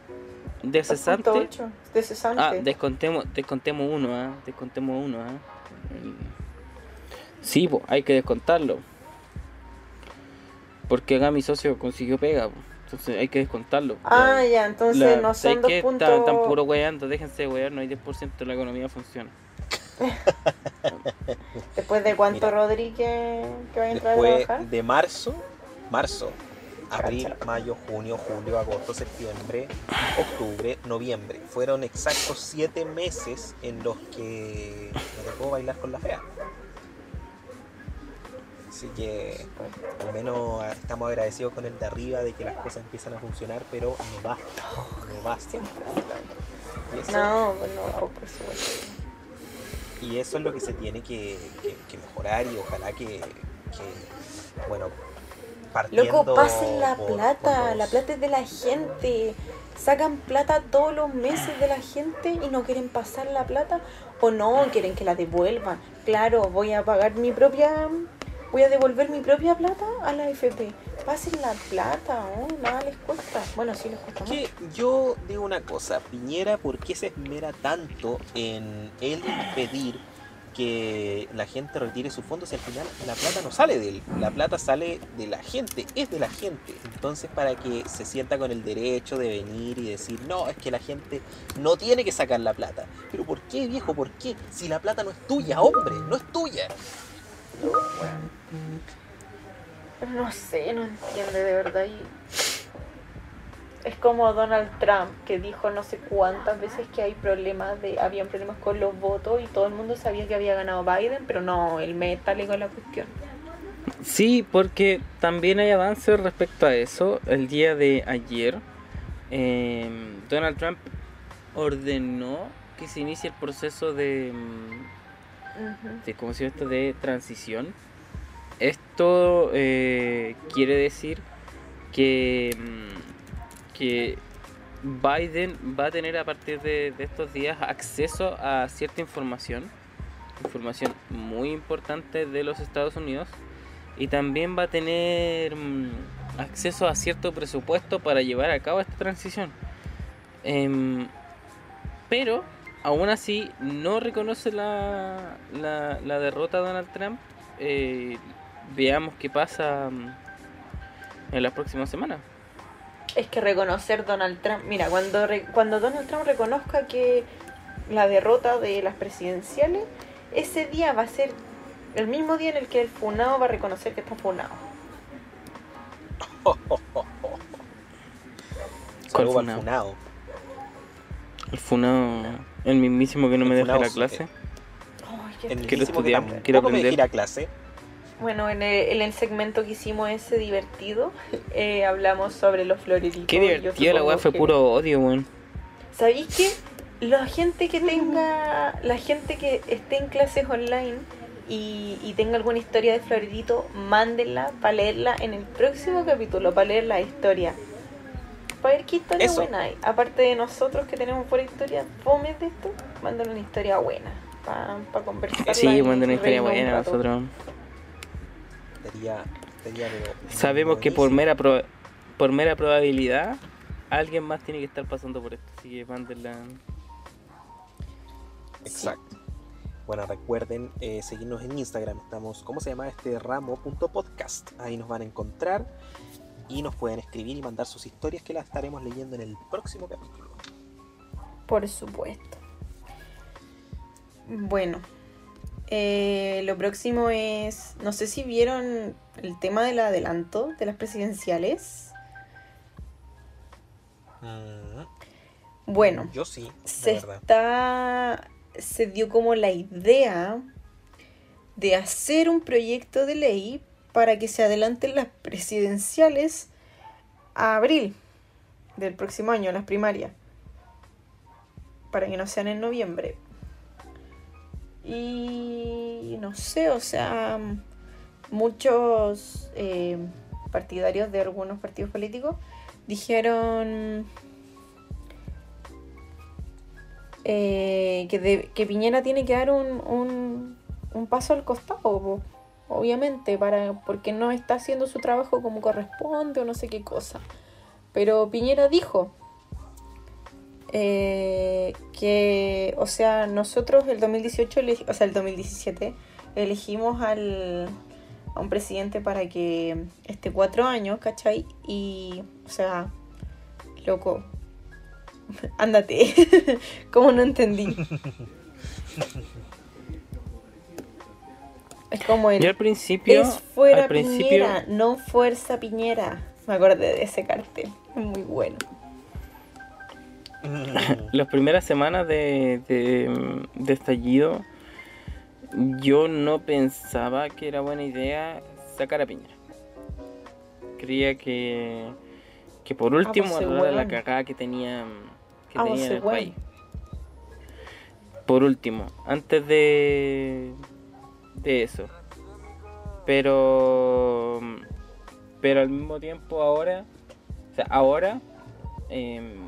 De cesante. 2.8 de cesante. Ah, descontemos, descontemos uno, ¿ah? Descontemos uno, ¿ah? El- Sí, po, hay que descontarlo. Porque acá mi socio consiguió pega, po. Entonces hay que descontarlo. Ah, La- ya, entonces la- no ¿sabes son dos qué? puntos... Tan, tan puro weando, déjense de wear, no hay 10% de la economía funciona. [LAUGHS] Después de cuánto Mira. Rodríguez que va a entrar a trabajar. de marzo, marzo, abril, mayo, junio, julio, agosto, septiembre, octubre, noviembre. Fueron exactos siete meses en los que me tocó bailar con la fea. Así que al menos ah, estamos agradecidos con el de arriba de que las cosas empiezan a funcionar, pero no basta, no basta. Y eso, No, no, por supuesto. y eso es lo que se tiene que, que- que mejorar y ojalá que, que, bueno, partiendo Loco, pasen la por- plata, por la plata es de la gente. Sacan plata todos los meses de la gente y no quieren pasar la plata o no quieren que la devuelvan. Claro, voy a pagar mi propia, voy a devolver mi propia plata a la FP. Pasen la plata, ¿no? nada les cuesta. Bueno, sí les cuesta más. Que yo digo una cosa, Piñera, ¿por qué se esmera tanto en él pedir que la gente retire sus fondos y al final la plata no sale de él? La plata sale de la gente, es de la gente. Entonces, para que se sienta con el derecho de venir y decir, no, es que la gente no tiene que sacar la plata. Pero ¿por qué, viejo? ¿Por qué? Si la plata no es tuya, hombre, no es tuya. No sé, no entiende de verdad. Y es como Donald Trump que dijo no sé cuántas veces que hay problemas de, habían problemas con los votos y todo el mundo sabía que había ganado Biden, pero no, el métale con la cuestión. Sí, porque también hay avances respecto a eso. El día de ayer, eh, Donald Trump ordenó que se inicie el proceso de, Ujú. de ¿cómo se llama esto? de transición. Esto eh, quiere decir que, mm, que Biden va a tener a partir de, estos días acceso a cierta información, información muy importante de los Estados Unidos, y también va a tener mm, acceso a cierto presupuesto para llevar a cabo esta transición. Em, pero aún así no reconoce la, la, la derrota de Donald Trump. Eh, veamos qué pasa mm, en las próximas semanas. Es que reconocer Donald Trump, mira, cuando, re- cuando Donald Trump reconozca que la derrota de las presidenciales, ese día va a ser el mismo día en el que el funado va a reconocer que está funado. ¿Cuál Saludo al funao? funao. El funado, el mismísimo que no me deja la clase. eh, Ay, qué El Quiero que me aprender. deja ir a clase. Bueno, en el, en el segmento que hicimos ese divertido, eh, hablamos sobre los floreritos. Qué divertido, la weá fue que- puro odio, weón. ¿Sabéis qué? La gente que tenga, la gente que esté en clases online y, y tenga alguna historia de florerito, mándenla para leerla en el próximo capítulo, para leer la historia. Para ver qué historia Eso. buena hay. Aparte de nosotros que tenemos fuera historia fomes de esto, mándenle una historia buena para conversar. Sí, manden una historia buena nosotros. Sería, sería pero Sabemos que por mera pro- por mera probabilidad alguien más tiene que estar pasando por esto, así que mándenla. Exacto. Bueno, recuerden eh, seguirnos en Instagram. Estamos, ¿cómo se llama este ramo.podcast? Ahí nos van a encontrar y nos pueden escribir y mandar sus historias que las estaremos leyendo en el próximo capítulo. Por supuesto. Bueno, eh, lo próximo es, no sé si vieron el tema del adelanto de las presidenciales. Mm, Bueno, yo sí, se verdad. está, se dio como la idea de hacer un proyecto de ley para que se adelanten las presidenciales a abril del próximo año, las primarias, para que no sean en noviembre. Y no sé, o sea, muchos eh, partidarios de algunos partidos políticos dijeron eh, que, que Piñera tiene que dar un, un- un paso al costado, obviamente, para, porque no está haciendo su trabajo como corresponde o no sé qué cosa. Pero Piñera dijo eh, que, o sea, nosotros el 2018, elegi- o sea, el 2017, elegimos al, a un presidente para que esté cuatro años, ¿cachai? Y, o sea, loco, [LAUGHS] ándate, [LAUGHS] ¿cómo no entendí? [LAUGHS] Es como el Yo al principio, es fuera al principio, Piñera, no fuerza Piñera. Me acordé de ese cartel, es muy bueno. Las primeras semanas de, de, de estallido, yo no pensaba que era buena idea sacar a Piñera. Creía que, que por último pues, arreglar la cagada que tenía, que Ah, pues, tenía en el país. Por último, antes de, de eso. Pero, pero al mismo tiempo ahora, o sea, ahora em,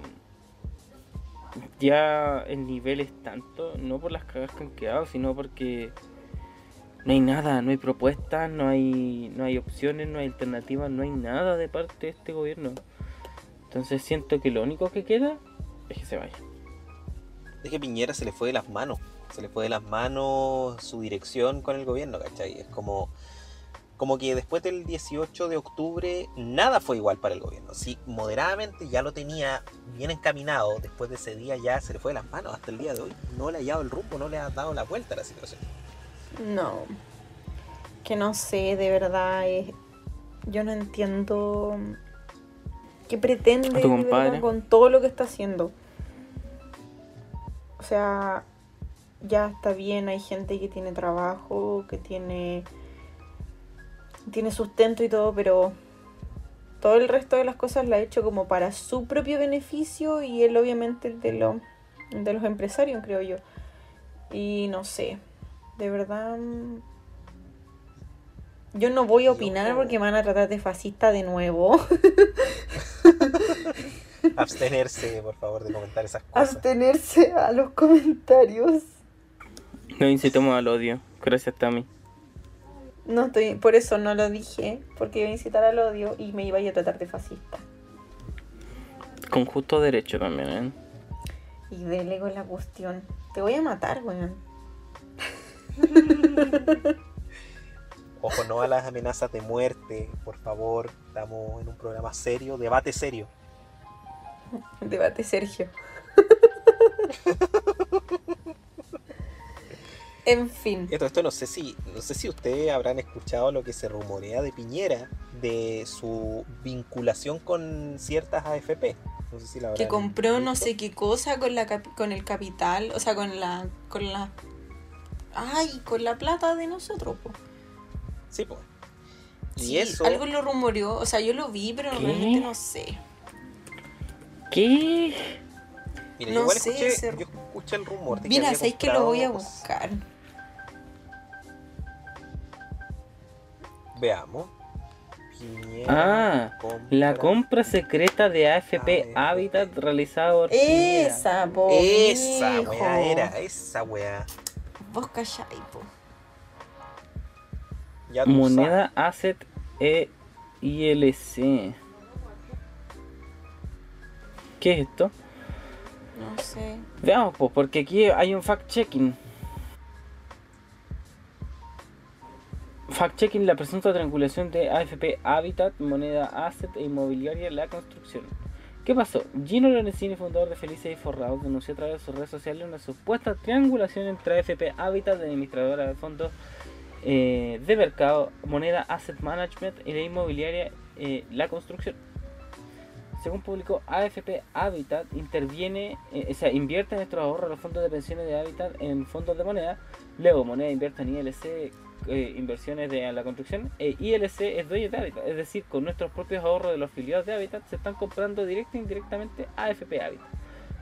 ya el nivel es tanto, no por las cagas que han quedado, sino porque no hay nada, no hay propuestas, no hay, no hay opciones, no hay alternativas, no hay nada de parte de este gobierno. Entonces siento que lo único que queda es que se vaya. Es que Piñera se le fue de las manos. Se le fue de las manos su dirección con el gobierno, ¿cachai? Es como, como que después del 18 de octubre nada fue igual para el gobierno. Sí, moderadamente ya lo tenía bien encaminado. Después de ese día ya se le fue de las manos. Hasta el día de hoy no le ha hallado el rumbo, no le ha dado la vuelta a la situación. No, que no sé, de verdad, es- yo no entiendo qué pretende verdad con todo lo que está haciendo. O sea, ya está bien, hay gente que tiene trabajo, que tiene tiene sustento y todo, pero todo el resto de las cosas la ha hecho como para su propio beneficio y él obviamente el de, lo- de los empresarios, creo yo. Y no sé, de verdad... mm, Yo no voy a opinar porque me van a tratar de fascista de nuevo. [LAUGHS] Abstenerse, por favor, de comentar esas cosas. Abstenerse a los comentarios. No incitamos al odio. Gracias, Tami. No estoy, por eso no lo dije, porque iba a incitar al odio y me iba a tratar de fascista. Con justo derecho también, ¿eh? Y dele con la cuestión. Te voy a matar, weón. [LAUGHS] Ojo, no a las amenazas de muerte, por favor. Estamos en un programa serio, debate serio. Debate Sergio. [LAUGHS] En fin. Esto, esto no sé si, no sé si ustedes habrán escuchado lo que se rumorea de Piñera de su vinculación con ciertas AFP. No sé si la Que compró no sé qué cosa con la con el capital, o sea, con la con la ay, con la plata de nosotros, po. Sí, pues. Y Sí, eso, algo lo rumoreó, o sea, yo lo vi, pero ¿Qué? realmente no sé. ¿Qué? mira, no yo igual sé, escuché, ese- yo escuché el rumor de Mira, sabéis que lo voy a buscar. Veamos. Piñera Ah, la compra secreta de AFP AFP. Habitat realizada por. Esa, po. Esa viejo. weá era, esa weá. Vos calláis, po. Ya Moneda Asset E ILC. ¿Qué es esto? No sé. Veamos, pues, porque aquí hay un fact-checking. Fact-checking la presunta triangulación de AFP Habitat, moneda asset e inmobiliaria La Construcción. ¿Qué pasó? Gino Lorenzini, fundador de Felices y Forrados, denunció a través de sus redes sociales una supuesta triangulación entre AFP Habitat, administradora de fondos eh, de mercado, moneda Asset Management y la inmobiliaria eh, La Construcción. Según publicó AFP Habitat, interviene, eh, o sea, invierte en nuestros ahorros los fondos de pensiones de Habitat en fondos de moneda. Luego, moneda invierte en ILC, eh, inversiones de la construcción. E ILC es dueño de Habitat, es decir, con nuestros propios ahorros de los afiliados de Habitat se están comprando directa e indirectamente AFP Habitat.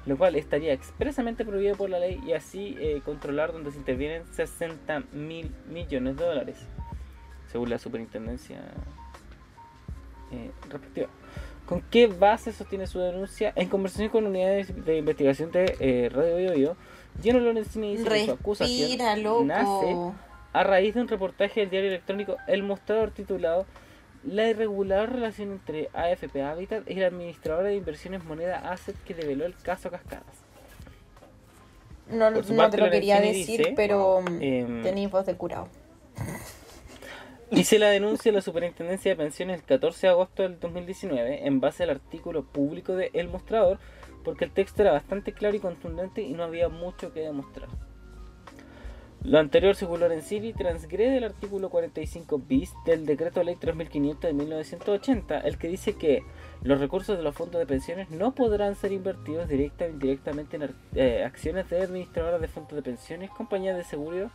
Lo cual estaría expresamente prohibido por la ley y así eh, controlar donde se intervienen 60 mil millones de dólares, según la superintendencia eh, respectiva. ¿Con qué base sostiene su denuncia? En conversación con unidades de investigación de eh, Radio Bio Bio, Gino Lorenzini dice que su acusación Respira, loco. nace a raíz de un reportaje del diario electrónico El Mostrador titulado La irregular relación entre AFP Habitat y la administradora de inversiones moneda Asset que develó el caso Cascadas. No, te lo quería decir, dice, pero em, tenéis voz de curado. [LAUGHS] Hice la denuncia de la Superintendencia de Pensiones el 14 de agosto del 2019 en base al artículo público de El Mostrador porque el texto era bastante claro y contundente y no había mucho que demostrar. Lo anterior, según Lorenzini, transgrede el artículo 45 bis del Decreto Ley 3500 de 1980, el que dice que los recursos de los fondos de pensiones no podrán ser invertidos directa o indirectamente en eh, acciones de administradoras de fondos de pensiones, compañías de seguro,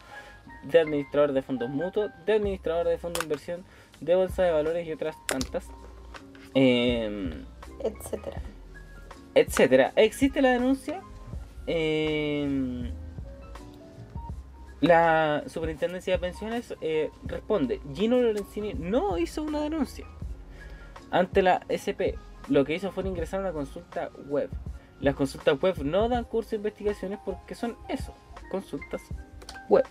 de administradores de fondos mutuos, de administradores de fondos de inversión, de bolsa de valores y otras tantas. Em, Etcétera. etcétera. Existe la denuncia. em, la Superintendencia de Pensiones eh, responde: Gino Lorenzini no hizo una denuncia ante la SP. Lo que hizo fue ingresar a una consulta web. Las consultas web no dan curso de investigaciones porque son eso, consultas web.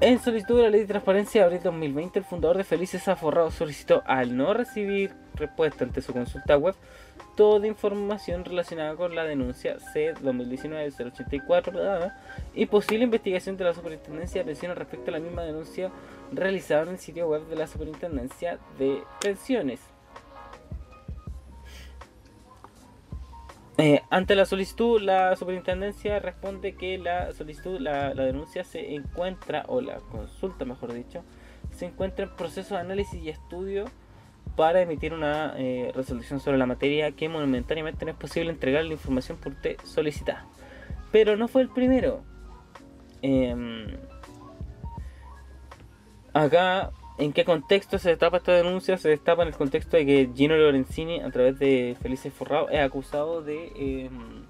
En solicitud de la Ley de Transparencia de abril 2020, el fundador de Felices Aforrados solicitó, al no recibir respuesta ante su consulta web, toda información relacionada con la denuncia C 2019-084 ¿verdad? y posible investigación de la Superintendencia de Pensiones respecto a la misma denuncia realizada en el sitio web de la Superintendencia de Pensiones. Eh, ante la solicitud, la superintendencia responde que la solicitud, la denuncia se encuentra, o la consulta mejor dicho, se encuentra en proceso de análisis y estudio para emitir una eh, resolución sobre la materia que momentáneamente no es posible entregar la información por usted solicitada. Pero no fue el primero. Em, acá, ¿en qué contexto se destapa esta denuncia? Se destapa en el contexto de que Gino Lorenzini, a través de Felices Forrado, es acusado de, em,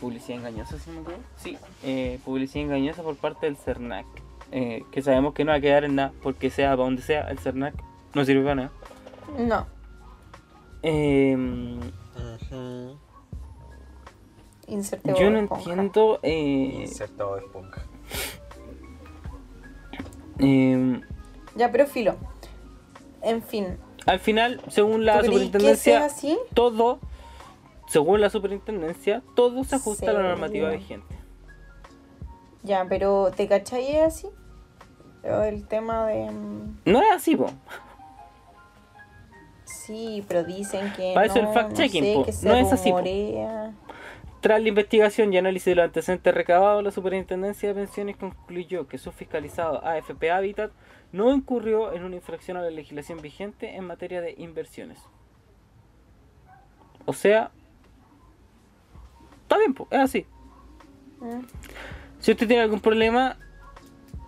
publicidad engañosa, no me equivoco. Sí, eh, publicidad engañosa por parte del CERNAC. eh, que sabemos que no va a quedar en nada, porque sea para donde sea, el CERNAC no sirve para nada. No. Ujú. Inserte yo no Esponja. entiendo. eh, Insertado de esponja. em, Ya, pero filo. En fin. al final, según la ¿Tú creí que superintendencia, así? todo, según la superintendencia, todo se ajusta a la normativa vigente. Ya, pero ¿te cachai es así? Pero el tema de... mm, No es así, po. Sí, pero dicen que Para no, eso el fact-checking, no sé, No es así, po. Tras la investigación y análisis de los antecedentes recabados, la Superintendencia de Pensiones concluyó que su fiscalizado AFP Habitat no incurrió en una infracción a la legislación vigente en materia de inversiones. O sea, está bien, po, es así. Si usted tiene algún problema,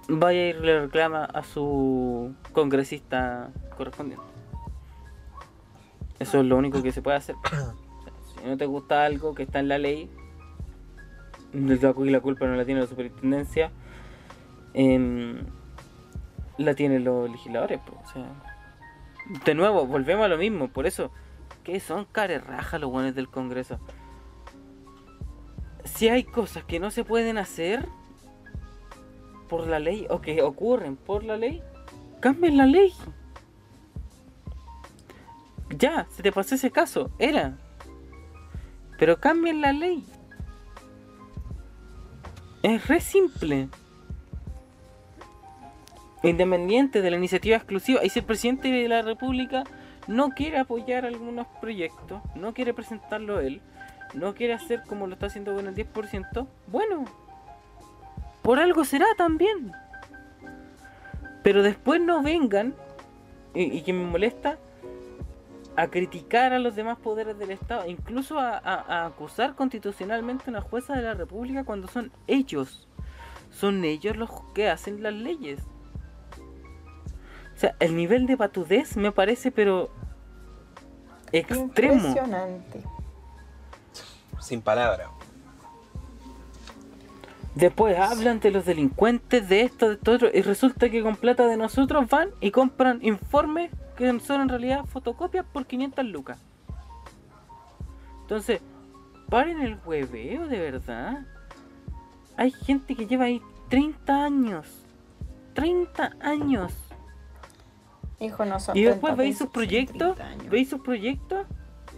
vaya y le reclama a su congresista correspondiente. Eso es lo único que se puede hacer. [COUGHS] Si no te gusta algo que está en la ley, la cu- la culpa no la tiene la superintendencia, em, la tienen los legisladores. po, o sea, de nuevo, volvemos a lo mismo. Por eso, que son carerrajas los buenos del Congreso. Si hay cosas que no se pueden hacer por la ley o que ocurren por la ley, cambien la ley. Ya, se te pasó ese caso, era. Pero cambien la ley. Es re simple. Independiente de la iniciativa exclusiva. Y si el presidente de la República no quiere apoyar algunos proyectos, no quiere presentarlo él, no quiere hacer como lo está haciendo con el 10%, bueno, por algo será también. Pero después no vengan, y, y que me molesta, a criticar a los demás poderes del Estado, incluso a, a- a acusar constitucionalmente a una jueza de la República cuando son ellos, son ellos los que hacen las leyes. O sea, el nivel de patudez me parece pero extremo. Impresionante. Sin palabras. Después hablan de los delincuentes, de esto, de esto otro, y resulta que con plata de nosotros van y compran informes que son en realidad fotocopias por 500 lucas. Entonces, paren el hueveo de verdad. Hay gente que lleva ahí 30 años. 30 años. Hijo, no son Y después 30 veis sus proyectos, 30 años. veis sus proyectos,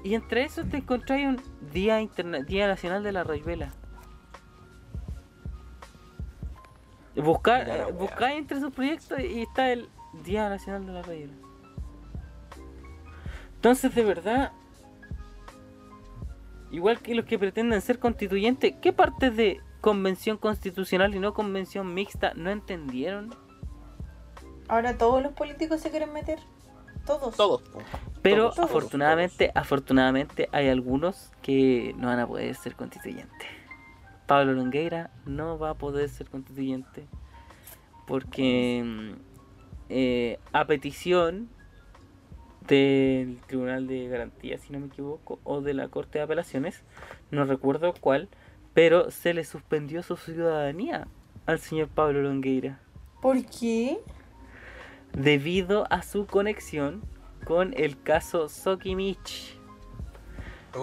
y entre esos te encontráis un Día, Interna- Día Nacional de la Rayuela. Buscar, eh, buscáis entre sus proyectos y está el Día Nacional de la Rayuela. Entonces, de verdad, igual que los que pretenden ser constituyentes, ¿qué parte de convención constitucional y no convención mixta no entendieron? Ahora todos los políticos se quieren meter. Todos. Todos. Pero Todos, todos, afortunadamente, afortunadamente hay algunos que no van a poder ser constituyentes. Pablo Longueira no va a poder ser constituyente porque mm, eh, a petición del Tribunal de Garantía, si no me equivoco, o de la Corte de Apelaciones, no recuerdo cuál, pero se le suspendió su ciudadanía al señor Pablo Longueira ¿Por qué? debido a su conexión con el caso Sokimich.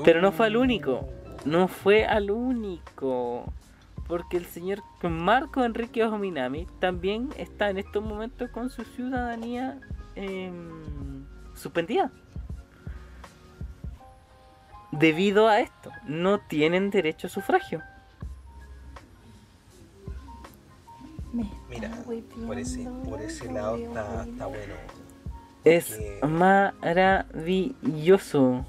Pero no fue al único. No fue al único. Porque el señor Marco Enrique Ojominami también está en estos momentos con su ciudadanía em, suspendida. Debido a esto, no tienen derecho a sufragio. Mira, por ese, por ese lado está, está bueno. Es Que- maravilloso.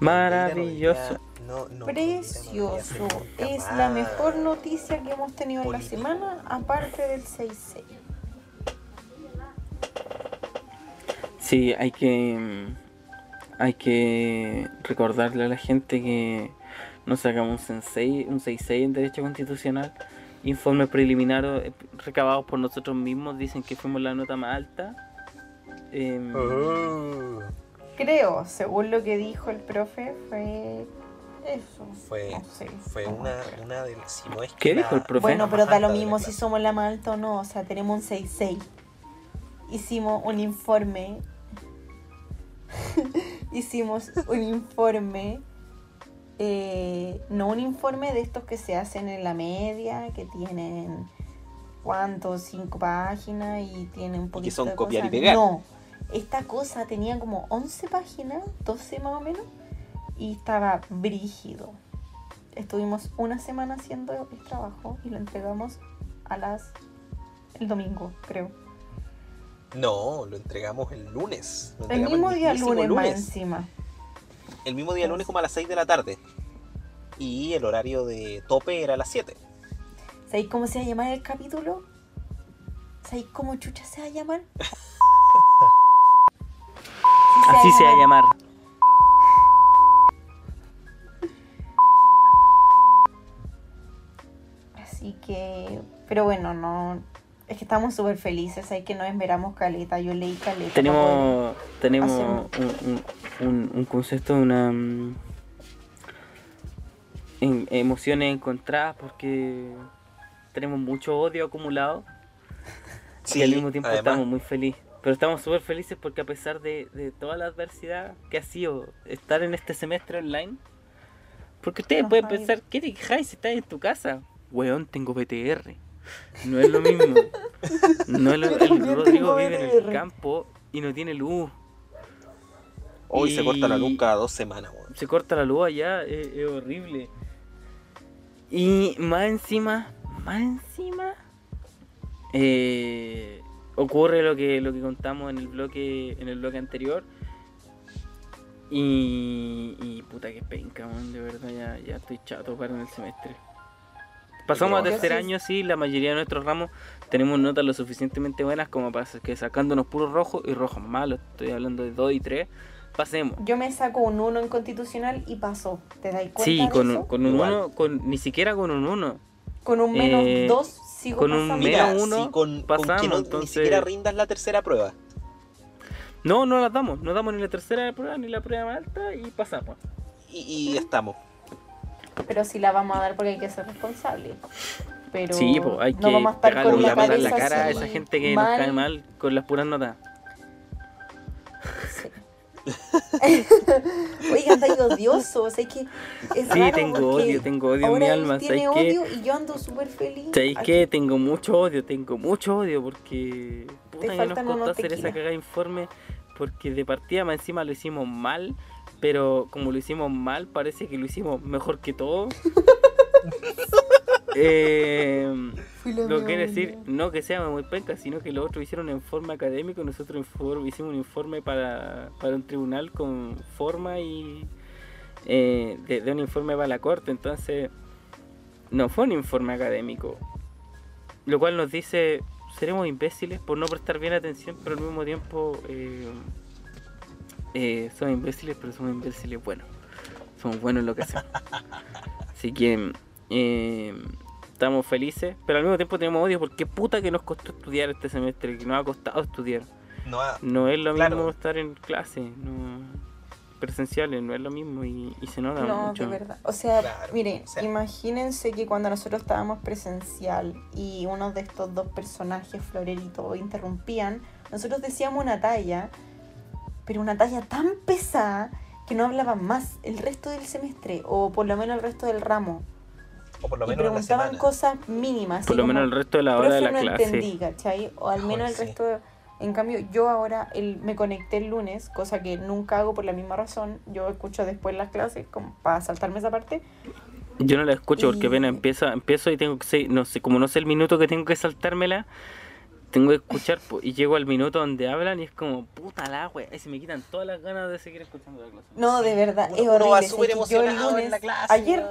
Maravilloso. No, no, Precioso. no, Es la mejor noticia que hemos tenido en la semana, aparte del 6-6. Sí, hay que mm, hay que recordarle a la gente que nos sacamos un 6 un 6-6 en derecho constitucional. Informes preliminares eh, recabados por nosotros mismos dicen que fuimos la nota más alta. Em, Oh, Creo, según lo que dijo el profe, fue eso. fue No sé, fue una, una de si no es que ¿Qué la- dijo el profe? Bueno, pero da lo mismo si somos la más alta o no. O sea, tenemos un 6-6. Hicimos un informe. [LAUGHS] Hicimos un informe. eh, no un informe de estos que se hacen en la media, que tienen. ¿Cuántos? Cinco páginas y tienen un poquito son de copiar y pegar. No. Esta cosa tenía como 11 páginas, 12 más o menos, y estaba brígido. Estuvimos una semana haciendo el trabajo y lo entregamos a las el domingo, creo. No, lo entregamos el lunes. lo El mismo día lunes, más encima. el mismo día lunes como a las 6 de la tarde. Y el horario de tope era a las 7. ¿Sabéis cómo se va a llamar el capítulo? ¿Sabéis cómo chucha se va a llamar? [LAUGHS] Así se va a llamar. Así que, pero bueno, no. Es que estamos súper felices, hay que no esperamos caleta. Yo leí caleta. Tenemos, tenemos un, un, un, concepto, una mm, en- emociones encontradas porque tenemos mucho odio acumulado y al mismo tiempo además, estamos muy felices. Pero estamos súper felices porque a pesar de, de toda la adversidad que ha sido estar en este semestre online, porque ustedes pueden pensar, ¿qué te quejáis si estás en tu casa? Weón, tengo BTR. No es lo mismo. No es lo, el Rodrigo vive en el campo y no tiene luz. Hoy se corta la luz cada dos semanas, weón. se corta la luz allá, es, es horrible. Y más encima, más encima, eh, ocurre lo que lo que contamos en el bloque en el bloque anterior. Y, y puta que penca, man, de verdad ya, ya estoy chato para en el semestre. Pasamos a tercer año, sí, la mayoría de nuestros ramos tenemos notas lo suficientemente buenas como para que sacándonos puros rojos y rojos malos, estoy hablando de 2 y 3, pasemos. Yo me saco un 1 en constitucional y pasó. ¿Te dais cuenta? Sí, de con, eso? un- con un Igual. 1, con, ni siquiera con un 1. Con un menos eh, 2 sigo con un pasando. menos Mira, uno si con, con pasamos, que no, ni entonces- siquiera rindas la tercera prueba. No, no las damos, no damos ni la tercera prueba ni la prueba más alta y pasamos. Y, y estamos. Pero sí la vamos a dar porque hay que ser responsable. Pero sí, pues hay no que vamos a estar pegarle con la la cabeza cara a esa gente que nos mal. cae mal con las puras notas. Sí. [LAUGHS] Oigan, estáis odiosos. Es que es Sí, tengo odio, tengo odio en mi alma. tiene odio y yo ando súper feliz. ¿Sabéis qué? Tengo mucho odio, tengo mucho odio porque puta que nos costó hacer esa cagada de informe porque de partida más encima lo hicimos mal, pero como lo hicimos mal parece que lo hicimos mejor que todo. [LAUGHS] eh, Lo quiere decir, no que seamos muy pencas, sino que los otros hicieron un informe académico y nosotros hicimos un informe para, para un tribunal con forma y eh, de, de un informe para la corte. Entonces, no fue un informe académico. Lo cual nos dice, seremos imbéciles por no prestar bien atención, pero al mismo tiempo eh, eh, somos imbéciles, pero somos imbéciles buenos. Somos buenos en lo que hacemos. [LAUGHS] Así que... eh, estamos felices, pero al mismo tiempo tenemos odio porque puta que nos costó estudiar este semestre, que nos ha costado estudiar. No ha- No es lo Claro. mismo estar en clase, no presenciales, no es lo mismo y, y se nota No, mucho. de verdad. O sea, Claro, miren, o sea. imagínense que cuando nosotros estábamos presencial y uno de estos dos personajes, Florerito, interrumpían, nosotros decíamos una talla, pero una talla tan pesada que no hablaban más el resto del semestre, o por lo menos el resto del ramo. o por lo Y menos en la preguntaban cosas mínimas. Por lo menos el resto de la hora de "Profe, la no clase. entendí, ¿cachai? O al menos el sí. resto. de- En cambio, yo ahora el, me conecté el lunes, cosa que nunca hago por la misma razón. Yo escucho después las clases como para saltarme esa parte. Yo no la escucho porque Y- apenas empieza, empiezo y tengo que ser, no sé, como no sé el minuto que tengo que saltármela, tengo que escuchar po, y llego al minuto donde hablan y es como puta la wea, y se me quitan todas las ganas de seguir escuchando la clase. No, de verdad, Uno- es uno horrible. va súper que yo el emocionado en lunes, la clase. ayer,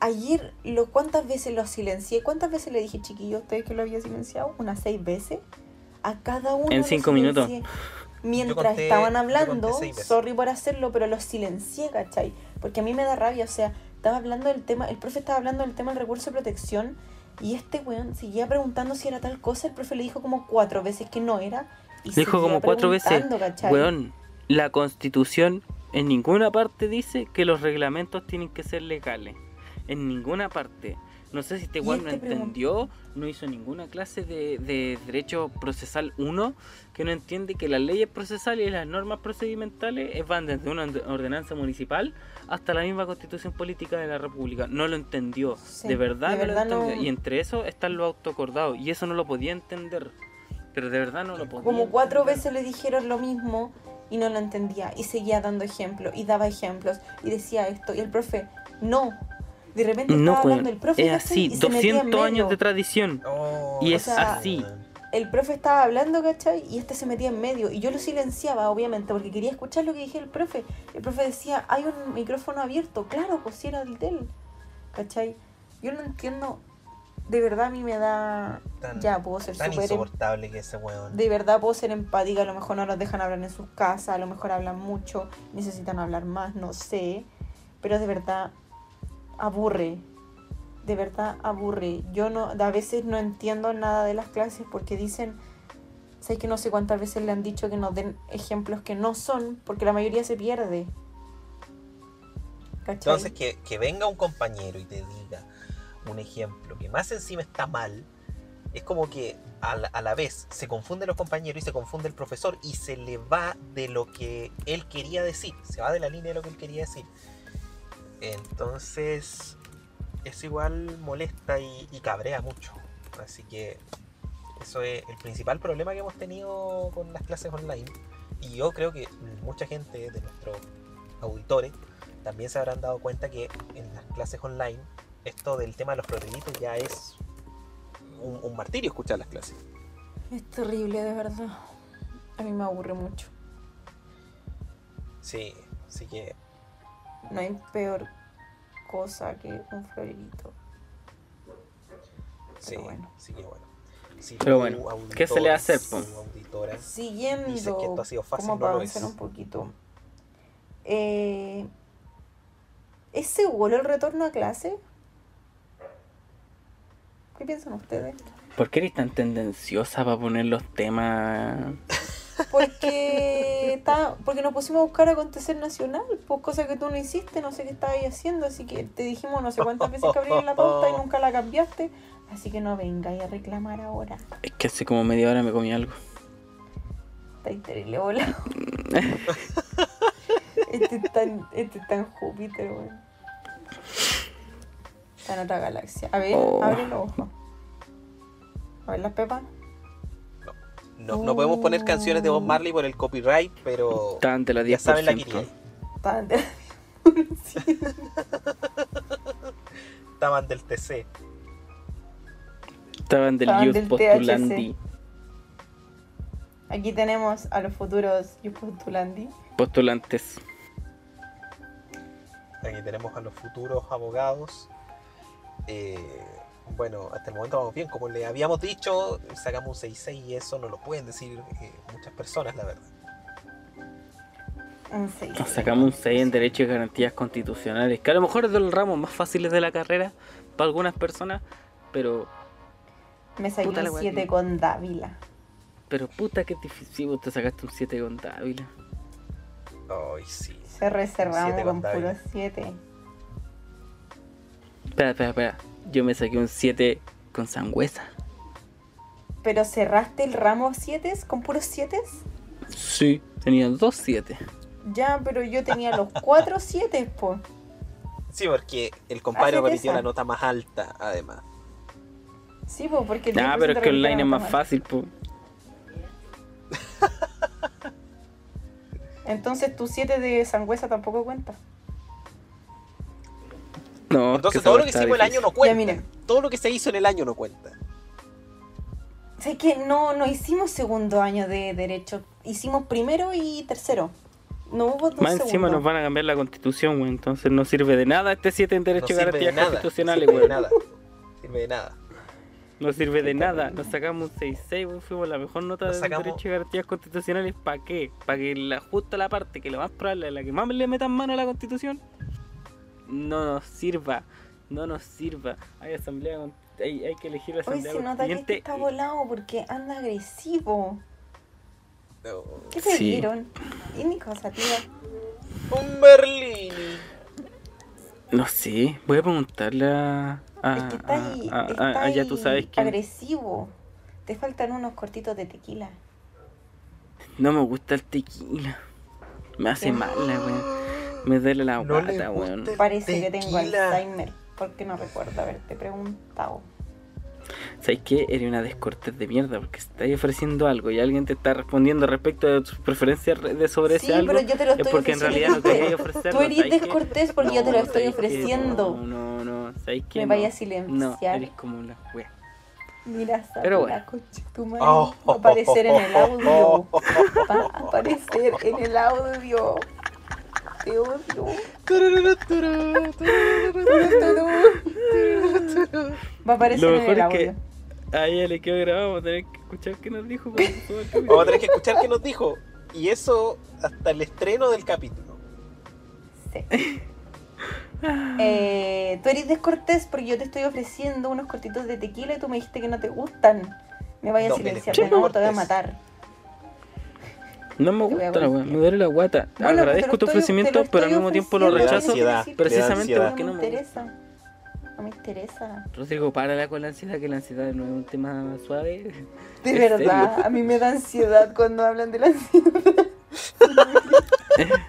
ayer, lo, ¿cuántas veces lo silencié? ¿Cuántas veces le dije, chiquillo, a ustedes que lo había silenciado? Unas seis veces. A cada uno. En cinco minutos. Mientras conté- estaban hablando, sorry por hacerlo, pero los silencié, ¿cachai? Porque a mí me da rabia, o sea, estaba hablando del tema, el profe estaba hablando del tema del recurso de protección y este weón seguía preguntando si era tal cosa, el profe le dijo como cuatro veces que no era. Y Dijo como cuatro veces, ¿cachai? Weón, la constitución en ninguna parte dice que los reglamentos tienen que ser legales. En ninguna parte. No sé si este weón no este entendió, no hizo ninguna clase de, de derecho procesal 1, que no entiende que las leyes procesales y las normas procedimentales van desde una orde- ordenanza municipal hasta la misma constitución política de la república. No lo entendió. Sí, de verdad, de no verdad lo entendió. no- Y entre eso están los autoacordados. Y eso no lo podía entender. Pero de verdad no lo podía Como cuatro entender. veces le dijeron lo mismo y no lo entendía. Y seguía dando ejemplos y daba ejemplos y decía esto. Y el profe, no. De repente No, estaba hablando el profe es así, y se metía en 200 años medio. de tradición. Oh, Y O es sea, así. El profe estaba hablando, ¿cachai? Y este se metía en medio. Y yo lo silenciaba, obviamente, porque quería escuchar lo que dije el profe. El profe decía, hay un micrófono abierto. Claro, pues si era el de él. ¿Cachai? Yo no entiendo. De verdad a mí me da... Tan, ya, puedo ser tan em- insoportable que ese weón. De verdad puedo ser empática, a lo mejor no los dejan hablar en sus casas, a lo mejor hablan mucho, necesitan hablar más, no sé. Pero de verdad aburre. De verdad aburre. Yo no, a veces no entiendo nada de las clases porque dicen, sé que no sé cuántas veces le han dicho que nos den ejemplos que no son, porque la mayoría se pierde. ¿Cachai? Entonces, que, que venga un compañero y te diga un ejemplo que más encima está mal, es como que a la, a la vez se confunden los compañeros y se confunde el profesor y se le va de lo que él quería decir, se va de la línea de lo que él quería decir. Entonces, eso igual molesta y, y cabrea mucho. Así que eso es el principal problema que hemos tenido con las clases online. Y yo creo que mucha gente de nuestros auditores también se habrán dado cuenta que en las clases online esto del tema de los florelitos ya es un, un martirio escuchar las clases. Es terrible, de verdad. A mí me aburre mucho. Sí, así que No hay peor cosa que un florerito. sí, bueno. sí que bueno. Si Pero bueno, ¿qué se le auditor, tu auditora, Siguiendo, Dice que esto ha sido fácil, como no para avanzar es. un poquito. Eh, ¿Es seguro el retorno a clase? ¿Qué piensan ustedes? ¿Por qué eres tan tendenciosa para poner los temas? [LAUGHS] Porque, está, porque nos pusimos a buscar acontecer nacional, pues cosa que tú no hiciste, no sé qué estabas haciendo, así que te dijimos no sé cuántas veces que abrías la pauta y [LAUGHS] nunca la cambiaste, así que no vengáis a reclamar ahora. Es que hace como media hora me comí algo. Está terrible volado. este está en, este está en Júpiter, weón. Está en otra galaxia. A ver, Oh. abre los ojos. A ver las pepas. No, no podemos poner canciones de Bob Marley por el copyright, pero Estaban de la 10%. ya saben la. Estaban de- [LAUGHS] Estaban del TC. Estaban del Estaban Youth del Postulandi. Aquí tenemos a los futuros Yupostulandi. Postulantes. Aquí tenemos a los futuros abogados. Eh, bueno, hasta el momento vamos bien. Como le habíamos dicho, sacamos un 6-6 y eso no lo pueden decir eh, muchas personas, la verdad. Un 6. Nos sacamos un 6 en Derechos y Garantías Constitucionales, que a lo mejor es de los ramos más fáciles de la carrera para algunas personas, pero Me saqué Puta un wea 7 que- con Dávila. pero puta que difícil, vos te sacaste un 7 con Dávila. Ay, sí. Se reservamos con con puro Dávila. 7. Espera, espera, espera. Yo me saqué un 7 con Sangüesa. Pero cerraste el ramo 7 con puros 7. Sí, tenía dos 7. Ya, pero yo tenía los 4 7, [LAUGHS] po. Sí, porque el compadre esa. la nota más alta, además. Sí, po, porque el Ah, 10% pero es que online es nota más fácil, pues. [LAUGHS] Entonces tu 7 de sangüesa tampoco cuenta. No, Entonces todo lo que está hicimos el año no cuenta. Ya. Todo lo que se hizo en el año no cuenta. Sé que no, no hicimos segundo año de derecho. Hicimos primero y tercero. No hubo dos Más encima nos van a cambiar la constitución, güey. Entonces no sirve de nada este 7 en No Derechos y sirve de Garantías. Constitucionales, sirve de güey. nada. Sirve de nada. No sirve de nada. Nos sacamos un 6-6, güey. Fuimos la mejor nota Nos de sacamos- Derechos y Garantías Constitucionales. ¿Para qué? ¿Para que la justa la parte que lo más probable es la que más le metan mano a la constitución? No nos sirva. No nos sirva. Hay asamblea con- hay, hay que elegir la Hoy asamblea se nota que este está volado porque anda agresivo. No. ¿Qué se Sí. dieron? Y mi cosa, tío. Un Berlini. No sé, voy a preguntarle a. a- es que está ahí, a- a- está a- ya tú sabes que agresivo. Te faltan unos cortitos de tequila. no me gusta el tequila. Me hace mal, la weón. Me duele la No guata, weón. Parece que tengo tequila. Alzheimer. Porque no recuerdo haberte preguntado. ¿Sabes qué? Eres una descortés de mierda porque estás ofreciendo algo y alguien te está respondiendo respecto de tus preferencias re- de sobre Sí, ese algo. pero yo te lo es estoy porque en realidad no ofreciendo. querías ofrecerlo. Tú eres descortés porque yo te lo estoy ofreciendo. No, no, no. ¿Sabes qué? Me No. vaya a No, silenciar. eres como la wea. Mira, Pero bueno. la concha de tu madre. Oh. Aparecer en el audio. Va a aparecer en el audio. Va a aparecer Lo en mejor el es que audio. a ella le quedó grabado, vamos a tener que escuchar qué nos dijo. el. Vamos a tener que escuchar qué nos dijo. Y eso hasta el estreno del capítulo. Sí. Eh, tú eres descortés porque yo te estoy ofreciendo unos cortitos de tequila y tú me dijiste que no te gustan. Me vaya No, a me silenciar eres de nuevo, te voy a matar. No me gusta la weá, me duele la guata. Bueno, Agradezco tu estoy- ofrecimiento, pero al mismo tiempo lo rechazo. ¿qué quieres ansiedad, precisamente porque no me interesa. No me interesa. Rodrigo, párala con la ansiedad, que la ansiedad no es un tema suave. De ¿En verdad, serio? a mí me da ansiedad cuando hablan de la ansiedad. [LAUGHS]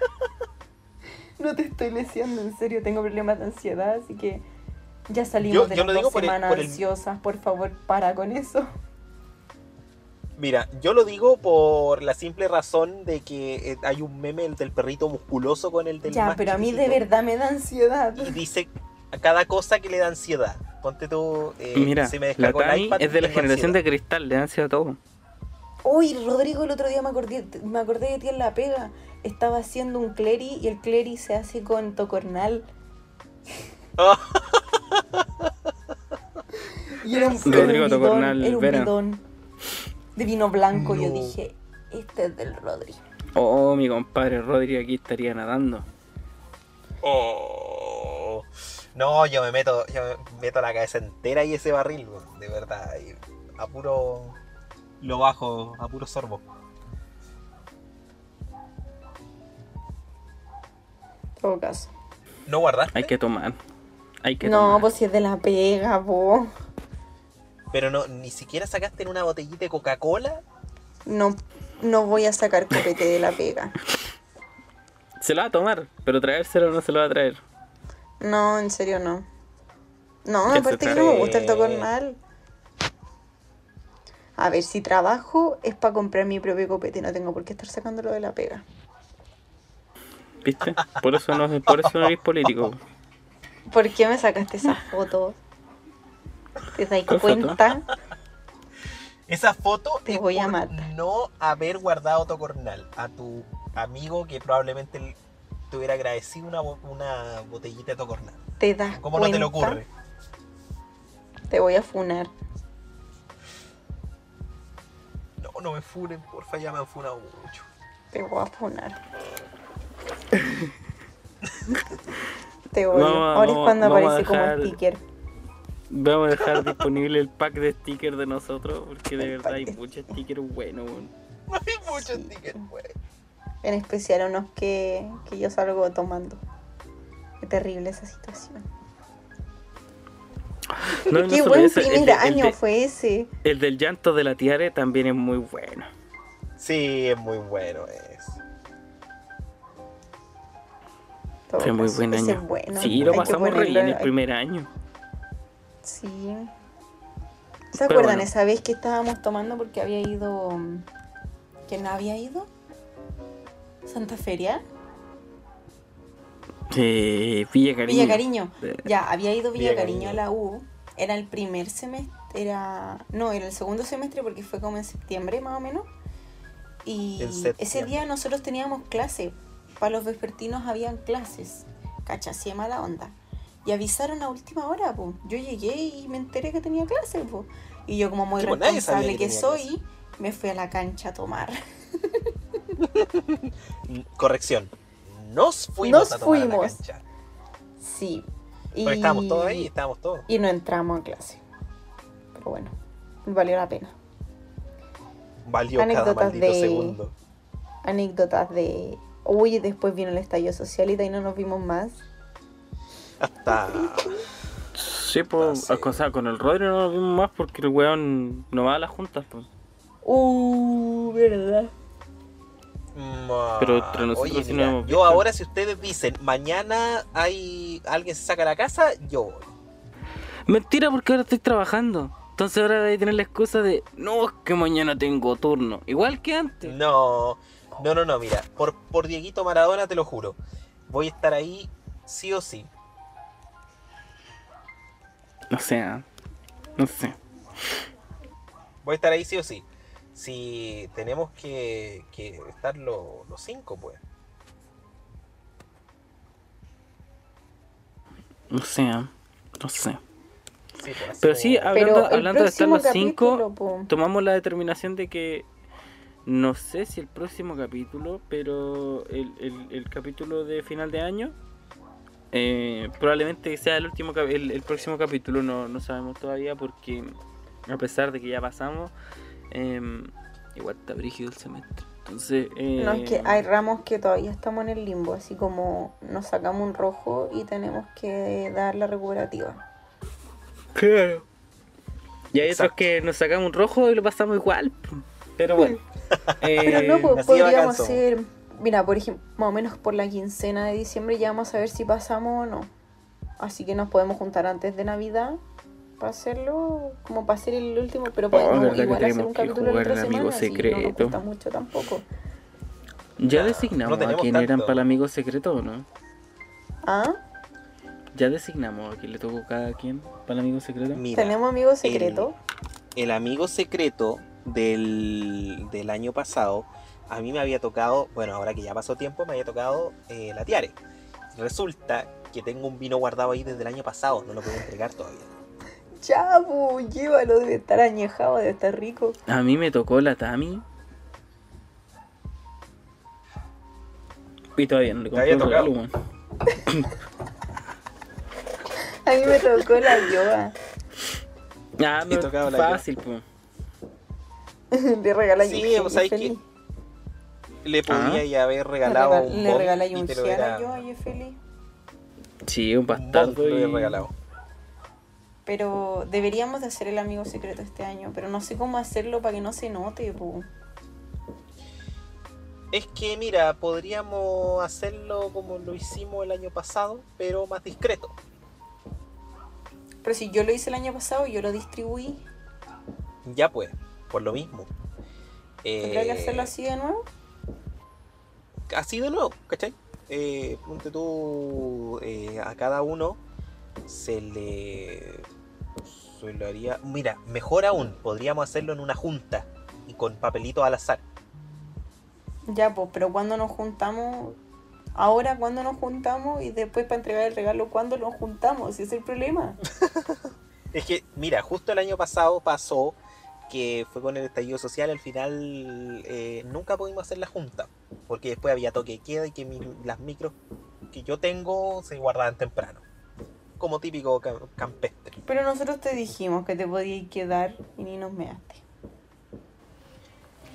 no te estoy leseando, en serio, tengo problemas de ansiedad, así que ya salimos Yo- de yo las dos por el- semanas el- ansiosas, por favor, para con eso. Mira, yo lo digo por la simple razón de que eh, hay un meme el del perrito musculoso con el del Ya, más pero a mí de verdad me da ansiedad. Y dice a cada cosa que le da ansiedad. Ponte tú, eh, Mira, se me la Tami iPad es de la generación de cristal, le da ansiedad a todo. Uy, Rodrigo, el otro día me acordé, me acordé de ti en la pega. Estaba haciendo un cleri y el cleri se hace con tocornal. [LAUGHS] y era un, Rodrigo era un bidón, Tocornal era un Vera. bidón de vino blanco. Yo dije, este es del Rodri. Oh, mi compadre Rodri aquí estaría nadando. Oh. No, yo me meto, yo me meto la cabeza entera y ese barril, de verdad. y a puro lo bajo, a puro sorbo. Todo caso. ¿No guardaste? Hay que tomar. Hay que No, tomar. pues si es de la pega, po. Pero no, ni siquiera sacaste en una botellita de Coca-Cola. No, no voy a sacar copete de la pega. Se la va a tomar, pero traérselo no se lo va a traer. No, en serio no. No, ¿Qué se aparte que no me gusta el tocornal. A ver, si trabajo es para comprar mi propio copete, no tengo por qué estar sacándolo de la pega. ¿Viste? Por eso no, por eso no eres político. ¿Por qué me sacaste esa foto? ¿Te das cuenta? Esa foto Te es voy a matar. no haber guardado Tocornal a tu amigo que probablemente te hubiera agradecido una, una botellita de Tocornal. ¿Te das ¿Cómo cuenta? no te le ocurre? Te voy a funar. No, no me funen, porfa, ya me han funado mucho. Te voy a funar. [LAUGHS] Te. Vamos a- Ahora es cuando aparece como sticker. Vamos a dejar [LAUGHS] disponible el pack de stickers de nosotros, porque de El verdad pack hay muchos stickers buenos. weón. Hay muchos Sí. stickers, güey. En especial unos que, que yo salgo tomando. Qué terrible esa situación. No, y no Qué buen eso, el primer el año de- fue ese. El del llanto de la tiare también es muy bueno. Sí, es muy bueno es. Todo Fue muy buen año. bueno. Sí, lo Hay pasamos re bien en- el primer año. Sí. ¿Se Pero acuerdan bueno. esa vez que estábamos tomando porque había ido... ¿Quién había ido? ¿Santa Feria? Eh, Villa Cariño. Villa Cariño. Ya, había ido Villa, Villa Cariño a la U. Era el primer semestre, era... No, era el segundo semestre porque fue como en septiembre más o menos. Y ese día nosotros teníamos clase. Para los vespertinos habían clases. Cacha, así de mala onda. Y avisaron a última hora, po. Yo llegué y me enteré que tenía clase, po. Y yo como muy Sí, pues, responsable que soy, me fui a la cancha a tomar. [LAUGHS] Corrección. Nos fuimos Nos a tomar a la fuimos. cancha. Sí. Y... Pero estábamos todos ahí, estábamos todos. Y no entramos a clase. Pero bueno, valió la pena. Valió cada Anécdotas maldito de- segundo. Anécdotas de. Uy, después vino el estallido social y de ahí no nos vimos más. Hasta. Sí, pues, Ah, sí. o sea, con el Rodri no lo vimos más porque el weón no va a las juntas, pues. Uh, verdad. Ma- Pero entre nosotros Oye, sí mira, hemos yo visto. ahora si ustedes dicen mañana hay alguien se saca a la casa, yo voy. Mentira, porque ahora estoy trabajando. Entonces ahora voy a tener la excusa de, no, es que mañana tengo turno. Igual que antes. No, no, no, no, mira, por, por Dieguito Maradona te lo juro. Voy a estar ahí sí o sí. O sea, no sé. Voy a estar ahí sí o sí. Si tenemos que, que estar lo- los cinco, pues. No sé, ¿ah? no sé. Sí, pues, Pero sí, hablando, Pero hablando de estar próximo los cinco, po. tomamos la determinación de que no sé si el próximo capítulo, pero el, el- el capítulo de final de año eh, probablemente sea el último el, el próximo capítulo, no, no sabemos todavía porque a pesar de que ya pasamos, em, igual está brígido el semestre. Entonces, No, es que eh, hay ramos que todavía estamos en el limbo, así como nos sacamos un rojo y tenemos que dar la recuperativa. Claro. Y hay otros que nos sacamos un rojo y lo pasamos igual. Pero bueno. [LAUGHS] Pero no, Eh, pues podríamos hacer, mira, por ejemplo, más o menos por la quincena de diciembre ya vamos a ver si pasamos o no. Así que nos podemos juntar antes de Navidad para hacerlo, como para hacer el último, pero podemos Oh, verdad que igual hacer un capítulo jugar otra el amigo semana, si no secreto. nos gusta mucho tampoco. ya no designamos a quién eran para el amigo secreto o no. ¿Ah? Ya designamos a quién le tocó cada quien para el amigo secreto. Mira, ¿Tenemos amigos secretos? el amigo secreto del, del año pasado, a mí me había tocado, bueno, ahora que ya pasó tiempo, me había tocado eh, la Tiare. Resulta que tengo un vino guardado ahí desde el año pasado, no lo puedo entregar todavía. Ya, pues, llévalo, debe estar añejado, debe estar rico. A mí me tocó la Tami. Y todavía no le compré el regalo, tocado. [LAUGHS] weón. A mí me tocó la yoga. Ah, pero tocaba la fácil, [LAUGHS] pues. Le regala Sí, Yuji, o sea, es feliz. Le podía Ah. ya haber Le regalado rega- un Le y un te lo a feliz. Sí, un bastardo. y- regalado. Pero deberíamos de hacer el amigo secreto este año, pero no sé cómo hacerlo para que no se note, po. Es que, mira, podríamos hacerlo como lo hicimos el año pasado, pero más discreto. Pero si yo lo hice el año pasado, yo lo distribuí. Ya pues, por lo mismo. ¿Tendría que Eh, hacerlo así de nuevo? Así de nuevo, ¿cachai? Eh, ponte tú eh, a cada uno se le se lo haría. Mira, mejor aún, podríamos hacerlo en una junta y con papelitos al azar. Ya, pues, pero cuando nos juntamos, ahora cuando nos juntamos y después para entregar el regalo, ¿cuándo nos juntamos? Ese es el problema. [LAUGHS] Es que, mira, justo el año pasado pasó que fue con el estallido social, al final eh, nunca pudimos hacer la junta, porque después había toque de queda y que mi- las micros que yo tengo se guardaban temprano, como típico ca- campestre. Pero nosotros te dijimos que te podías quedar y ni nos measte.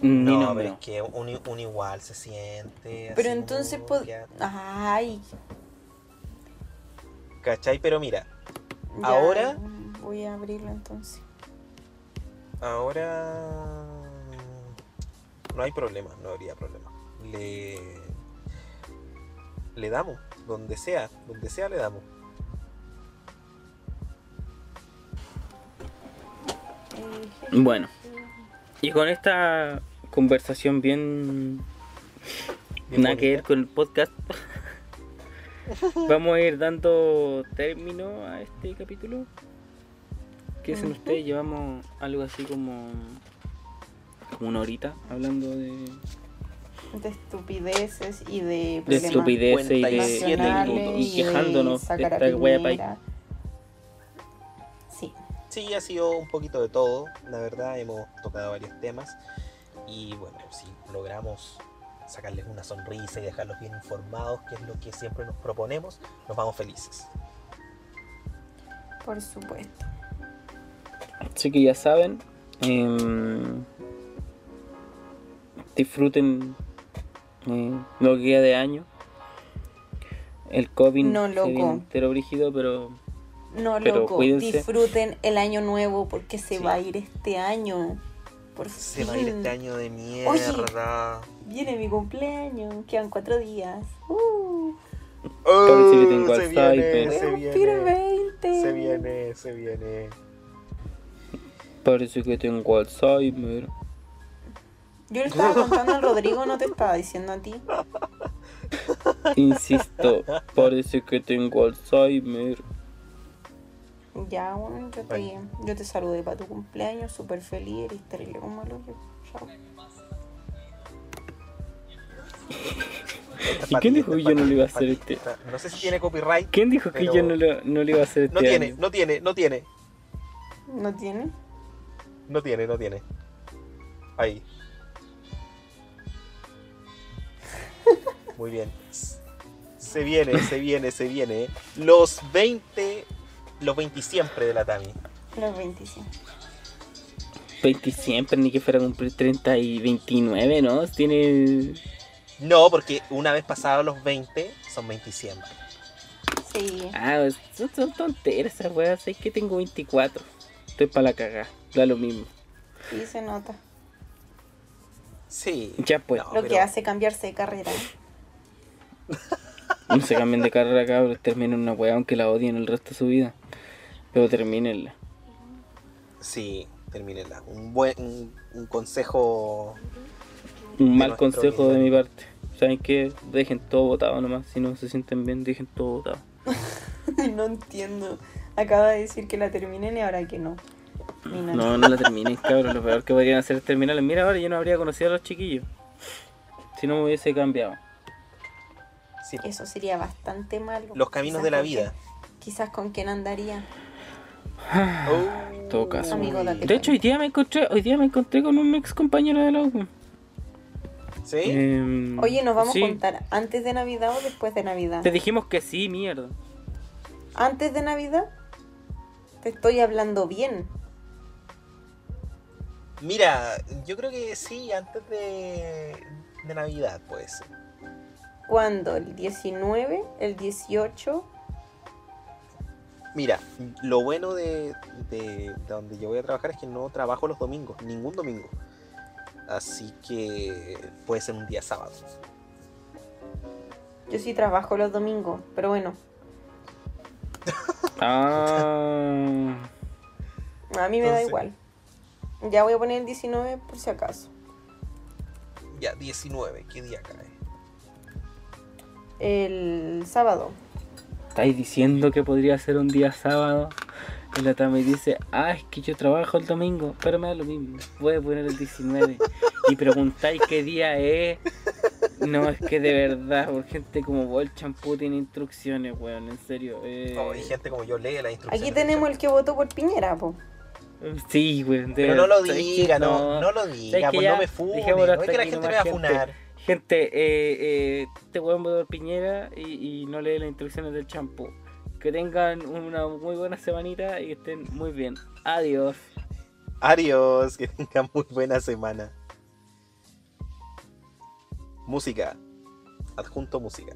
Ni No, nombre. pero es que un, un igual se siente. Pero así entonces, pod- ay, ¿Cachai? Pero mira, ya, Ahora- voy a abrirlo entonces. Ahora no hay problema, no habría problema. Le, le damos, donde sea, donde sea le damos. Bueno, y con esta conversación bien Bien nada que ver con el podcast, [LAUGHS] vamos a ir dando término a este capítulo. ¿Qué dicen ustedes? Llevamos algo así como, como una horita hablando de, De estupideces y de de estupideces y, de, y, y quejándonos de sacar a esta wea país. Sí, Sí, ha sido un poquito de todo, la verdad, hemos tocado varios temas y bueno, si logramos sacarles una sonrisa y dejarlos bien informados, que es lo que siempre nos proponemos, nos vamos felices. por supuesto. Así que ya saben, em, disfruten eh, lo que queda de año. El COVID No, se loco. viene entero brígido, pero No, Pero loco, cuídense. disfruten el año nuevo porque se Sí. va a ir este año. Por Se va a ir este año de mierda. Viene mi cumpleaños, quedan cuatro días. Uh, tengo se viene, se viene, 20. se viene, se viene. Parece que tengo Alzheimer. Yo le estaba contando al Rodrigo, no te estaba diciendo a ti. Insisto, parece que tengo Alzheimer. Ya, bueno, yo te, Ay. yo te saludé para tu cumpleaños, súper feliz, eres terrible como lo que. Chao. ¿Y quién dijo que yo no lo iba a hacer este? No sé si tiene copyright. ¿Quién dijo que Pero- yo no lo, no lo iba a hacer este No tiene, año? no tiene, no tiene. ¿No tiene? No tiene, no tiene. Ahí. Muy bien. Se viene, se viene, se viene. Los 20. Los 20 siempre de la Tami. Los 25. 20 siempre, ni que fuera a cumplir 30 y 29, ¿no? Tiene... No, porque una vez pasados los 20, son 20 siempre. Sí. Ah, pues, son, son tonteras esas weas. Es que tengo 24. Estoy para la cagada. Da lo mismo. Sí, se nota. Sí. Ya pues. No, Lo que hace cambiarse de carrera. No se cambien de carrera, cabros. Terminen una wea aunque la odien el resto de su vida. Pero terminenla. Sí, termínela. Un buen un, un consejo. Un mal consejo de mi parte. ¿Saben qué? Dejen todo votado nomás. Si no se sienten bien, dejen todo votado. [LAUGHS] no entiendo. Acaba de decir que la terminen y ahora que no. No, no la terminen, cabros. Lo peor que podrían hacer es terminarla. Mira, ahora yo no habría conocido a los chiquillos. Si no me hubiese cambiado. Sí, Eso sería bastante malo. los caminos Quizás de la vida. quizás con quién andaría. Oh, todo caso. Amigo, De hecho, hoy día me encontré, hoy día me encontré con un ex compañero de la U. ¿Sí? Em, Oye, ¿nos vamos sí. a contar antes de Navidad o después de Navidad? Te dijimos que sí, mierda. ¿Antes de Navidad? Te estoy hablando bien. Mira, yo creo que sí, antes de, de Navidad, pues. ¿Cuándo? ¿El 19? ¿El 18? Mira, lo bueno de, de, de donde yo voy a trabajar es que no trabajo los domingos, ningún domingo. Así que puede ser un día sábado. Yo sí trabajo los domingos, pero bueno, Ah, a mí me da igual. Ya voy a poner el 19 por si acaso. Ya, 19, ¿qué día cae? El sábado. estáis diciendo que podría ser un día sábado. Y la dice, ah, es que yo trabajo el domingo, pero me da lo mismo. Voy a poner el 19. Y preguntáis qué día es. No, es que de verdad, por gente como vos, el champú tiene instrucciones, weón, en serio. eh, Oh, y gente como yo lee la instrucción. Aquí tenemos el que votó por Piñera, po. Sí, de Pero no lo diga, no, no lo diga, pues Ya, no me fune. dejémoslo No es que la gente me va a funar. Gente, eh, eh, este weón por Piñera y, y no lee las instrucciones del champú. Que tengan una muy buena semanita y que estén muy bien. Adiós. Adiós, que tengan muy buena semana. Música. Adjunto música.